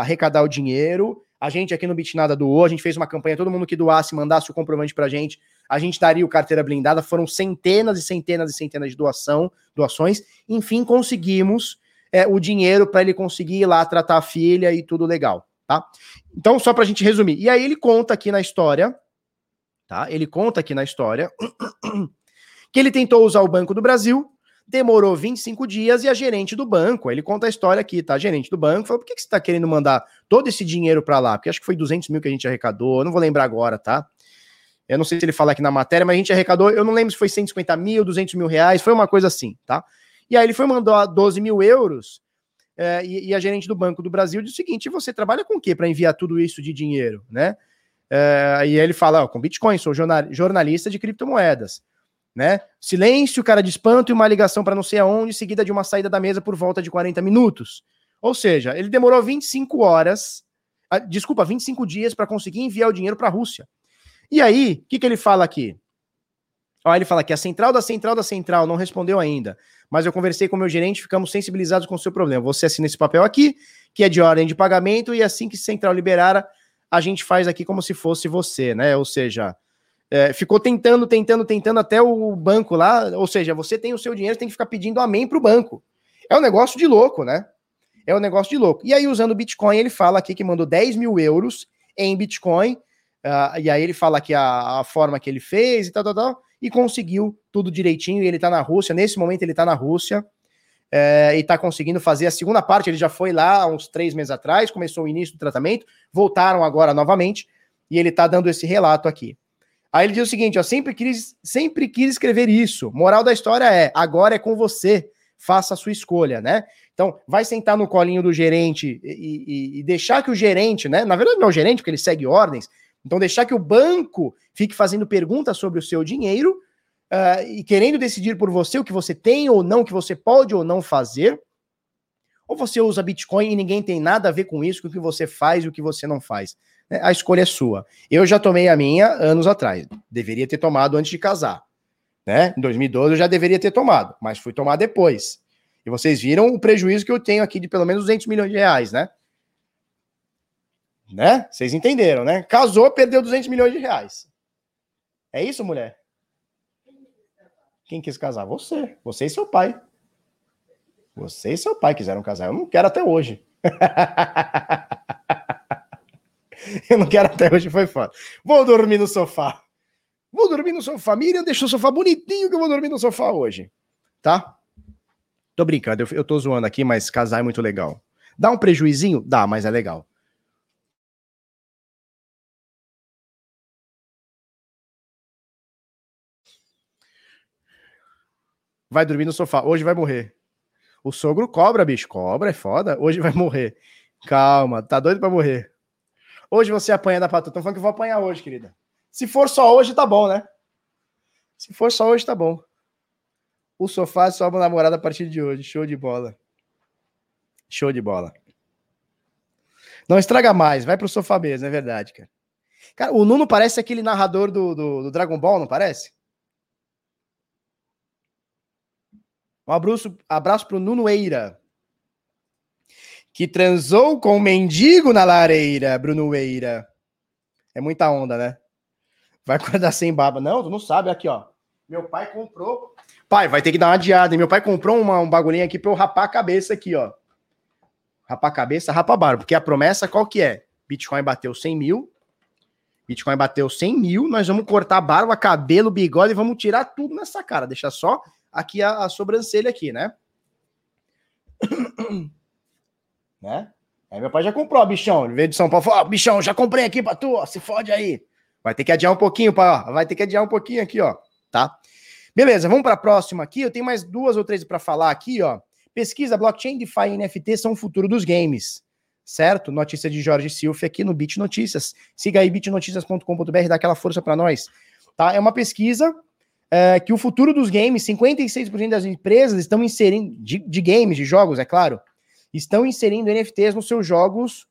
arrecadar o dinheiro. A gente aqui no Bitnada doou, a gente fez uma campanha, todo mundo que doasse, mandasse o comprovante pra gente, a gente daria o carteira blindada, foram centenas e centenas e centenas de doação, doações, enfim, conseguimos é, o dinheiro para ele conseguir ir lá tratar a filha e tudo legal, tá? Então, só para a gente resumir. E aí ele conta aqui na história, tá? Ele conta aqui na história que ele tentou usar o Banco do Brasil, demorou 25 dias e a gerente do banco, ele conta a história aqui, tá? A gerente do banco falou: por que, que você está querendo mandar todo esse dinheiro para lá? Porque acho que foi 200 mil que a gente arrecadou, eu não vou lembrar agora, tá? Eu não sei se ele fala aqui na matéria, mas a gente arrecadou, eu não lembro se foi 150 mil, 200 mil reais, foi uma coisa assim, tá? E aí ele foi mandar 12 mil euros é, e, e, a gerente do Banco do Brasil disse o seguinte: você trabalha com o quê para enviar tudo isso de dinheiro, né? É, e ele fala: ó, com Bitcoin, sou jornalista de criptomoedas, né? Silêncio, cara de espanto e uma ligação para não sei aonde, seguida de uma saída da mesa por volta de 40 minutos. Ou seja, ele demorou 25 horas, ah, desculpa, 25 dias para conseguir enviar o dinheiro para a Rússia. E aí, o que, que ele fala aqui? Ó, ele fala que a central da central da central não respondeu ainda, mas eu conversei com o meu gerente, ficamos sensibilizados com o seu problema. Você assina esse papel aqui, que é de ordem de pagamento, e assim que a central liberar, a gente faz aqui como se fosse você, né? Ou seja, é, ficou tentando, tentando, tentando até o banco lá. Ou seja, você tem o seu dinheiro, tem que ficar pedindo amém para o banco. É um negócio de louco, né? É um negócio de louco. E aí, usando Bitcoin, ele fala aqui que mandou 10 mil euros em Bitcoin Uh, e aí ele fala que a, a, forma que ele fez e tal, tal, tal, e conseguiu tudo direitinho. E ele tá na Rússia, nesse momento ele tá na Rússia é, e tá conseguindo fazer a segunda parte. Ele já foi lá há uns três meses atrás, começou o início do tratamento, voltaram agora novamente, e ele tá dando esse relato aqui. Aí ele diz o seguinte: ó, sempre quis, sempre quis escrever isso. Moral da história é: agora é com você, faça a sua escolha, né? Então, vai sentar no colinho do gerente e, e, e deixar que o gerente, né? Na verdade, não é o gerente, porque ele segue ordens, então, deixar que o banco fique fazendo perguntas sobre o seu dinheiro uh, e querendo decidir por você o que você tem ou não, o que você pode ou não fazer. Ou você usa Bitcoin e ninguém tem nada a ver com isso, com o que você faz e o que você não faz. Né? A escolha é sua. Eu já tomei a minha anos atrás. Deveria ter tomado antes de casar. Né? Em 2012 eu já deveria ter tomado, mas fui tomar depois. E vocês viram o prejuízo que eu tenho aqui de pelo menos 200 milhões de reais, né? Né? Vocês entenderam, né? Casou, perdeu 200 milhões de reais. É isso, mulher? Quem quis casar? Você. Você e seu pai. Você e seu pai quiseram casar. Eu não quero até hoje. Eu não quero até hoje, foi foda. Vou dormir no sofá. Vou dormir no sofá. Miriam deixou o sofá bonitinho que eu vou dormir no sofá hoje. Tá? Tô brincando, eu, eu tô zoando aqui, mas casar é muito legal. Dá um prejuizinho? Dá, mas é legal. Vai dormir no sofá. Hoje vai morrer. O sogro cobra, bicho. Cobra, é foda. Hoje vai morrer. Calma, tá doido pra morrer. Hoje você apanha da patroa. Tô falando que eu vou apanhar hoje, querida. Se for só hoje, tá bom, né? Se for só hoje, tá bom. O sofá é só uma namorada a partir de hoje. Show de bola. Show de bola. Não estraga mais, vai pro sofá mesmo, é verdade, cara. Cara, o Nuno parece aquele narrador do, do, do Dragon Ball, não parece? Um abraço, abraço pro Nuno Eira. Que transou com um mendigo na lareira, Bruno Eira. É muita onda, né? Vai acordar sem baba. Não, tu não sabe. Aqui, ó. Meu pai comprou. Pai, vai ter que dar uma adiada. Meu pai comprou uma, um bagulhinho aqui pra eu rapar a cabeça aqui, ó. Rapar a cabeça, rapar a barba. Porque a promessa qual que é? Bitcoin bateu 100 mil. Bitcoin bateu 100 mil. Nós vamos cortar barba, cabelo, bigode e vamos tirar tudo nessa cara. Deixar só aqui a, a sobrancelha aqui, né? né? Aí meu pai já comprou, bichão. Ele veio de São Paulo falou: bichão, já comprei aqui pra tu, ó, se fode aí. Vai ter que adiar um pouquinho, pai, vai ter que adiar um pouquinho aqui, ó, tá? Beleza, vamos para a próxima aqui. Eu tenho mais duas ou três para falar aqui, ó. Pesquisa blockchain, DeFi e NFT são o futuro dos games. Certo? Notícia de Jorge Silf aqui no Bit Notícias. Siga aí bitnoticias.com.br, dá aquela força para nós. Tá? É uma pesquisa é, que o futuro dos games, 56% das empresas estão inserindo, de, de, games, de jogos, é claro, estão inserindo NFTs nos seus jogos,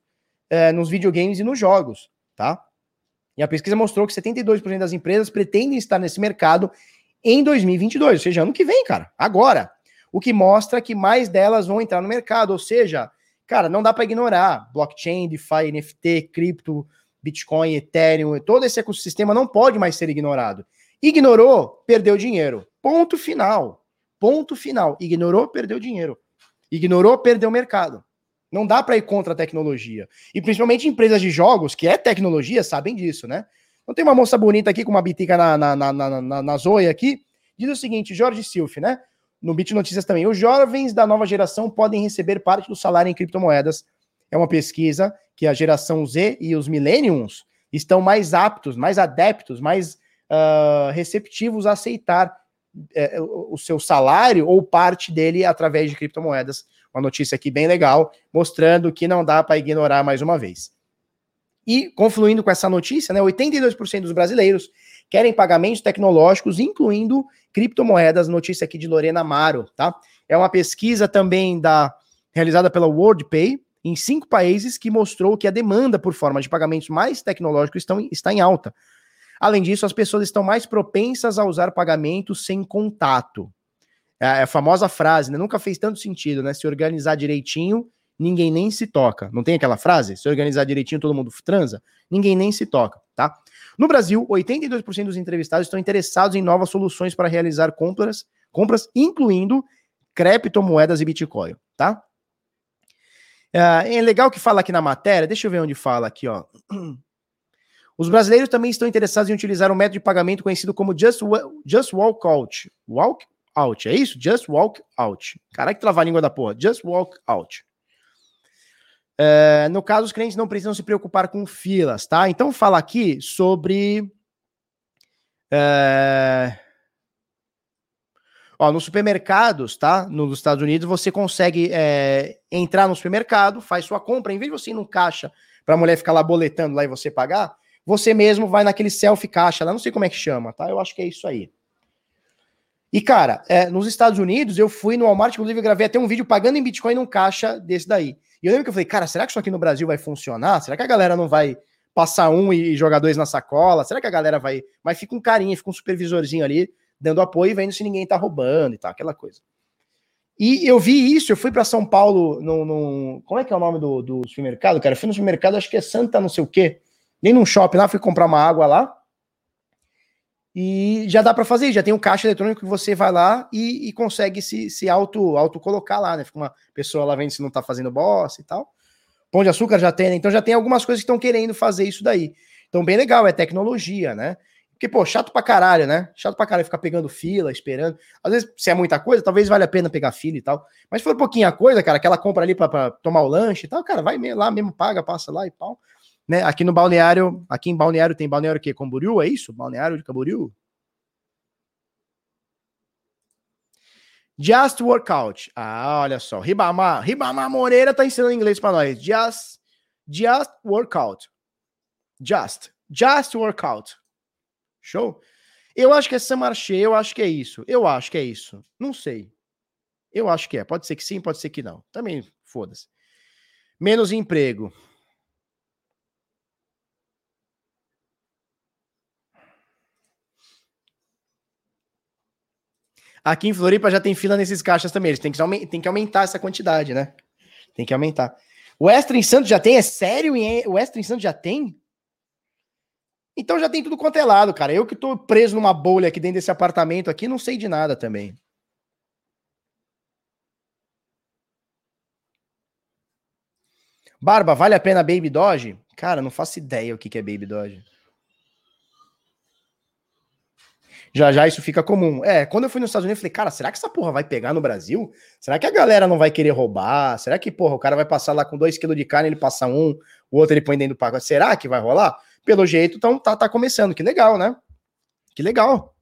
é, nos videogames e nos jogos, tá? E a pesquisa mostrou que 72% das empresas pretendem estar nesse mercado em 2022, ou seja, ano que vem, cara, agora. O que mostra que mais delas vão entrar no mercado, ou seja, cara, não dá para ignorar blockchain, DeFi, NFT, cripto, Bitcoin, Ethereum, todo esse ecossistema não pode mais ser ignorado. Ignorou, perdeu dinheiro. Ponto final. Ponto final. Ignorou, perdeu dinheiro. Ignorou, perdeu mercado. Não dá para ir contra a tecnologia. E principalmente empresas de jogos, que é tecnologia, sabem disso, né? Então tem uma moça bonita aqui com uma bitica na, na, na, na, na, zoia aqui. Diz o seguinte, Jorge Silf, né? No Bit Notícias também. Os jovens da nova geração podem receber parte do salário em criptomoedas. É uma pesquisa que a geração Z e os millennials estão mais aptos, mais adeptos, mais uh, receptivos a aceitar uh, o seu salário ou parte dele através de criptomoedas. Uma notícia aqui bem legal, mostrando que não dá para ignorar mais uma vez. E, confluindo com essa notícia, né, 82% dos brasileiros querem pagamentos tecnológicos, incluindo criptomoedas. Notícia aqui de Lorena Amaro, tá? É uma pesquisa também da realizada pela WorldPay em cinco países que mostrou que a demanda por formas de pagamentos mais tecnológicos estão, está em alta. Além disso, as pessoas estão mais propensas a usar pagamentos sem contato. É, é a famosa frase, né? Nunca fez tanto sentido, né? Se organizar direitinho, ninguém nem se toca. Não tem aquela frase? Se organizar direitinho, todo mundo transa? Ninguém nem se toca, tá? No Brasil, 82% dos entrevistados estão interessados em novas soluções para realizar compras, compras incluindo criptomoedas e Bitcoin, tá? É, é legal que fala aqui na matéria, deixa eu ver onde fala aqui, ó. Os brasileiros também estão interessados em utilizar um método de pagamento conhecido como Just, Just Walk Out. Walk Out, é isso? Just Walk Out. Caraca, que trava a língua da porra. Just Walk Out. É, no caso, os clientes não precisam se preocupar com filas, tá? Então, fala aqui sobre. É... Ó, nos supermercados, tá? Nos Estados Unidos, você consegue é, entrar no supermercado, faz sua compra, em vez de você ir no caixa para a mulher ficar lá boletando lá e você pagar, você mesmo vai naquele selfie caixa lá, não sei como é que chama, tá? Eu acho que é isso aí. E, cara, é, nos Estados Unidos, eu fui no Walmart, inclusive gravei até um vídeo pagando em Bitcoin num caixa desse daí. E eu lembro que eu falei, cara, será que isso aqui no Brasil vai funcionar? Será que a galera não vai passar um e jogar dois na sacola? Será que a galera vai. Mas fica um carinha, fica um supervisorzinho ali, dando apoio e vendo se ninguém tá roubando e tal, aquela coisa. E eu vi isso, eu fui para São Paulo, no, no, Como é que é o nome do, do supermercado, cara? Eu fui no supermercado, acho que é Santa não sei o quê nem num shopping lá, fui comprar uma água lá. E já dá para fazer, já tem um caixa eletrônico que você vai lá e, e consegue se, se auto, auto colocar lá, né? Fica uma pessoa lá vendo se não tá fazendo bosta e tal. Pão de açúcar já tem, né? Então já tem algumas coisas que estão querendo fazer isso daí. Então, bem legal, é tecnologia, né? Porque, pô, chato pra caralho, né? Chato pra caralho ficar pegando fila, esperando. Às vezes, se é muita coisa, talvez valha a pena pegar fila e tal. Mas se for pouquinha coisa, cara, aquela compra ali pra, pra tomar o lanche e tal, cara, vai lá mesmo, paga, passa lá e pau. Né? Aqui no Balneário, aqui em Balneário tem Balneário que Camboriú, é isso? Balneário de Camboriú? Just workout. Ah, olha só. Ribamar, Ribamar Moreira tá ensinando inglês para nós. Just, just workout. Just, just workout. Show? Eu acho que é Samarché, eu acho que é isso. Eu acho que é isso. Não sei. Eu acho que é. Pode ser que sim, pode ser que não. Também foda-se. Menos emprego. Aqui em Floripa já tem fila nesses caixas também. Eles têm que, tem que aumentar essa quantidade, né? Tem que aumentar. O Extra em Santos já tem? É sério? O Extra em Santos já tem? Então já tem tudo quanto é lado, cara. Eu que tô preso numa bolha aqui dentro desse apartamento aqui, não sei de nada também. Barba, vale a pena Baby Doge? Cara, não faço ideia o que é Baby Doge. Já já isso fica comum. É, quando eu fui nos Estados Unidos, eu falei, cara, será que essa porra vai pegar no Brasil? Será que a galera não vai querer roubar? Será que, porra, o cara vai passar lá com dois quilos de carne, ele passa um, o outro ele põe dentro do pacote? Será que vai rolar? Pelo jeito, então tá, tá começando. Que legal, né? Que legal.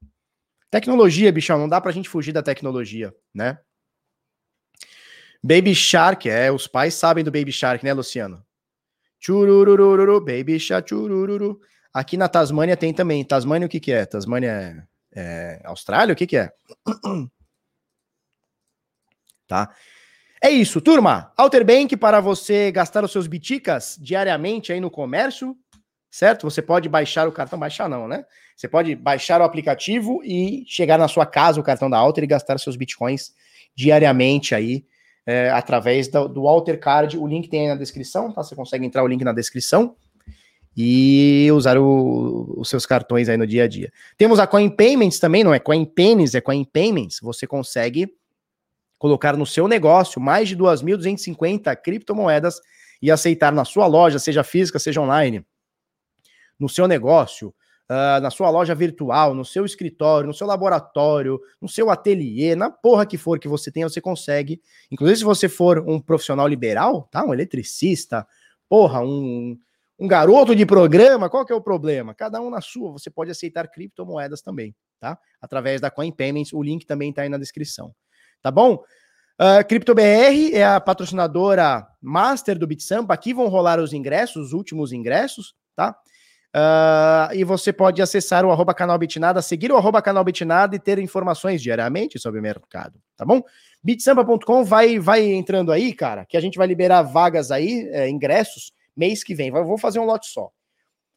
Tecnologia, bichão, não dá pra gente fugir da tecnologia, né? Baby Shark, é, os pais sabem do Baby Shark, né, Luciano? Chururururu, Baby Shark, churururu. Aqui na Tasmânia tem também. Tasmânia o que que é? Tasmânia é é, Austrália? O que que é? Tá? É isso, turma. Alter Bank para você gastar os seus biticas diariamente aí no comércio, certo? Você pode baixar o cartão, baixar não, né? Você pode baixar o aplicativo e chegar na sua casa o cartão da Alter e gastar seus bitcoins diariamente aí é, através do, do Alter Card. O link tem aí na descrição, tá? Você consegue entrar o link na descrição e usar o, os seus cartões aí no dia a dia. Temos a Coin Payments também, não é Coin Pennies, é Coin Payments. Você consegue colocar no seu negócio mais de 2.250 criptomoedas e aceitar na sua loja, seja física, seja online, no seu negócio, uh, na sua loja virtual, no seu escritório, no seu laboratório, no seu ateliê, na porra que for que você tenha, você consegue. Inclusive, se você for um profissional liberal, tá? Um eletricista, porra, um um garoto de programa, qual que é o problema? Cada um na sua, você pode aceitar criptomoedas também, tá? Através da Coin Payments, o link também está aí na descrição, tá bom? Uh, CryptoBR é a patrocinadora master do BitSampa, aqui vão rolar os ingressos, os últimos ingressos, tá? Uh, e você pode acessar o arroba canal Bitnada, seguir o arroba canal Bitnada e ter informações diariamente sobre o mercado, tá bom? Bitsampa.com vai, vai entrando aí, cara, que a gente vai liberar vagas aí, é, ingressos, mês que vem. Vou fazer um lote só.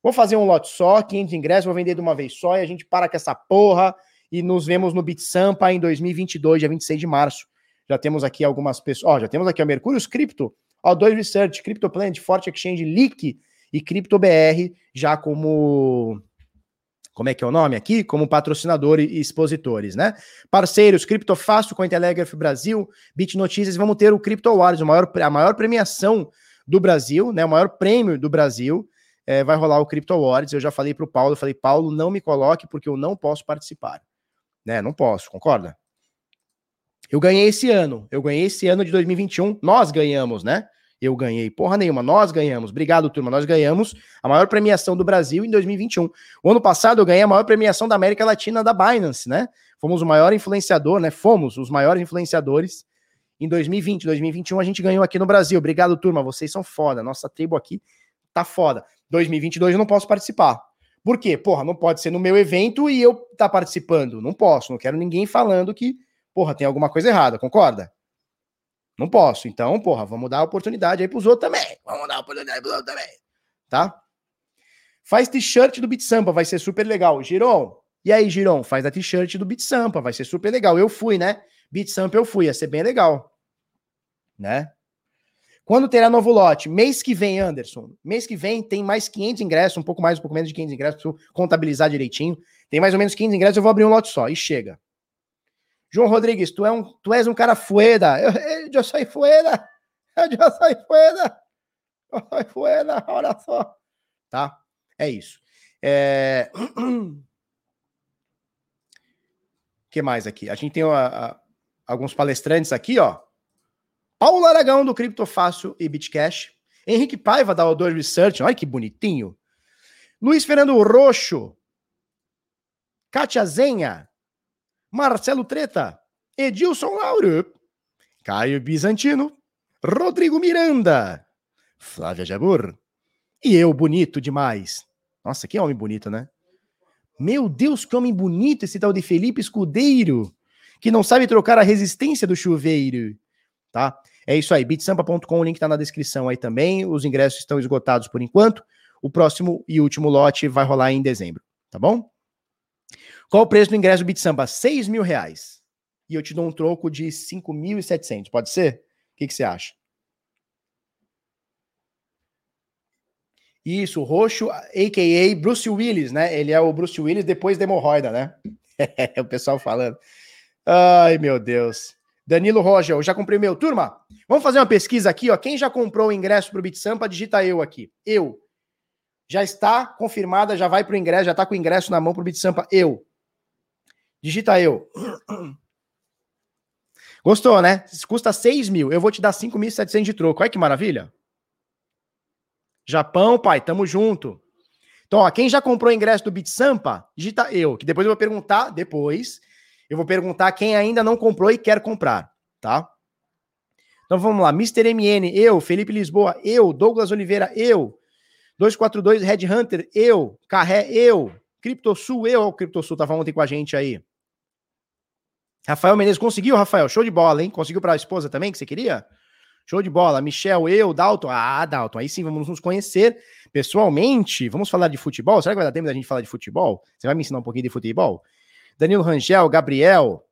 Vou fazer um lote só, 500 ingressos, vou vender de uma vez só e a gente para com essa porra e nos vemos no Bit Sampa em 2022, dia 26 de março. Já temos aqui algumas pessoas, ó, já temos aqui a Mercúrios Cripto, ó, dois Research, CryptoPlanet, Forte Exchange, Leak e CryptoBR já como como é que é o nome aqui? Como patrocinador e expositores, né? Parceiros, Criptofácil, Cointelegraph Brasil, Bit Notícias, vamos ter o Crypto Awards, a maior, a maior premiação do Brasil, né? O maior prêmio do Brasil. É, vai rolar o Crypto Awards. Eu já falei para o Paulo, falei, Paulo, não me coloque porque eu não posso participar. Né? Não posso, concorda? Eu ganhei esse ano. Eu ganhei esse ano de 2021. Nós ganhamos, né? Eu ganhei porra nenhuma. Nós ganhamos. Obrigado, turma. Nós ganhamos a maior premiação do Brasil em 2021. O ano passado eu ganhei a maior premiação da América Latina da Binance, né? Fomos o maior influenciador, né? Fomos os maiores influenciadores em 2020. 2021 a gente ganhou aqui no Brasil. Obrigado, turma. Vocês são foda. Nossa tribo aqui tá foda. 2022 eu não posso participar. Por quê? Porra, não pode ser no meu evento e eu tá participando. Não posso. Não quero ninguém falando que, porra, tem alguma coisa errada. Concorda? Não posso. Então, porra, vamos dar oportunidade aí pros outros também. Vamos dar oportunidade pros outros também. Tá? Faz t-shirt do Beat Sampa, vai ser super legal. Giron, e aí, Giron? Faz a t-shirt do Beat Sampa, vai ser super legal. Eu fui, né? Beat Samp eu fui, ia ser bem legal. Né? Quando terá novo lote? Mês que vem, Anderson. Mês que vem tem mais 500 ingressos, um pouco mais, um pouco menos de 500 ingressos, preciso contabilizar direitinho. Tem mais ou menos 500 ingressos, eu vou abrir um lote só e chega. João Rodrigues, tu, é um, tu és um cara fueda. Eu, eu, eu sou fueda. Eu, eu sou fueda. Eu sou fueda, olha só. Tá? É isso. É... que mais aqui? A gente tem a, alguns palestrantes aqui, ó. Paulo Aragão, do Criptofácil e Bitcash. Henrique Paiva, da Odor Research. Olha que bonitinho. Luiz Fernando Roxo. Kátia Zenha. Marcelo Treta. Edilson Lauro, Caio Bizantino, Rodrigo Miranda, Flávia Jabur e eu, bonito demais. Nossa, que homem bonito, né? Meu Deus, que homem bonito esse tal de Felipe Escudeiro, que não sabe trocar a resistência do chuveiro, tá? É isso aí, bitsampa.com, o link tá na descrição aí também. Os ingressos estão esgotados por enquanto. O próximo e último lote vai rolar em dezembro, tá bom? Qual o preço do ingresso do Bitsamba? 6 mil reais. E eu te dou um troco de 5.700, pode ser? O que, que você acha? Isso, roxo, a.k.a. Bruce Willis, né? Ele é o Bruce Willis depois da hemorroida, né? É o pessoal falando. Ai, meu Deus. Danilo Roger, eu já comprei meu. Turma, vamos fazer uma pesquisa aqui, ó. Quem já comprou o ingresso para o Beat Sampa, digita eu aqui. Eu. Já está confirmada, já vai para o ingresso, já está com o ingresso na mão para o Beat Sampa. Eu. Digita eu. Gostou, né? Custa 6 mil. Eu vou te dar 5.700 de troco. Olha que maravilha. Japão, pai, tamo junto. Então, ó, quem já comprou o ingresso do Beat Sampa, digita eu, que depois eu vou perguntar, depois, eu vou perguntar quem ainda não comprou e quer comprar, tá? Então vamos lá, Mr. MN, eu, Felipe Lisboa, eu, Douglas Oliveira, eu, 242 Red Hunter, eu, Carré, eu, Criptosul, eu, o Criptosul tava ontem com a gente aí. Rafael Menezes, conseguiu, Rafael? Show de bola, hein? Conseguiu para a esposa também, que você queria? Show de bola. Michel, eu, Dalton. Ah, Dalton, aí sim vamos nos conhecer pessoalmente. Vamos falar de futebol? Será que vai dar tempo da gente falar de futebol? Você vai me ensinar um pouquinho de futebol? Danilo Rangel, Gabriel.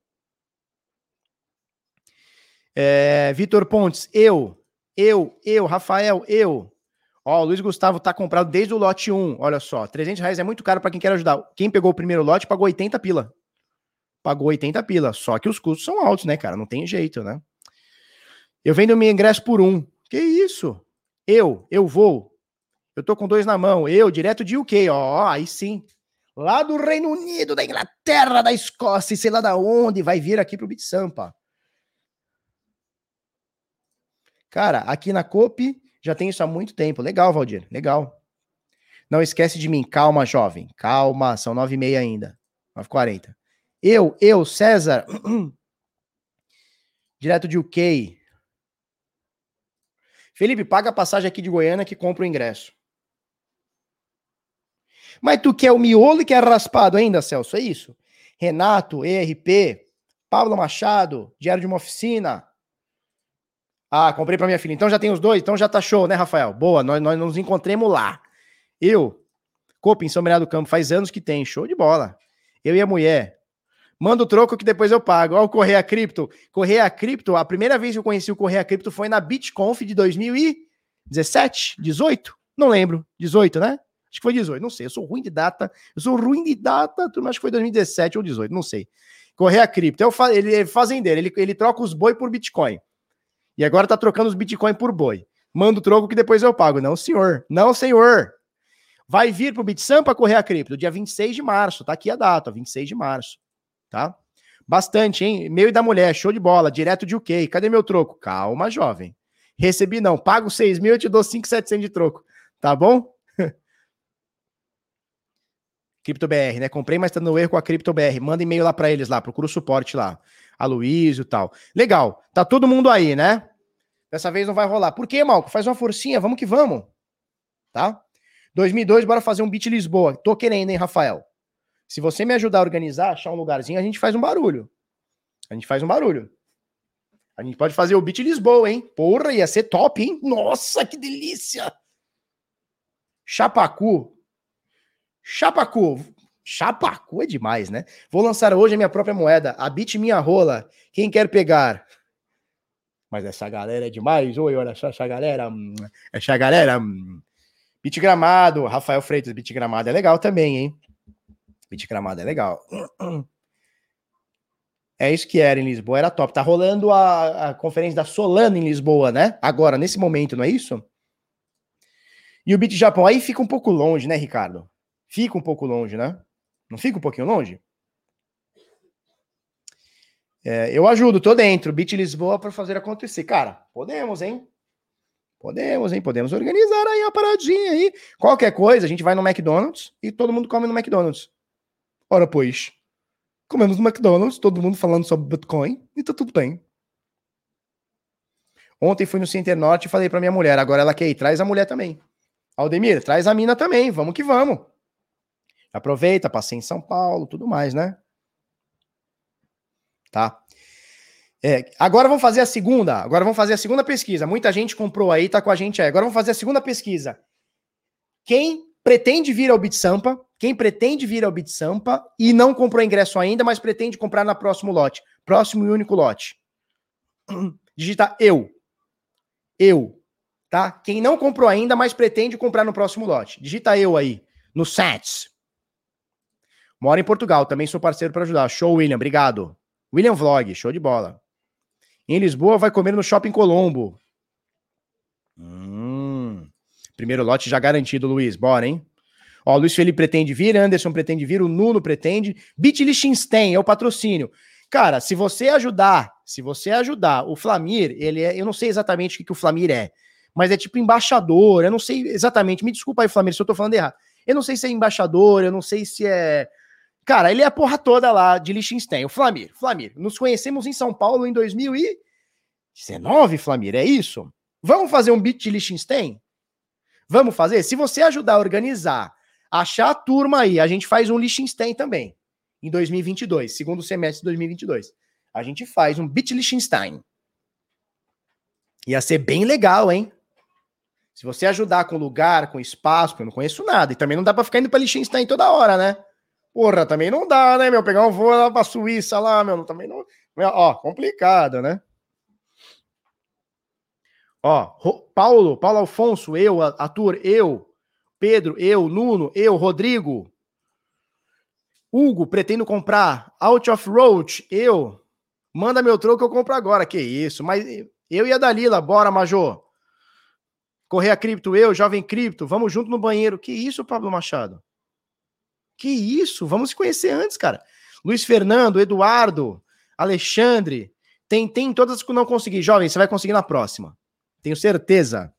É, Vitor Pontes, eu, eu, eu, Rafael, eu. Ó, o Luiz Gustavo tá comprado desde o lote 1. Olha só, 300 reais é muito caro para quem quer ajudar. Quem pegou o primeiro lote pagou 80 pila. Pagou 80 pila. Só que os custos são altos, né, cara? Não tem jeito, né? Eu vendo meu ingresso por um. Que isso? Eu, eu vou. Eu tô com dois na mão. Eu, direto de UK, ó, aí sim. Lá do Reino Unido, da Inglaterra, da Escócia, sei lá da onde, vai vir aqui pro Beat Sampa. Cara, aqui na COP já tem isso há muito tempo. Legal, Valdir, legal. Não esquece de mim, calma, jovem. Calma, são nove e meia ainda. Nove quarenta. Eu, eu, César, direto de UK, Felipe, paga a passagem aqui de Goiânia que compra o ingresso. Mas tu quer o miolo e quer raspado ainda, Celso? É isso? Renato, ERP, Pablo Machado, Diário de uma Oficina. Ah, comprei para minha filha. Então já tem os dois, então já tá show, né, Rafael? Boa, nós, nós nos encontremos lá. Eu, Copa em São Bernardo do Campo, faz anos que tem, show de bola. Eu e a mulher, Manda o troco que depois eu pago. Olha o Correia Cripto. Correia Cripto, a primeira vez que eu conheci o Correia Cripto foi na BitConf de 2017, 18? Não lembro. 18, né? Acho que foi 18, não sei. Eu sou ruim de data. Eu sou ruim de data, acho que foi 2017 ou 18, não sei. Correia Cripto. Ele é fazendeiro, ele, ele troca os boi por Bitcoin. E agora tá trocando os Bitcoin por boi. Manda o troco que depois eu pago. Não, senhor. Não, senhor. Vai vir pro BitSam para Correia Cripto, dia 26 de março. Tá aqui a data, 26 de março tá? Bastante, hein? Meu e da mulher, show de bola, direto de UK. Cadê meu troco? Calma, jovem. Recebi não, pago 6 mil, eu te dou 5,700 de troco, tá bom? CryptoBR, né? Comprei, mas tá no erro com a CryptoBR. Manda e-mail lá para eles lá, procura o suporte lá. A Luiz e tal. Legal, tá todo mundo aí, né? Dessa vez não vai rolar. Por quê, Malco? Faz uma forcinha, vamos que vamos. Tá? 2002, bora fazer um beat Lisboa. Tô querendo, hein, Rafael? Se você me ajudar a organizar, achar um lugarzinho, a gente faz um barulho. A gente faz um barulho. A gente pode fazer o beat Lisboa, hein? Porra, ia ser top, hein? Nossa, que delícia! Chapacu. Chapacu. Chapacu é demais, né? Vou lançar hoje a minha própria moeda, a Bit Minha Rola. Quem quer pegar? Mas essa galera é demais. Oi, olha só essa galera. Essa galera. Bit Gramado. Rafael Freitas, Bit Gramado é legal também, hein? Beat Gramado é legal. É isso que era em Lisboa, era top. Tá rolando a, a conferência da Solana em Lisboa, né? Agora, nesse momento, não é isso? E o Beat Japão aí fica um pouco longe, né, Ricardo? Fica um pouco longe, né? Não fica um pouquinho longe? É, eu ajudo, tô dentro. Beat Lisboa para fazer acontecer. Cara, podemos, hein? Podemos, hein? Podemos organizar aí a paradinha aí. Qualquer coisa, a gente vai no McDonald's e todo mundo come no McDonald's. Ora, pois. Comemos no McDonald's, todo mundo falando sobre Bitcoin e tá tudo bem. Ontem fui no Center Norte e falei pra minha mulher, agora ela quer ir, traz a mulher também. Aldemir, traz a mina também, vamos que vamos. Aproveita, passei em São Paulo, tudo mais, né? Tá? É, agora vamos fazer a segunda. Agora vamos fazer a segunda pesquisa. Muita gente comprou aí, tá com a gente aí. Agora vamos fazer a segunda pesquisa. Quem pretende vir ao Bit Sampa, quem pretende vir ao Bit Sampa e não comprou ingresso ainda, mas pretende comprar na próximo lote, próximo e único lote. Digita eu. Eu, tá? Quem não comprou ainda, mas pretende comprar no próximo lote. Digita eu aí, no SATS. Moro em Portugal, também sou parceiro para ajudar. Show, William, obrigado. William Vlog, show de bola. Em Lisboa, vai comer no Shopping Colombo. Hum, primeiro lote já garantido, Luiz. Bora, hein? Ó, Luiz Felipe pretende vir, Anderson pretende vir, o Nuno pretende. Bit Liechtenstein é o patrocínio. Cara, se você ajudar, se você ajudar, o Flamir, ele é, eu não sei exatamente o que, que o Flamir é, mas é tipo embaixador, eu não sei exatamente, me desculpa aí, Flamir, se eu tô falando errado. Eu não sei se é embaixador, eu não sei se é Cara, ele é a porra toda lá de Liechtenstein. O Flamir, Flamir, nos conhecemos em São Paulo em 2019, Flamir, é isso? Vamos fazer um beat de Liechtenstein? Vamos fazer? Se você ajudar a organizar, achar a turma aí, a gente faz um Liechtenstein também, em 2022, segundo semestre de 2022. A gente faz um beat Liechtenstein. Ia ser bem legal, hein? Se você ajudar com lugar, com espaço, eu não conheço nada. E também não dá para ficar indo para Liechtenstein toda hora, né? Porra, também não dá, né, meu? Pegar um voo lá pra Suíça lá, meu, também não. Ó, complicado, né? Ó, Paulo, Paulo Alfonso, eu, Atur, eu, Pedro, eu, Nuno, eu, Rodrigo, Hugo, pretendo comprar. Out of Road, eu. Manda meu troco eu compro agora. Que isso, mas eu e a Dalila, bora, Major. Correia Cripto, eu, Jovem Cripto, vamos junto no banheiro. Que isso, Pablo Machado? Que isso? Vamos se conhecer antes, cara. Luiz Fernando, Eduardo, Alexandre. Tem, tem todas que não consegui. Jovem, você vai conseguir na próxima. Tenho certeza.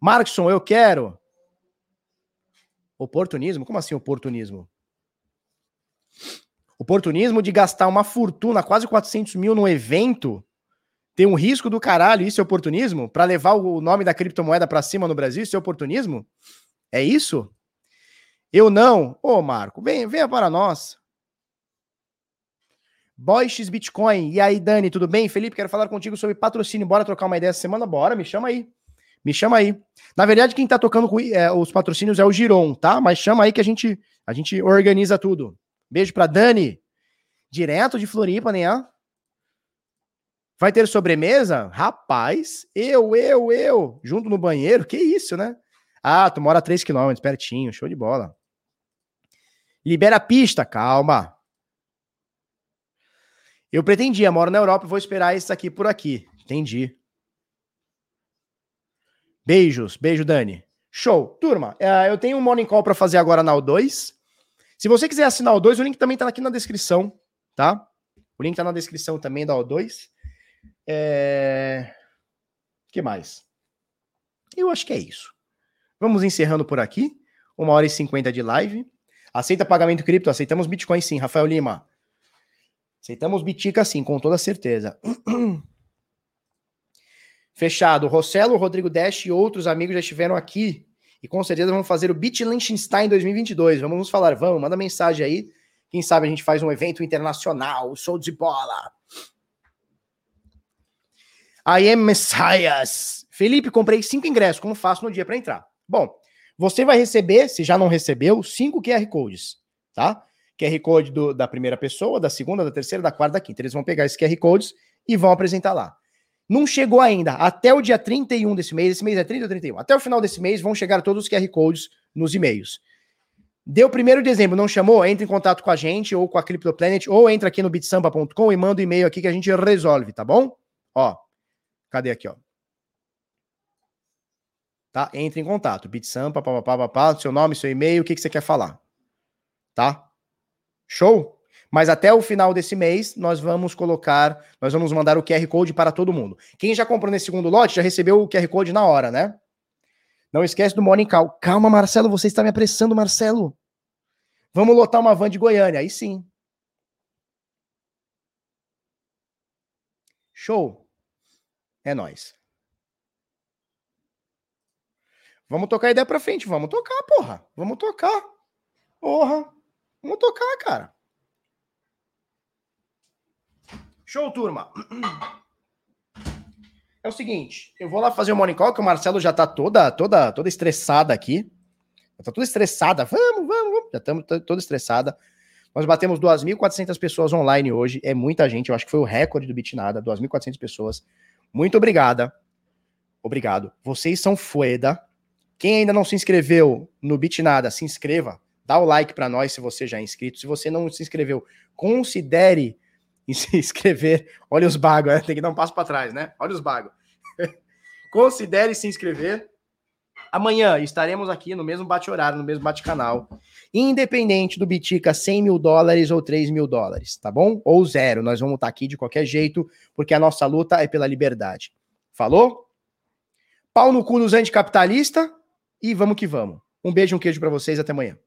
Markson, eu quero. Oportunismo? Como assim oportunismo? Oportunismo de gastar uma fortuna, quase 400 mil num evento, tem um risco do caralho, isso é oportunismo? Para levar o nome da criptomoeda para cima no Brasil, isso é oportunismo? É isso? Eu não. Ô, Marco, vem, venha para nós. Boix Bitcoin. E aí, Dani, tudo bem? Felipe, quero falar contigo sobre patrocínio. Bora trocar uma ideia essa semana? Bora, me chama aí. Me chama aí. Na verdade, quem tá tocando com, é, os patrocínios é o Giron, tá? Mas chama aí que a gente, a gente organiza tudo. Beijo pra Dani. Direto de Floripa, né? Vai ter sobremesa? Rapaz, eu, eu, eu, junto no banheiro, que isso, né? Ah, tu mora a 3 km, pertinho, show de bola. Libera a pista, calma. Eu pretendia, moro na Europa, vou esperar isso aqui por aqui. Entendi. Beijos, beijo, Dani. Show. Turma, uh, eu tenho um morning call para fazer agora na O2. Se você quiser assinar o 2, o link também tá aqui na descrição, tá? O link tá na descrição também da O2. É... Que mais? Eu acho que é isso. Vamos encerrando por aqui. Uma hora e cinquenta de live. Aceita pagamento cripto? Aceitamos Bitcoin sim, Rafael Lima. Aceitamos Bitica sim, com toda certeza. Fechado. Rossello, Rodrigo Dash e outros amigos já estiveram aqui. E com certeza vamos fazer o Bit Liechtenstein 2022. Vamos nos falar, vamos, manda mensagem aí. Quem sabe a gente faz um evento internacional, show de bola. I am Messias. Felipe, comprei cinco ingressos. Como faço no dia para entrar? Bom, você vai receber, se já não recebeu, cinco QR Codes, tá? QR Code do, da primeira pessoa, da segunda, da terceira, da quarta, da quinta. Eles vão pegar esses QR Codes e vão apresentar lá. Não chegou ainda. Até o dia 31 desse mês, esse mês é 30 ou 31? Até o final desse mês vão chegar todos os QR Codes nos e-mails. Deu primeiro de dezembro, não chamou? Entre em contato com a gente ou com a CryptoPlanet ou entra aqui no bitsamba.com e manda um e-mail aqui que a gente resolve, tá bom? Ó, cadê aqui, ó? tá? Entre em contato, bitsam, papapá, papapá, seu nome, seu e-mail, o que, que você quer falar, tá? Show? Mas até o final desse mês, nós vamos colocar, nós vamos mandar o QR Code para todo mundo. Quem já comprou nesse segundo lote, já recebeu o QR Code na hora, né? Não esquece do Morning Call. Calma, Marcelo, você está me apressando, Marcelo. Vamos lotar uma van de Goiânia, aí sim. Show. É nós. Vamos tocar a ideia pra frente. Vamos tocar, porra. Vamos tocar. Porra. Vamos tocar, cara. Show, turma. É o seguinte, eu vou lá fazer o morning call, que o Marcelo já tá toda, toda, toda estressada aqui. Tá toda estressada. Vamos, vamos, vamos. Já estamos toda estressada. Nós batemos 2.400 pessoas online hoje. É muita gente. Eu acho que foi o recorde do Bitnada. 2.400 pessoas. Muito obrigada. Obrigado. Vocês são fueda. Quem ainda não se inscreveu no Bitnada, se inscreva. Dá o like para nós se você já é inscrito. Se você não se inscreveu, considere se inscrever. Olha os bagos, né? tem que dar um passo para trás, né? Olha os bagos. considere se inscrever. Amanhã estaremos aqui no mesmo bate-horário, no mesmo bate-canal. Independente do Bitica 100 mil dólares ou 3 mil dólares, tá bom? Ou zero. Nós vamos estar aqui de qualquer jeito, porque a nossa luta é pela liberdade. Falou? Pau no cu dos anticapitalistas e vamos que vamos. Um beijo, um queijo para vocês. Até amanhã.